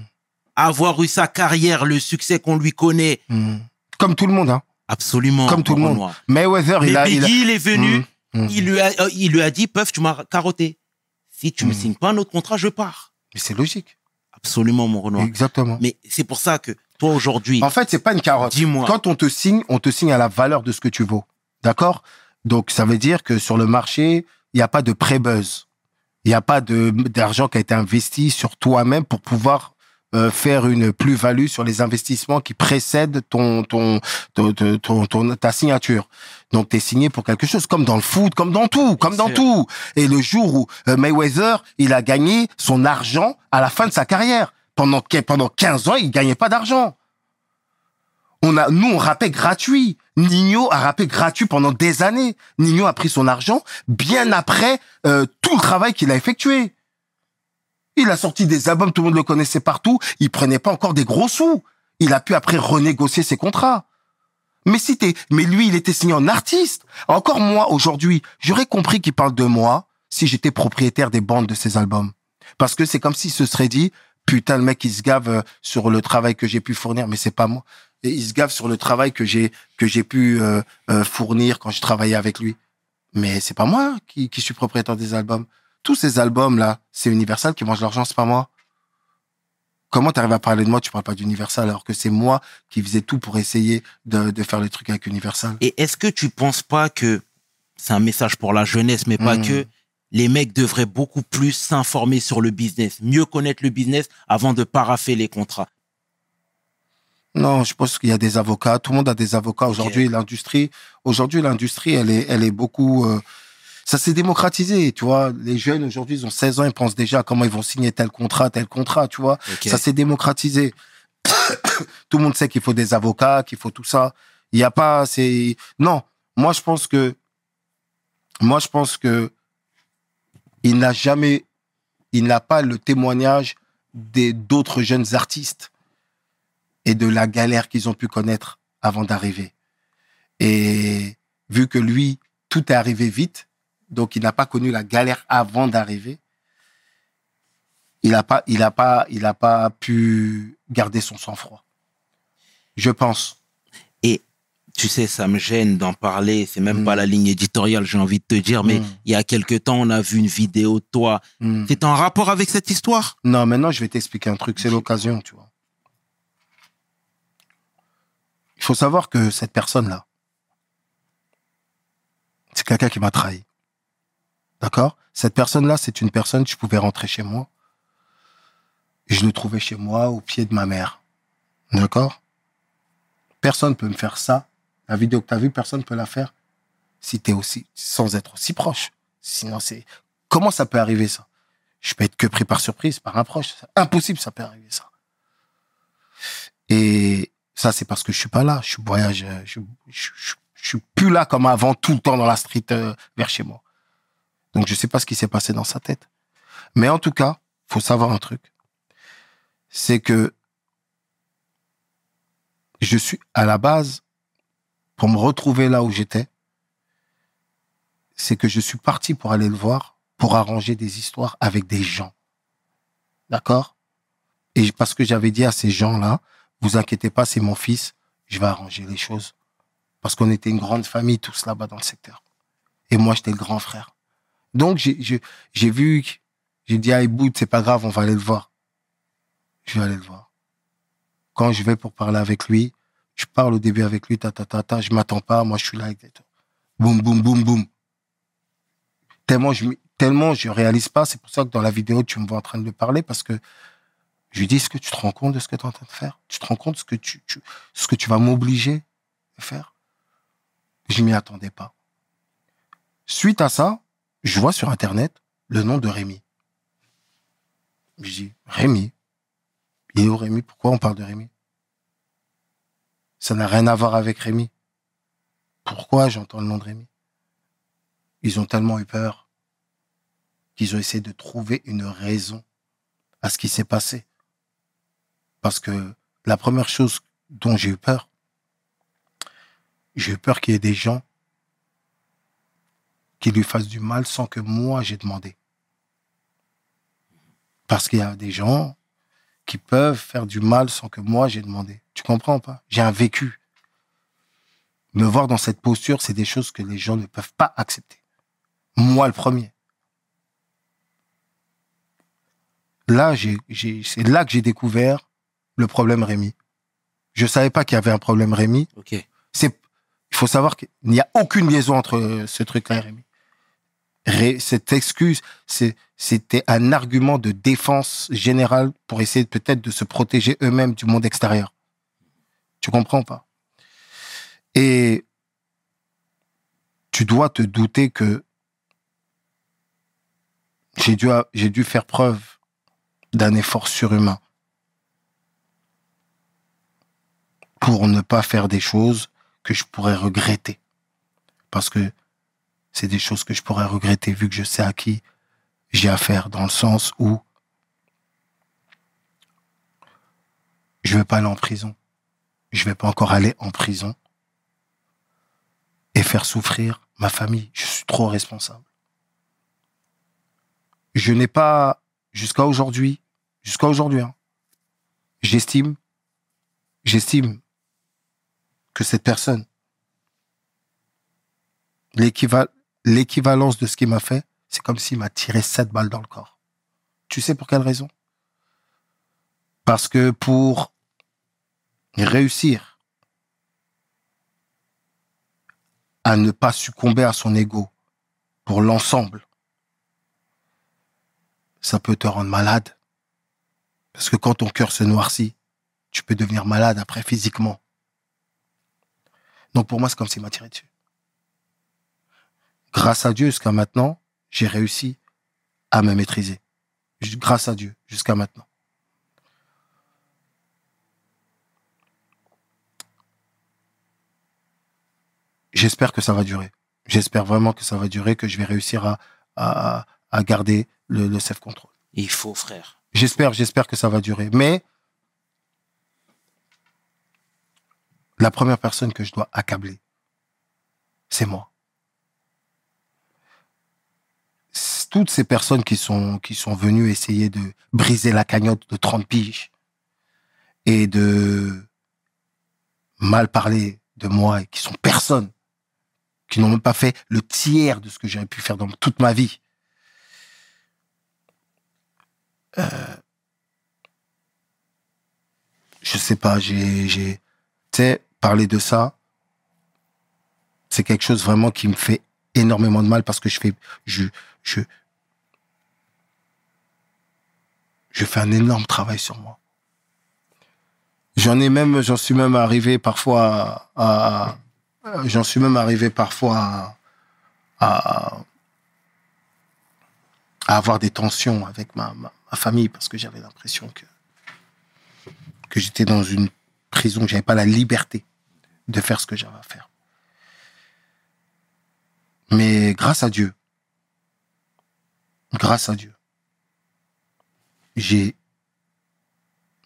avoir eu sa carrière, le succès qu'on lui connaît, hmm. Comme tout le monde, hein. absolument. Comme tout le mon monde. Mayweather, Mais il a, il a- Biggie, il, est venu, Hmm, hmm. il, lui a, euh, il lui a dit, Puff, tu m'as carotté. Si tu me Mhm. signes pas un autre contrat, je pars. Mais c'est logique. Absolument, mon Renoir. Exactement. Mais c'est pour ça que toi, aujourd'hui, En fait, c'est pas une carotte. dis-moi. Quand on te signe, on te signe à la valeur de ce que tu vaux. D'accord? Donc, ça veut dire que sur le marché, il n'y a pas de pré-buzz. Il n'y a pas de d'argent qui a été investi sur toi-même pour pouvoir euh, faire une plus-value sur les investissements qui précèdent ton, ton, ton, ton- ta signature. Donc, tu es signé pour quelque chose, comme dans le foot, comme dans tout, comme dans tout. Et le jour où euh, Mayweather, il a gagné son argent à la fin de sa carrière. Pendant, pendant 15 ans, il gagnait pas d'argent. On a, nous, on rappait gratuit. Nino a rappé gratuit pendant des années. Nino a pris son argent bien après euh, tout le travail qu'il a effectué. Il a sorti des albums, tout le monde le connaissait partout. Il prenait pas encore des gros sous. Il a pu après renégocier ses contrats. Mais si t'es, mais lui, il était signé en artiste. Encore moi, aujourd'hui, j'aurais compris qu'il parle de moi si j'étais propriétaire des bandes de ses albums. Parce que c'est comme s'il se serait dit, putain, le mec, il se gave euh, sur le travail que j'ai pu fournir, mais c'est pas moi. Et il se gave sur le travail que j'ai, que j'ai pu euh, euh, fournir quand je travaillais avec lui. Mais c'est pas moi qui, qui suis propriétaire des albums. Tous ces albums-là, c'est Universal qui mange l'argent, c'est pas moi. Comment t'arrives à parler de moi, tu parles pas d'Universal, alors que c'est moi qui faisais tout pour essayer de, de faire les trucs avec Universal. Et est-ce que tu penses pas que c'est un message pour la jeunesse, mais pas Mhm. que les mecs devraient beaucoup plus s'informer sur le business, mieux connaître le business avant de paraffer les contrats? Non, je pense qu'il y a des avocats. Tout le monde a des avocats aujourd'hui. L'industrie, aujourd'hui, l'industrie, elle est, elle est beaucoup. euh, ça s'est démocratisé, tu vois. Les jeunes aujourd'hui, ils ont 16 ans, ils pensent déjà à comment ils vont signer tel contrat, tel contrat, tu vois. Ça s'est démocratisé. tout le monde sait qu'il faut des avocats, qu'il faut tout ça. Il n'y a pas, c'est, non. Moi, je pense que, moi, je pense que, il n'a jamais, il n'a pas le témoignage des, d'autres jeunes artistes et de la galère qu'ils ont pu connaître avant d'arriver. Et vu que lui, tout est arrivé vite, donc il n'a pas connu la galère avant d'arriver, il n'a pas, il a pas, il a pas pu garder son sang-froid. Je pense. Et tu sais, ça me gêne d'en parler. C'est même Mm. pas la ligne éditoriale, j'ai envie de te dire. Mais Mm. il y a quelque temps, on a vu une vidéo de toi. Hmm. C'est en rapport avec cette histoire? Non, maintenant, je vais t'expliquer un truc. C'est l'occasion, tu vois. Il faut savoir que cette personne-là, c'est quelqu'un qui m'a trahi. D'accord? Cette personne-là, c'est une personne, je pouvais rentrer chez moi. Je le trouvais chez moi, au pied de ma mère. D'accord? Personne peut me faire ça. La vidéo que tu vue, personne peut la faire si aussi, sans être aussi proche. Sinon, c'est. Comment ça peut arriver, ça? Je peux être que pris par surprise, par un proche. Impossible, ça peut arriver, ça. Et ça, c'est parce que je suis pas là. Je voyage. euh, je, je suis plus là comme avant, tout le temps dans la street euh, vers chez moi. Donc, je sais pas ce qui s'est passé dans sa tête. Mais en tout cas, faut savoir un truc. C'est que je suis à la base, pour me retrouver là où j'étais, c'est que je suis parti pour aller le voir, pour arranger des histoires avec des gens. D'accord? Et parce que j'avais dit à ces gens-là, vous inquiétez pas, c'est mon fils, je vais arranger les choses. Parce qu'on était une grande famille tous là-bas dans le secteur. Et moi, j'étais le grand frère. Donc, j'ai vu, j'ai dit à Iboud, c'est pas grave, on va aller le voir. Je vais aller le voir. Quand je vais pour parler avec lui, je parle au début avec lui, ta, ta, ta, ta, je m'attends pas, moi, je suis là, et tout. Boum, boum, boum, boum. Tellement je, tellement je réalise pas, c'est pour ça que dans la vidéo, tu me vois en train de le parler, parce que je lui dis, est-ce que tu te rends compte de ce que tu es en train de faire? Tu te rends compte de ce que tu, tu, ce que tu vas m'obliger de faire? Je m'y attendais pas. Suite à ça, je vois sur Internet le nom de Rémi. Je dis, Rémi? Il est où Rémi? Pourquoi on parle de Rémi? Ça n'a rien à voir avec Rémi. Pourquoi j'entends le nom de Rémi? Ils ont tellement eu peur qu'ils ont essayé de trouver une raison à ce qui s'est passé. Parce que la première chose dont j'ai eu peur, j'ai eu peur qu'il y ait des gens qui lui fassent du mal sans que moi j'ai demandé. Parce qu'il y a des gens qui peuvent faire du mal sans que moi j'ai demandé. Tu comprends pas? J'ai un vécu. Me voir dans cette posture, c'est des choses que les gens ne peuvent pas accepter. Moi le premier. Là, j'ai, j'ai, c'est là que j'ai découvert le problème Rémi. Je savais pas qu'il y avait un problème Rémi. Ok. C'est, il faut savoir qu'il n'y a aucune liaison entre ce truc-là et Rémi. Cette excuse, c'était un argument de défense générale pour essayer peut-être de se protéger eux-mêmes du monde extérieur. Tu comprends pas? Et tu dois te douter que j'ai dû faire preuve d'un effort surhumain pour ne pas faire des choses que je pourrais regretter. Parce que c'est des choses que je pourrais regretter vu que je sais à qui j'ai affaire, dans le sens où je vais pas aller en prison. Je vais pas encore aller en prison et faire souffrir ma famille. Je suis trop responsable. Je n'ai pas, jusqu'à aujourd'hui, jusqu'à aujourd'hui, hein, j'estime, j'estime que cette personne, l'équival- l'équivalence de ce qu'il m'a fait, c'est comme s'il m'a tiré sept balles dans le corps. Tu sais pour quelle raison? Parce que pour réussir à ne pas succomber à son ego pour l'ensemble, ça peut te rendre malade. Parce que quand ton cœur se noircit, tu peux devenir malade après physiquement. Donc pour moi, c'est comme s'il m'a tiré dessus grâce à Dieu, jusqu'à maintenant, j'ai réussi à me maîtriser. Grâce à Dieu, jusqu'à maintenant. J'espère que ça va durer. J'espère vraiment que ça va durer, que je vais réussir à, à, à garder le, le self-control. Il faut, frère. J'espère, j'espère que ça va durer. Mais la première personne que je dois accabler, c'est moi. Toutes ces personnes qui sont, qui sont venues essayer de briser la cagnotte de 30 piges et de mal parler de moi et qui sont personne, qui n'ont même pas fait le tiers de ce que j'aurais pu faire dans toute ma vie. je sais pas, j'ai, j'ai, tu sais, parler de ça, c'est quelque chose vraiment qui me fait énormément de mal parce que je fais, je, je, je fais un énorme travail sur moi. J'en ai même, j'en suis même arrivé parfois à, j'en suis même arrivé parfois à, avoir des tensions avec ma famille parce que j'avais l'impression que que j'étais dans une prison, que j'avais pas la liberté de faire ce que j'avais à faire. Mais grâce à Dieu, grâce à Dieu, j'ai,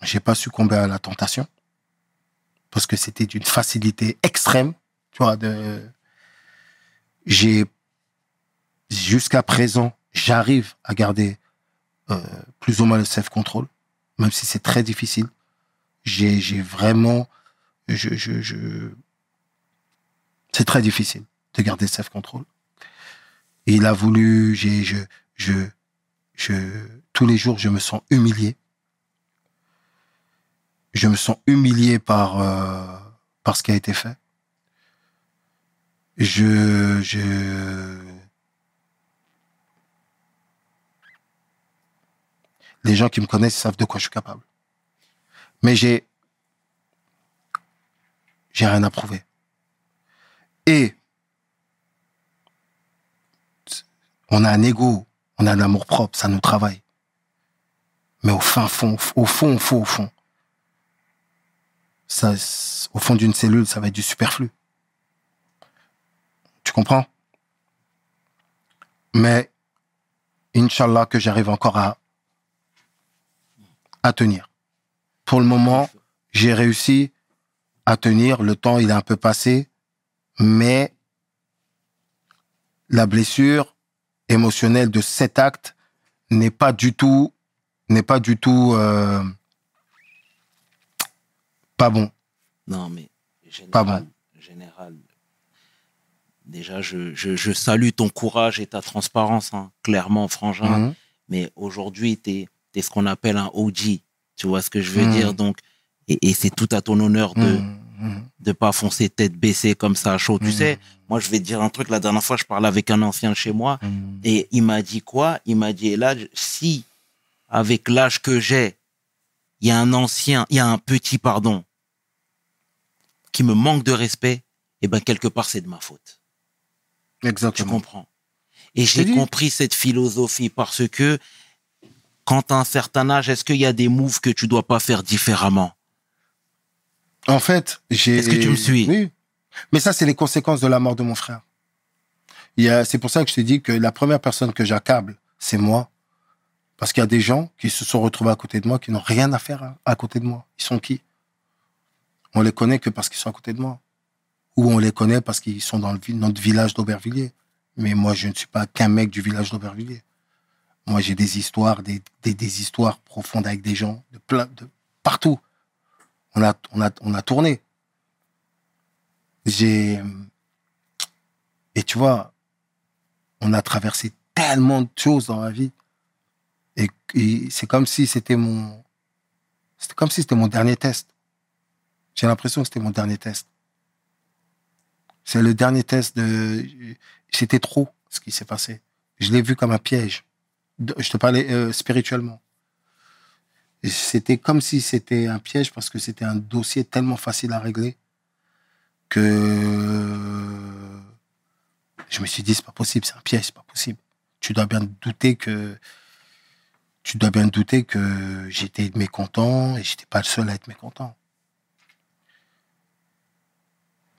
j'ai pas succombé à la tentation parce que c'était d'une facilité extrême, tu vois, de, j'ai, jusqu'à présent, j'arrive à garder euh, plus ou moins le self-control, même si c'est très difficile. J'ai j'ai vraiment je je je c'est très difficile de garder self control et il a voulu j'ai je je je tous les jours je me sens humilié je me sens humilié par euh, par ce qui a été fait je je les gens qui me connaissent savent de quoi je suis capable mais j'ai j'ai rien à prouver. Et on a un ego, on a un amour propre, ça nous travaille. Mais au fin fond, au fond, au fond, au fond, ça, au fond d'une cellule, ça va être du superflu. Tu comprends? Mais Inch'Allah que j'arrive encore à à tenir pour le moment, j'ai réussi à tenir. Le temps, il est un peu passé, mais la blessure émotionnelle de cet acte n'est pas du tout, n'est pas du tout euh, pas bon. Non, mais général, Pas bon. général. Déjà, je, je, je salue ton courage et ta transparence, hein, clairement, frangin. Mhm. Mais aujourd'hui, tu es, ce qu'on appelle un OG. Tu vois ce que je veux Mhm. dire? Donc, et, et c'est tout à ton honneur de Mhm. Mhm. de pas foncer tête baissée comme ça à chaud. Tu sais, moi, je vais te dire un truc. La dernière fois, je parlais avec un ancien chez moi et il m'a dit quoi? Il m'a dit, là, si, avec l'âge que j'ai, il y a un ancien, il y a un petit, pardon, qui me manque de respect, eh ben, quelque part, c'est de ma faute. Tu Exactement. comprends Et j'ai compris cette philosophie parce que quand à un certain âge, est-ce qu'il y a des moves que tu dois pas faire différemment? En fait, j'ai. Est-ce que tu me suis? Oui. Mais ça, c'est les conséquences de la mort de mon frère. Il y a, c'est pour ça que je t'ai dit que la première personne que j'accable, c'est moi. Parce qu'il y a des gens qui se sont retrouvés à côté de moi, qui n'ont rien à faire à, à côté de moi. Ils sont qui? On les connaît que parce qu'ils sont à côté de moi. Ou on les connaît parce qu'ils sont dans notre village d'Aubervilliers. Mais moi, je ne suis pas qu'un mec du village d'Aubervilliers. Moi, j'ai des histoires, des, des, des histoires profondes avec des gens de plein, de partout. On a, on a, on a tourné. J'ai, et tu vois, on a traversé tellement de choses dans la vie. Et, c'est comme si c'était mon, c'était comme si c'était mon dernier test. J'ai l'impression que c'était mon dernier test. C'est le dernier test de, c'était trop ce qui s'est passé. Je l'ai vu comme un piège. Je te parlais euh, spirituellement. C'était comme si c'était un piège parce que c'était un dossier tellement facile à régler que je me suis dit c'est pas possible, c'est un piège, c'est pas possible. Tu dois bien te douter que tu dois bien te douter que j'étais mécontent et j'étais pas le seul à être mécontent.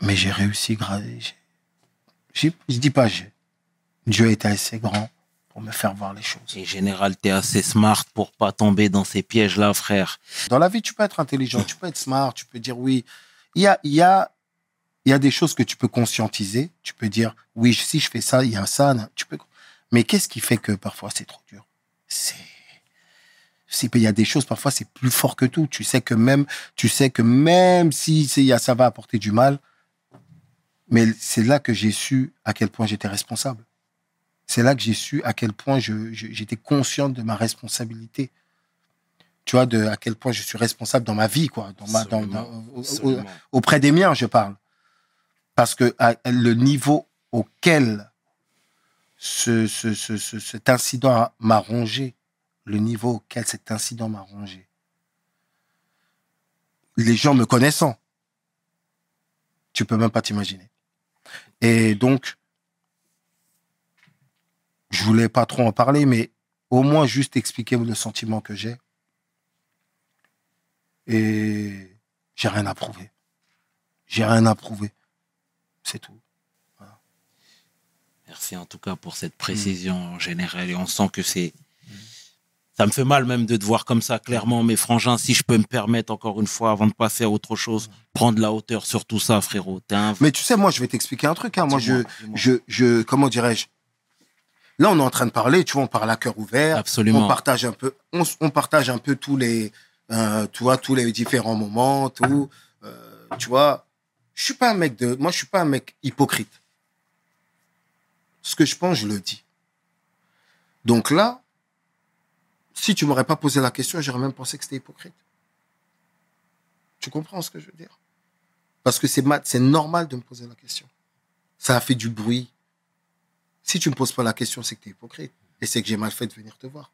Mais j'ai réussi, Je dis pas j'ai. Dieu était assez grand pour me faire voir les choses. Et général, t'es assez smart pour pas tomber dans ces pièges-là, frère. Dans la vie, tu peux être intelligent, tu peux être smart, tu peux dire oui. Il y a, il y a, il y a des choses que tu peux conscientiser. Tu peux dire oui, si je fais ça, il y a ça. Tu peux. Mais qu'est-ce qui fait que parfois c'est trop dur? C'est, il y a des choses parfois c'est plus fort que tout. Tu sais que même, tu sais que même si ça va apporter du mal, mais c'est là que j'ai su à quel point j'étais responsable. C'est là que j'ai su à quel point je, je- j'étais consciente de ma responsabilité tu vois, de à quel point je suis responsable dans ma vie, quoi, dans ma, dans, dans- au- au- Absolument. auprès des miens, je parle. Parce que à- le niveau auquel ce- ce- ce- cet incident m'a rongé, le niveau auquel cet incident m'a rongé, les gens me connaissant, tu peux même pas t'imaginer. Et donc, je voulais pas trop en parler, mais au moins juste expliquer le sentiment que j'ai. Et j'ai rien à prouver. J'ai rien à prouver. C'est tout. Merci en tout cas pour cette précision générale. On sent que c'est. Ça me fait mal même de te voir comme ça, clairement. Mais frangin, si je peux me permettre encore une fois, avant de passer à autre chose, prendre la hauteur sur tout ça, frérot. Un. Mais tu sais, moi, je vais t'expliquer un truc. Hein. Moi, je, je, je, comment dirais-je? Là, on est en train de parler. Tu vois, on parle à cœur ouvert. Absolument. On partage un peu. On partage un peu tous les, euh, tu vois, tous les différents moments, tout. Euh, tu vois, je suis pas un mec de. Moi, je suis pas un mec hypocrite. Ce que je pense, je le dis. Donc là, si tu m'aurais pas posé la question, j'aurais même pensé que c'était hypocrite. Tu comprends ce que je veux dire? Parce que c'est ma- c'est normal de me poser la question. Ça a fait du bruit. Si tu me poses pas la question, c'est que tu es hypocrite. Et c'est que j'ai mal fait de venir te voir.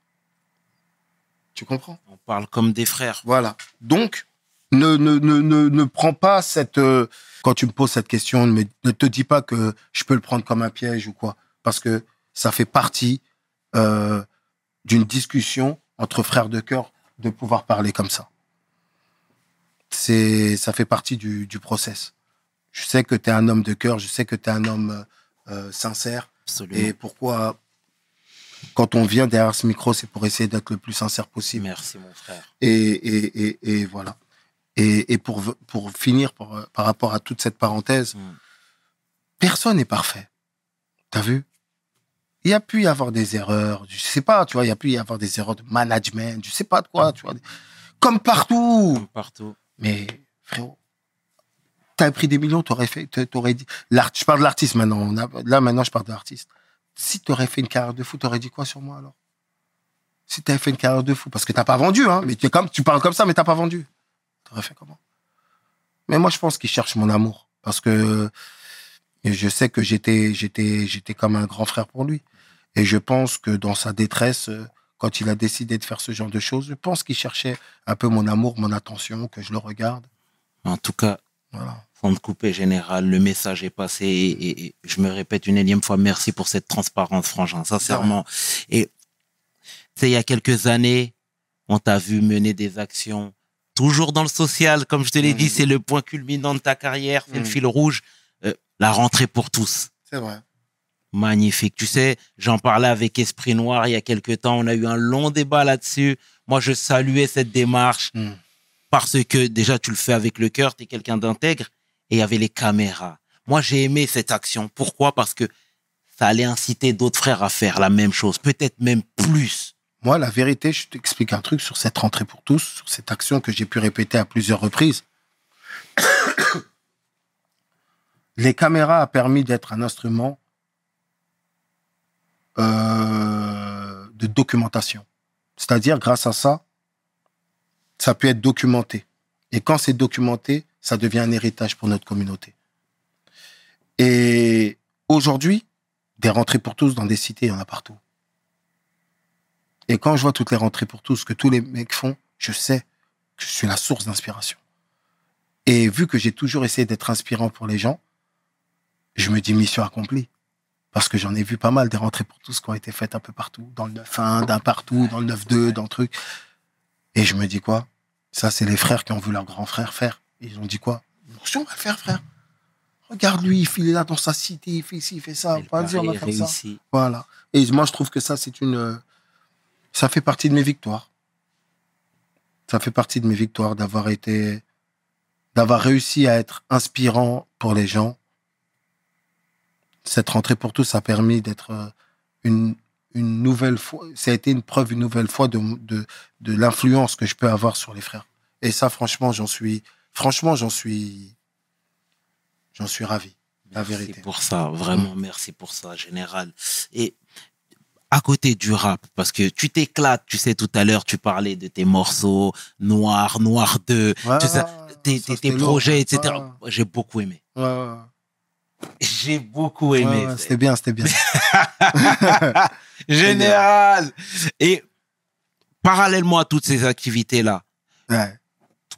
Tu comprends? On parle comme des frères. Voilà. Donc, ne, ne, ne, ne, ne prends pas cette... euh, quand tu me poses cette question, ne te dis pas que je peux le prendre comme un piège ou quoi. Parce que ça fait partie euh, d'une discussion entre frères de cœur de pouvoir parler comme ça. C'est, ça fait partie du, du process. Je sais que tu es un homme de cœur, je sais que tu es un homme euh, sincère. Absolument. Et pourquoi, quand on vient derrière ce micro, c'est pour essayer d'être le plus sincère possible. Merci, mon frère. Et, et, et, et voilà. Et, et pour, pour finir par, par rapport à toute cette parenthèse, Mm. personne n'est parfait. T'as vu? Il y a pu y avoir des erreurs, je sais pas, tu vois, il y a pu y avoir des erreurs de management, je sais pas de quoi, tu vois. Comme partout. Comme partout. Mais frérot, t'as pris des millions, t'aurais fait, t'aurais dit. Je parle de l'artiste maintenant. on a- là maintenant, je parle de l'artiste. Si t'aurais fait une carrière de fou, t'aurais dit quoi sur moi alors? Si t'avais fait une carrière de fou, parce que t'as pas vendu, hein. Mais tu comme, tu parles comme ça, mais t'as pas vendu. T'aurais fait comment? Mais moi, je pense qu'il cherche mon amour, parce que je sais que j'étais, j'étais, j'étais comme un grand frère pour lui. Et je pense que dans sa détresse, euh, quand il a décidé de faire ce genre de choses, je pense qu'il cherchait un peu mon amour, mon attention, que je le regarde. En tout cas, Voilà. sans te couper, général, le message est passé. Et, et- et je me répète une énième fois, merci pour cette transparence, frangin, sincèrement. Et tu il y a quelques années, on t'a vu mener des actions toujours dans le social, comme je te l'ai Mhm. dit, c'est le point culminant de ta carrière, c'est le fil rouge. Euh, la rentrée pour tous. C'est vrai. Magnifique. Tu sais, j'en parlais avec Esprit Noir il y a quelques temps. On a eu un long débat là-dessus. Moi, je saluais cette démarche Mm. parce que déjà, tu le fais avec le cœur, tu es quelqu'un d'intègre. Et il y avait les caméras. Moi, j'ai aimé cette action. Pourquoi? Parce que ça allait inciter d'autres frères à faire la même chose, peut-être même plus. Moi, la vérité, je t'explique un truc sur cette rentrée pour tous, sur cette action que j'ai pu répéter à plusieurs reprises. Les caméras a permis d'être un instrument euh, de documentation. C'est-à-dire, grâce à ça, ça peut être documenté. Et quand c'est documenté, ça devient un héritage pour notre communauté. Et aujourd'hui, des rentrées pour tous dans des cités, il y en a partout. Et quand je vois toutes les rentrées pour tous que tous les mecs font, je sais que je suis la source d'inspiration. Et vu que j'ai toujours essayé d'être inspirant pour les gens, je me dis mission accomplie. Parce que j'en ai vu pas mal des rentrées pour tous qui ont été faites un peu partout, dans le 9-1, d'un partout, dans le 9-2, dans le truc. Et je me dis quoi? Ça, c'est les frères qui ont vu leur grand frère faire. Ils ont dit quoi? Nous aussi, on va le faire, frère. Regarde lui, il est là dans sa cité, il fait ci, il fait ça. Vas-y, on va faire ça. Voilà. Et moi, je trouve que ça, c'est une. euh, Ça fait partie de mes victoires. Ça fait partie de mes victoires d'avoir été. d'avoir réussi à être inspirant pour les gens. Cette rentrée pour tous, a permis d'être euh, une, une nouvelle fois. Ça a été une preuve une nouvelle fois de, de, de l'influence que je peux avoir sur les frères. Et ça, franchement, j'en suis. Franchement, j'en suis. J'en suis ravi. La Merci vérité. pour ça, vraiment, merci pour ça, général. Et à côté du rap, parce que tu t'éclates, tu sais, tout à l'heure, tu parlais de tes morceaux, Noir, Noir 2, Ouais, tout ça, tes, tes- projets, etc. Ouais. J'ai beaucoup aimé. Ouais, ouais. J'ai beaucoup aimé. ouais, c'était bien, c'était bien. Général. Et parallèlement à toutes ces activités-là, Ouais.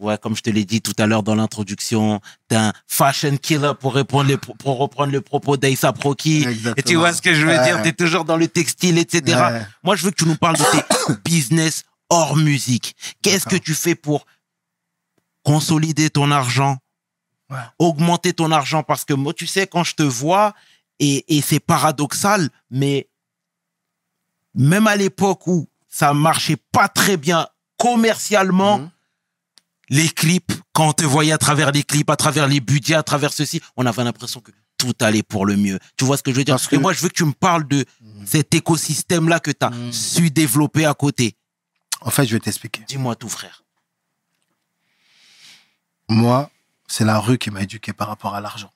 Ouais, comme je te l'ai dit tout à l'heure dans l'introduction, t'es un fashion killer pour répondre les, pour reprendre le propos d'Aïssa Proki. Et tu vois ce que je veux Ouais. dire? T'es toujours dans le textile, etc. Ouais. Moi, je veux que tu nous parles de tes business hors musique. Qu'est-ce que tu fais pour consolider ton argent? Ouais. Augmenter ton argent? Parce que moi, tu sais, quand je te vois, et, et c'est paradoxal, mais même à l'époque où ça marchait pas très bien commercialement, Mhm. les clips, quand on te voyait à travers les clips, à travers les budgets, à travers ceci, on avait l'impression que tout allait pour le mieux. Tu vois ce que je veux dire? Parce que- Et moi, je veux que tu me parles de Mhm. cet écosystème-là que tu as Mhm. su développer à côté. En fait, je vais t'expliquer. Dis-moi tout, frère. Moi, c'est la rue qui m'a éduqué par rapport à l'argent.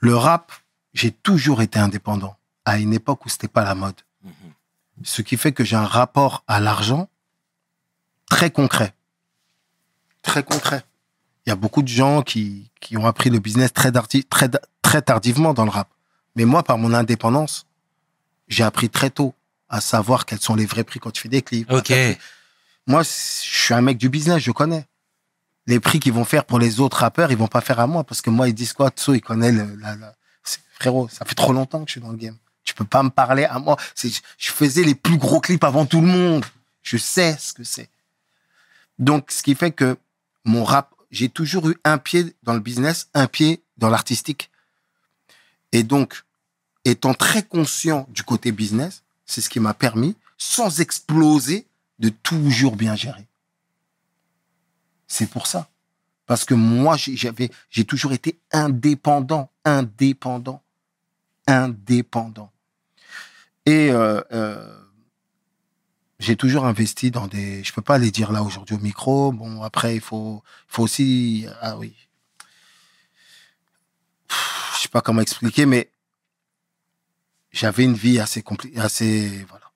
Le rap, j'ai toujours été indépendant à une époque où c'était pas la mode. Mhm. Ce qui fait que j'ai un rapport à l'argent très concret. Très concret. Il y a beaucoup de gens qui, qui ont appris le business très, très, très tardivement dans le rap. Mais moi, par mon indépendance, j'ai appris très tôt à savoir quels sont les vrais prix quand tu fais des clips. Ok. Moi, je suis un mec du business, je connais. Les prix qu'ils vont faire pour les autres rappeurs, ils vont pas faire à moi parce que moi, ils disent quoi? Tso, il connaît le, la, la- Frérot, ça fait trop longtemps que je suis dans le game. Tu peux pas me parler à moi. Je faisais les plus gros clips avant tout le monde. Je sais ce que c'est. Donc, ce qui fait que mon rap, j'ai toujours eu un pied dans le business, un pied dans l'artistique. Et donc, étant très conscient du côté business, c'est ce qui m'a permis, sans exploser, de toujours bien gérer. C'est pour ça. Parce que moi, j'ai- toujours été indépendant, indépendant, indépendant. Et euh, euh, j'ai toujours investi dans des. Je peux pas les dire là aujourd'hui au micro. Bon, après, il faut, faut aussi. Ah oui. Pff, Je sais pas comment expliquer, mais j'avais une vie assez compliquée, assez voilà.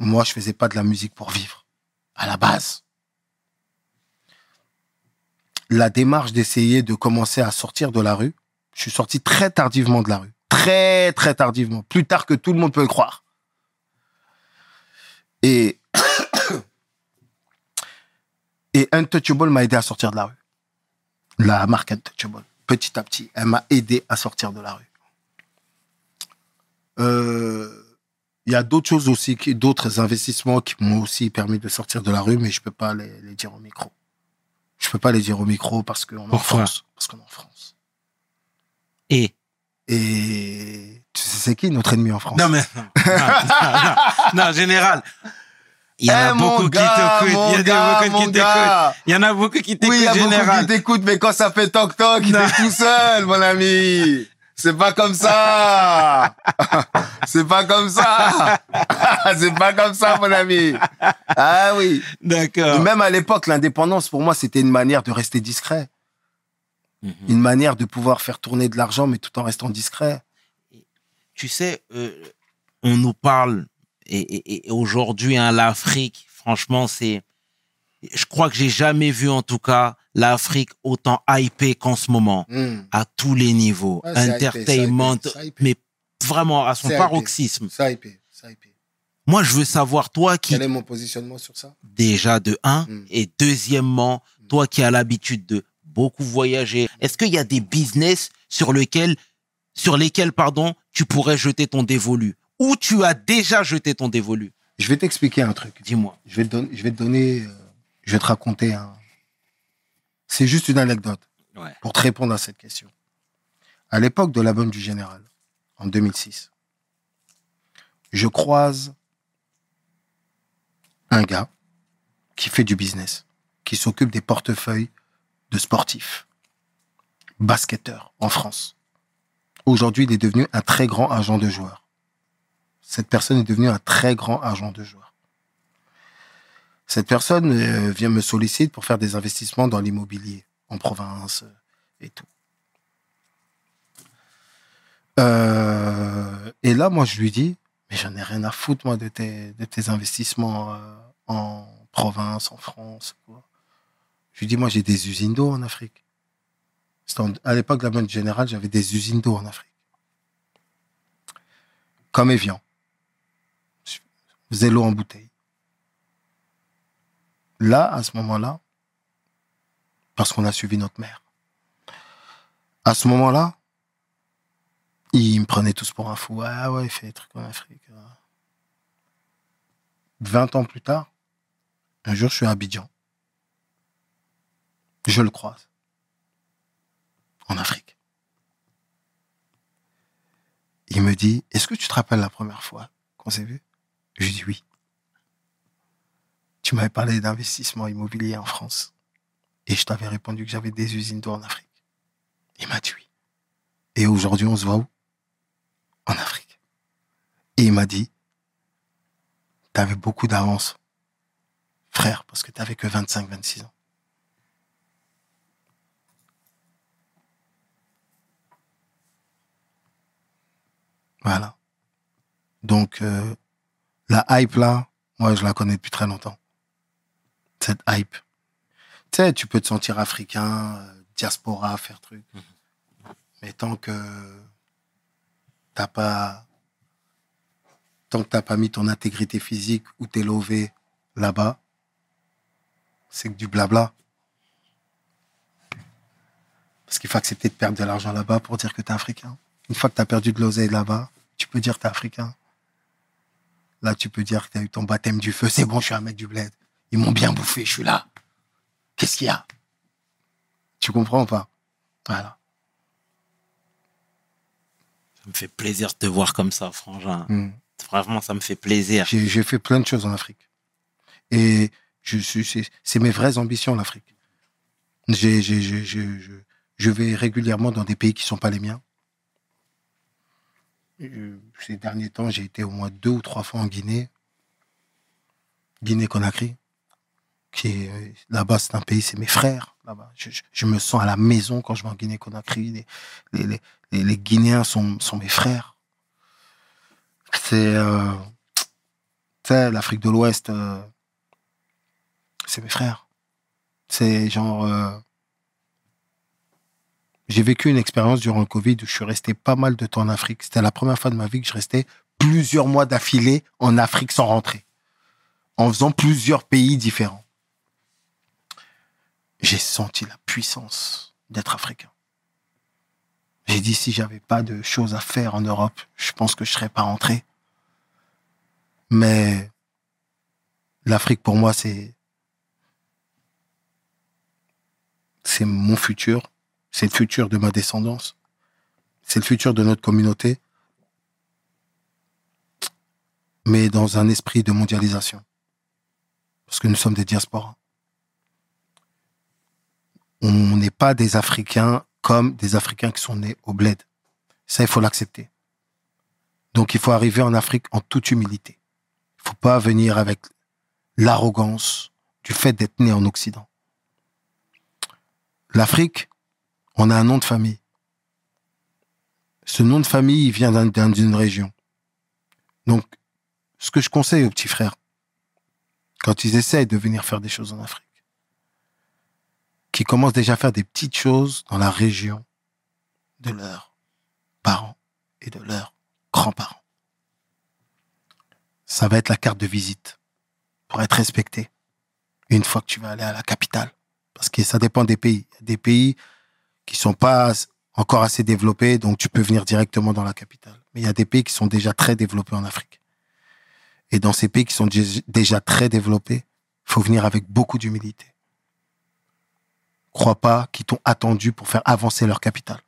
Moi, je faisais pas de la musique pour vivre à la base. La démarche d'essayer de commencer à sortir de la rue, je suis sorti très tardivement de la rue, très très tardivement, plus tard que tout le monde peut le croire. Et et Untouchable m'a aidé à sortir de la rue. La marque Untouchable, petit à petit, elle m'a aidé à sortir de la rue. Euh, il y a d'autres choses aussi, d'autres investissements qui m'ont aussi permis de sortir de la rue, mais je peux pas les, les dire au micro. Je peux pas les dire au micro parce qu'on est en France. Parce qu'on est en France. Et? Et tu sais c'est qui notre ennemi en France? Non mais non, non, non, non, général. Il y en a Eh, beaucoup qui t'écoutent. Il y a gars, des beaucoup qui t'écoutent. Il y en a beaucoup qui t'écoutent, Oui, il y a beaucoup qui t'écoutent, mais quand ça fait toc toc, il est tout seul, mon ami. C'est pas comme ça. C'est pas comme ça. C'est pas comme ça, mon ami. Ah oui. D'accord. Même à l'époque, l'indépendance, pour moi, c'était une manière de rester discret. Mhm. Une manière de pouvoir faire tourner de l'argent, mais tout en restant discret. tu sais, euh, on nous parle, et, et- et aujourd'hui, hein, l'Afrique, franchement, c'est. Je crois que j'ai jamais vu, en tout cas, l'Afrique autant hypée qu'en ce moment, Hmm. à tous les niveaux. Hypé, Entertainment, hypé, hypé. mais vraiment à son paroxysme. Moi, je veux savoir, toi qui, Quel est mon positionnement sur ça? Déjà de un, Mm. et deuxièmement, toi qui as l'habitude de beaucoup voyager, est-ce qu'il y a des business sur lesquels, sur lesquels, pardon, tu pourrais jeter ton dévolu? Ou tu as déjà jeté ton dévolu? Je vais t'expliquer un truc. Dis-moi. Je vais te donner, je vais te donner, euh, je vais te raconter un. C'est juste une anecdote. Ouais. pour te répondre à cette question. À l'époque de l'album du Général, en 2006, je croise un gars qui fait du business, qui s'occupe des portefeuilles de sportifs, basketteurs en France. Aujourd'hui, il est devenu un très grand agent de joueurs. Cette personne est devenue un très grand agent de joueurs. Cette personne euh, vient me solliciter pour faire des investissements dans l'immobilier en province euh, et tout. Euh, et là, moi, je lui dis, mais j'en ai rien à foutre, moi, de tes, investissements en province, en France. Je lui dis, moi, j'ai des usines d'eau en Afrique. À l'époque de la Banque Générale, j'avais des usines d'eau en Afrique. Comme Evian. Je faisais l'eau en bouteille. Là, à ce moment-là, parce qu'on a suivi notre mère, à ce moment-là, ils me prenaient tous pour un fou. Ah ouais, il fait des trucs en Afrique. 20 ans plus tard, un jour, je suis à Abidjan. Je le croise. En Afrique. Il me dit, est-ce que tu te rappelles la première fois qu'on s'est vu? Je lui dis oui. Tu m'avais parlé d'investissement immobilier en France. Et je t'avais répondu que j'avais des usines d'eau en Afrique. Il m'a dit oui. Et aujourd'hui, on se voit où? En Afrique. Et il m'a dit, t'avais beaucoup d'avance, frère, parce que t'avais que 25, 26 ans. Voilà. Donc, euh, la hype là, moi, je la connais depuis très longtemps. Cette hype. Tu sais, tu peux te sentir africain, euh, diaspora, faire truc. Mais tant que t'as pas, tant que t'as pas mis ton intégrité physique ou t'es lové là-bas, c'est que du blabla. Parce qu'il faut accepter de perdre de l'argent là-bas pour dire que t'es africain. Une fois que t'as perdu de l'oseille là-bas, tu peux dire que t'es africain. Là, tu peux dire que t'as eu ton baptême du feu. C'est bon, je suis un mec du bled. Ils m'ont bien bouffé, je suis là. Qu'est-ce qu'il y a? Tu comprends ou pas? Voilà. Ça me fait plaisir de te voir comme ça, frangin. Hmm. Vraiment, ça me fait plaisir. J'ai fait plein de choses en Afrique. Et je suis, c'est mes vraies ambitions, l'Afrique. Je, je vais régulièrement dans des pays qui sont pas les miens. Euh, Ces derniers temps, j'ai été au moins deux ou trois fois en Guinée. Guinée-Conakry. Qui euh, là-bas, c'est un pays, c'est mes frères. Là-bas. Je, me sens à la maison quand je vais en Guinée-Conakry. Les, les, les, Guinéens sont, mes frères. C'est, euh, l'Afrique de l'Ouest, euh, c'est mes frères. C'est genre. j'ai vécu une expérience durant le Covid où je suis resté pas mal de temps en Afrique. C'était la première fois de ma vie que je restais plusieurs mois d'affilée en Afrique sans rentrer. En faisant plusieurs pays différents. J'ai senti la puissance d'être africain. J'ai dit si j'avais pas de choses à faire en Europe, je pense que je serais pas rentré. Mais l'Afrique pour moi c'est c'est mon futur, c'est le futur de ma descendance, c'est le futur de notre communauté, mais dans un esprit de mondialisation, parce que nous sommes des diasporas. On n'est pas des Africains comme des Africains qui sont nés au bled. Ça, il faut l'accepter. Donc, il faut arriver en Afrique en toute humilité. Il faut pas venir avec l'arrogance du fait d'être né en Occident. L'Afrique, on a un nom de famille. Ce nom de famille, il vient d'un- d'un- d'une région. Donc, ce que je conseille aux petits frères, quand ils essayent de venir faire des choses en Afrique, qui commencent déjà à faire des petites choses dans la région de leurs parents et de leurs grands-parents. Ça va être la carte de visite pour être respecté une fois que tu vas aller à la capitale. Parce que ça dépend des pays. Il y a des pays qui sont pas encore assez développés, donc tu peux venir directement dans la capitale. Mais il y a des pays qui sont déjà très développés en Afrique. Et dans ces pays qui sont dé- déjà très développés, il faut venir avec beaucoup d'humilité. Crois pas, qui t'ont attendu pour faire avancer leur capital.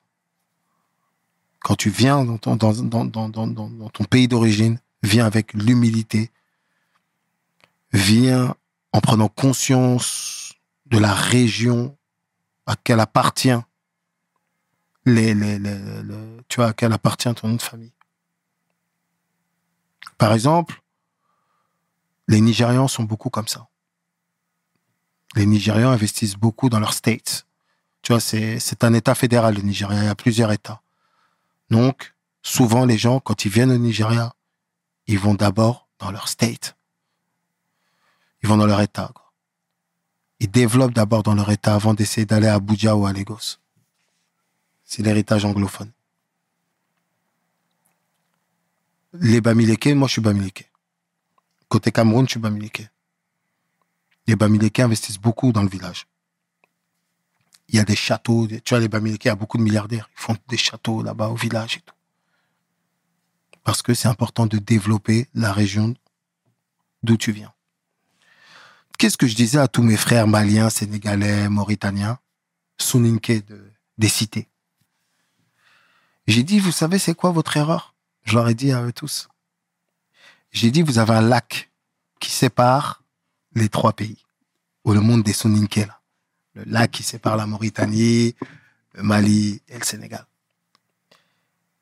Quand tu viens dans ton, pays d'origine, viens avec l'humilité, viens en prenant conscience de la région à laquelle appartient tu vois, à appartient ton nom de famille. Par exemple, les Nigérians sont beaucoup comme ça. Les Nigérians investissent beaucoup dans leurs states. Tu vois, c'est, un État fédéral, le Nigeria. Il y a plusieurs États. Donc, souvent, les gens, quand ils viennent au Nigeria, ils vont d'abord dans leur state. Ils vont dans leur État. Ils développent d'abord dans leur État avant d'essayer d'aller à Abuja ou à Lagos. C'est l'héritage anglophone. Les Bamileke, moi je suis Bamileke. Côté Cameroun, je suis Bamileke. Les Bamileke investissent beaucoup dans le village. Il y a des châteaux, tu vois, les Bamileke, il y a beaucoup de milliardaires. Ils font des châteaux là-bas au village et tout. Parce que c'est important de développer la région d'où tu viens. Qu'est-ce que je disais à tous mes frères maliens, sénégalais, mauritaniens, Soninké de, des cités J'ai dit, vous savez, c'est quoi votre erreur? Je leur ai dit à eux tous. J'ai dit, vous avez un lac qui sépare les trois pays, ou le monde des Soninké, là. Le lac qui sépare la Mauritanie, le Mali et le Sénégal.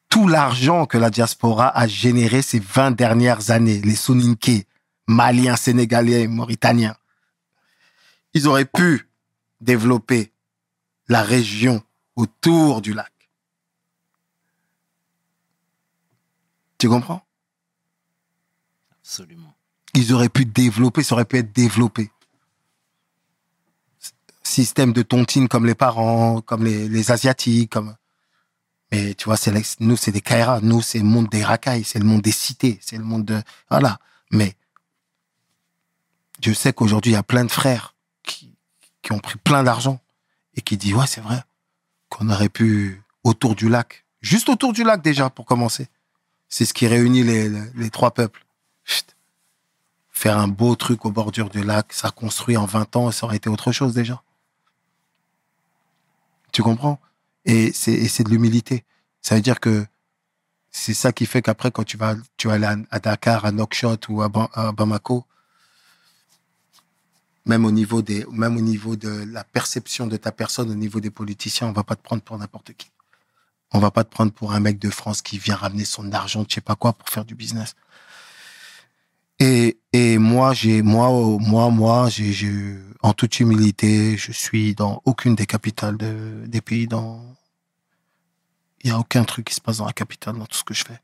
Tout l'argent que la diaspora a généré ces 20 dernières années, les Soninké, Maliens, Sénégalais, Mauritaniens, ils auraient pu développer la région autour du lac. Tu comprends? Absolument. Ils auraient pu développer, ça aurait pu être développé. Système de tontine comme les parents, comme les, les Asiatiques, comme... Mais tu vois, nous, c'est des Kaira. Nous, c'est le monde des racailles, c'est le monde des cités, c'est le monde de... Voilà. Mais je sais qu'aujourd'hui, il y a plein de frères qui, qui ont pris plein d'argent et qui disent, ouais, c'est vrai, qu'on aurait pu, autour du lac, juste autour du lac déjà, pour commencer. C'est ce qui réunit les, les, les trois peuples. Chut. Faire un beau truc au bordure du lac, ça construit en 20 ans, ça aurait été autre chose déjà. Tu comprends? Et c'est de l'humilité. Ça veut dire que c'est ça qui fait qu'après, quand tu vas, tu vas aller à, Dakar, à Nouakchott ou à, Bamako, même au niveau de la perception de ta personne, au niveau des politiciens, on va pas te prendre pour n'importe qui. On va pas te prendre pour un mec de France qui vient ramener son argent, je sais pas quoi, pour faire du business. Et, et moi, j'ai, moi, moi, moi, j'ai, j'ai, en toute humilité, je suis dans aucune des capitales de, des pays dans, il y a aucun truc qui se passe dans la capitale dans tout ce que je fais.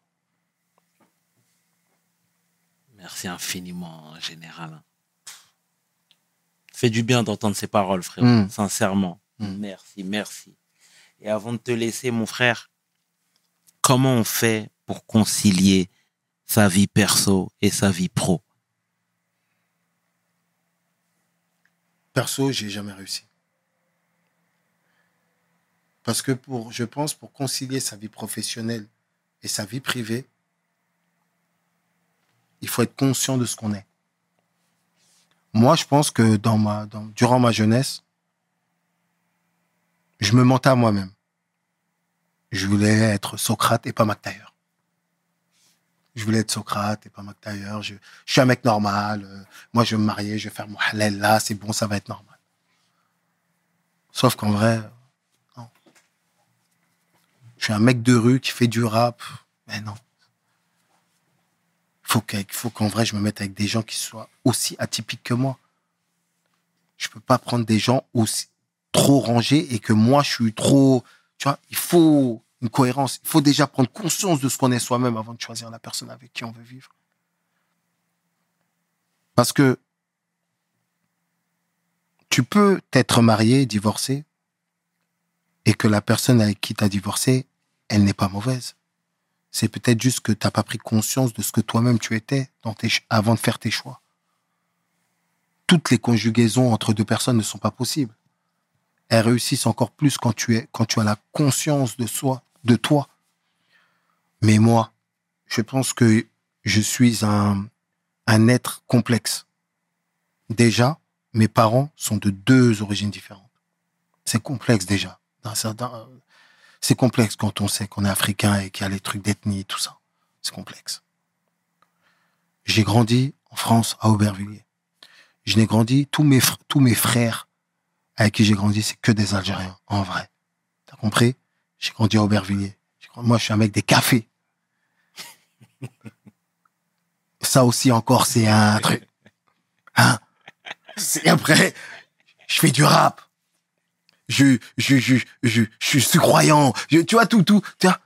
Merci infiniment, général. Fait du bien d'entendre ces paroles, frère. Mm. Sincèrement. Mm. Merci, merci. Et avant de te laisser, mon frère, comment on fait pour concilier sa vie perso et sa vie pro? Perso, j'ai jamais réussi. Parce que pour, je pense, pour concilier sa vie professionnelle et sa vie privée, il faut être conscient de ce qu'on est. Moi, je pense que dans ma, durant ma jeunesse, je me mentais à moi-même. Je voulais être Socrate et pas McTayer. Je voulais être Socrate et pas McTayer. Je, je suis un mec normal. euh, moi, je vais me marier, je vais faire mon halal là, c'est bon, ça va être normal. Sauf qu'en vrai. Je suis un mec de rue qui fait du rap. Mais non. Qu'il faut qu'en vrai, je me mette avec des gens qui soient aussi atypiques que moi. Je peux pas prendre des gens aussi trop rangés et que moi, je suis trop. Tu vois, il faut une cohérence. Il faut déjà prendre conscience de ce qu'on est soi-même avant de choisir la personne avec qui on veut vivre. Parce que tu peux t'être marié, divorcé, et que la personne avec qui tu as divorcé, elle n'est pas mauvaise. C'est peut-être juste que tu n'as pas pris conscience de ce que toi-même tu étais avant de faire tes choix. Toutes les conjugaisons entre deux personnes ne sont pas possibles. Elles réussissent encore plus quand tu, es, quand tu as la conscience de soi, de toi. Mais moi, je pense que je suis un, un être complexe. Déjà, mes parents sont de deux origines différentes. C'est complexe déjà. C'est complexe quand on sait qu'on est africain et qu'il y a les trucs d'ethnie, tout ça. C'est complexe. J'ai grandi en France, à Aubervilliers. Je n'ai grandi, tous mes, tous mes frères avec qui j'ai grandi, c'est que des Algériens, en vrai. T'as compris? J'ai grandi à Aubervilliers. Moi, je suis un mec des cafés. Ça aussi encore, c'est un truc. Hein? C'est après, je fais du rap. Je, je, je, je, suis croyant. Tu vois, tout, tout. Tu vois,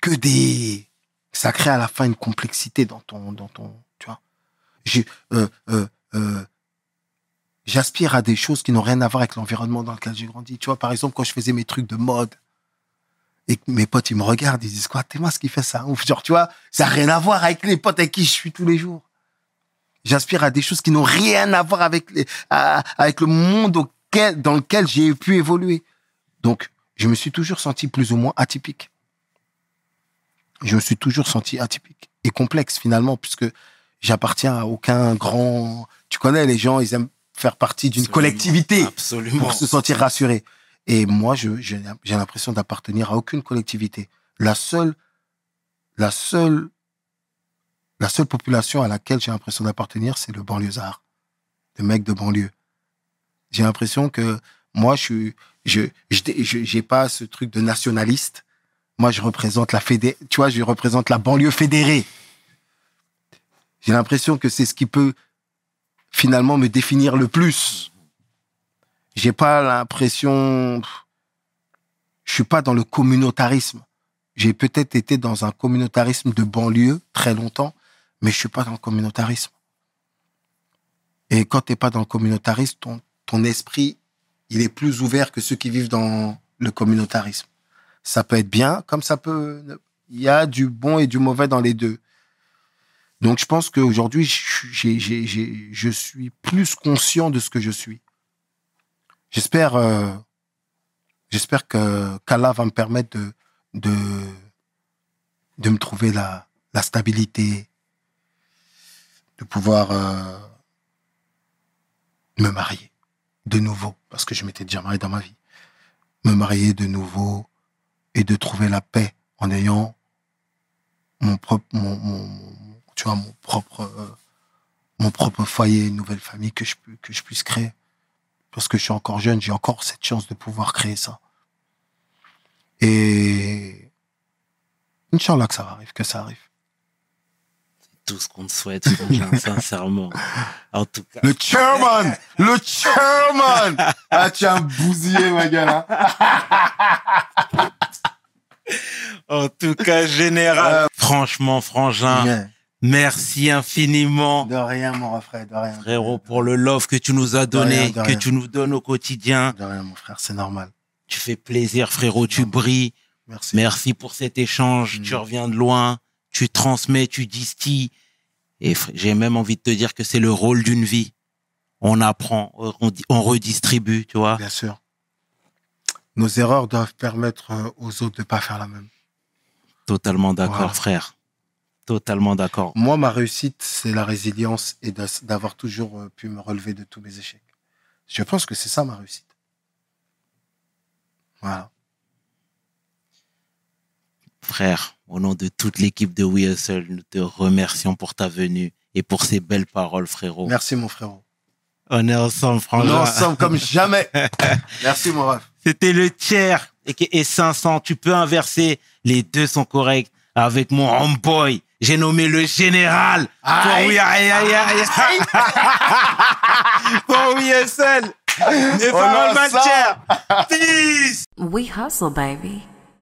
que des. Ça crée à la fin une complexité dans ton, dans ton, tu vois. Euh, euh, euh, j'aspire à des choses qui n'ont rien à voir avec l'environnement dans lequel j'ai grandi. Tu vois, par exemple, quand je faisais mes trucs de mode, et mes potes, ils me regardent, ils disent quoi, t'es moi ce qui fait ça, ouf. Genre, tu vois, ça n'a rien à voir avec les potes avec qui je suis tous les jours. J'aspire à des choses qui n'ont rien à voir avec les, à- avec le monde auquel, dans lequel j'ai pu évoluer. Donc, je me suis toujours senti plus ou moins atypique. Je me suis toujours senti atypique et complexe finalement, puisque j'appartiens à aucun grand. Tu connais les gens, ils aiment faire partie d'une collectivité Absolument. pour se sentir rassuré. Et moi, j'ai l'impression d'appartenir à aucune collectivité. La seule, la seule, la seule population à laquelle j'ai l'impression d'appartenir, c'est le banlieusard, le mec de banlieue. J'ai l'impression que moi, je suis, je- j'ai pas ce truc de nationaliste. Moi, je représente la fédé, tu vois, je représente la banlieue fédérée. J'ai l'impression que c'est ce qui peut finalement me définir le plus j'ai pas l'impression je suis pas dans le communautarisme. J'ai peut-être été dans un communautarisme de banlieue très longtemps mais je suis pas dans le communautarisme. Et quand t'es pas dans le communautarisme ton ton esprit il est plus ouvert que ceux qui vivent dans le communautarisme. Ça peut être bien comme ça peut il y a du bon et du mauvais dans les deux. Donc je pense qu'aujourd'hui je- suis plus conscient de ce que je suis J'espère, euh, j'espère que qu'Allah va me permettre de, de, de me trouver la, la stabilité, de pouvoir euh, me marier de nouveau, parce que je m'étais déjà marié dans ma vie, me marier de nouveau et de trouver la paix en ayant mon propre, mon, tu vois, mon propre, euh, mon propre foyer, une nouvelle famille que je, que je puisse créer parce que je suis encore jeune, j'ai encore cette chance de pouvoir créer ça. Et Inch'Allah que ça arrive, que ça arrive. Tout ce qu'on te souhaite, sincèrement. En tout cas. Le chairman Le chairman Ah, tu as un bousillé, ma gueule. hein. En tout cas, général. Franchement, frangin. Merci infiniment. De rien, mon frère, de rien. Frérot, pour le love que tu nous as donné, rien, de que tu nous donnes au quotidien. De rien, mon frère, c'est normal. Tu fais plaisir, frérot, tu brilles. Merci. Merci pour cet échange. Mm. Tu reviens de loin, tu transmets, tu distilles. Et j'ai même envie de te dire que c'est le rôle d'une vie. On apprend, on, di- on redistribue, tu vois. Bien sûr. Nos erreurs doivent permettre euh, aux autres de pas faire la même. Totalement d'accord, Voilà. frère. Totalement d'accord. Moi, ma réussite, c'est la résilience et d'avoir toujours euh, pu me relever de tous mes échecs. Je pense que c'est ça ma réussite. Voilà. Frère, au nom de toute l'équipe de We Hustle, nous te remercions pour ta venue et pour ces belles paroles, frérot. Merci, mon frérot. On est ensemble, On est ensemble comme jamais. Merci, mon ref. C'était le tiers et 500. Tu peux inverser. Les deux sont corrects. Avec mon homeboy, j'ai nommé le général. Pour Aïe. oui, aïe, aïe, aïe. Pour oui, seul. Les On ensemble. matières. Peace. We hustle, baby.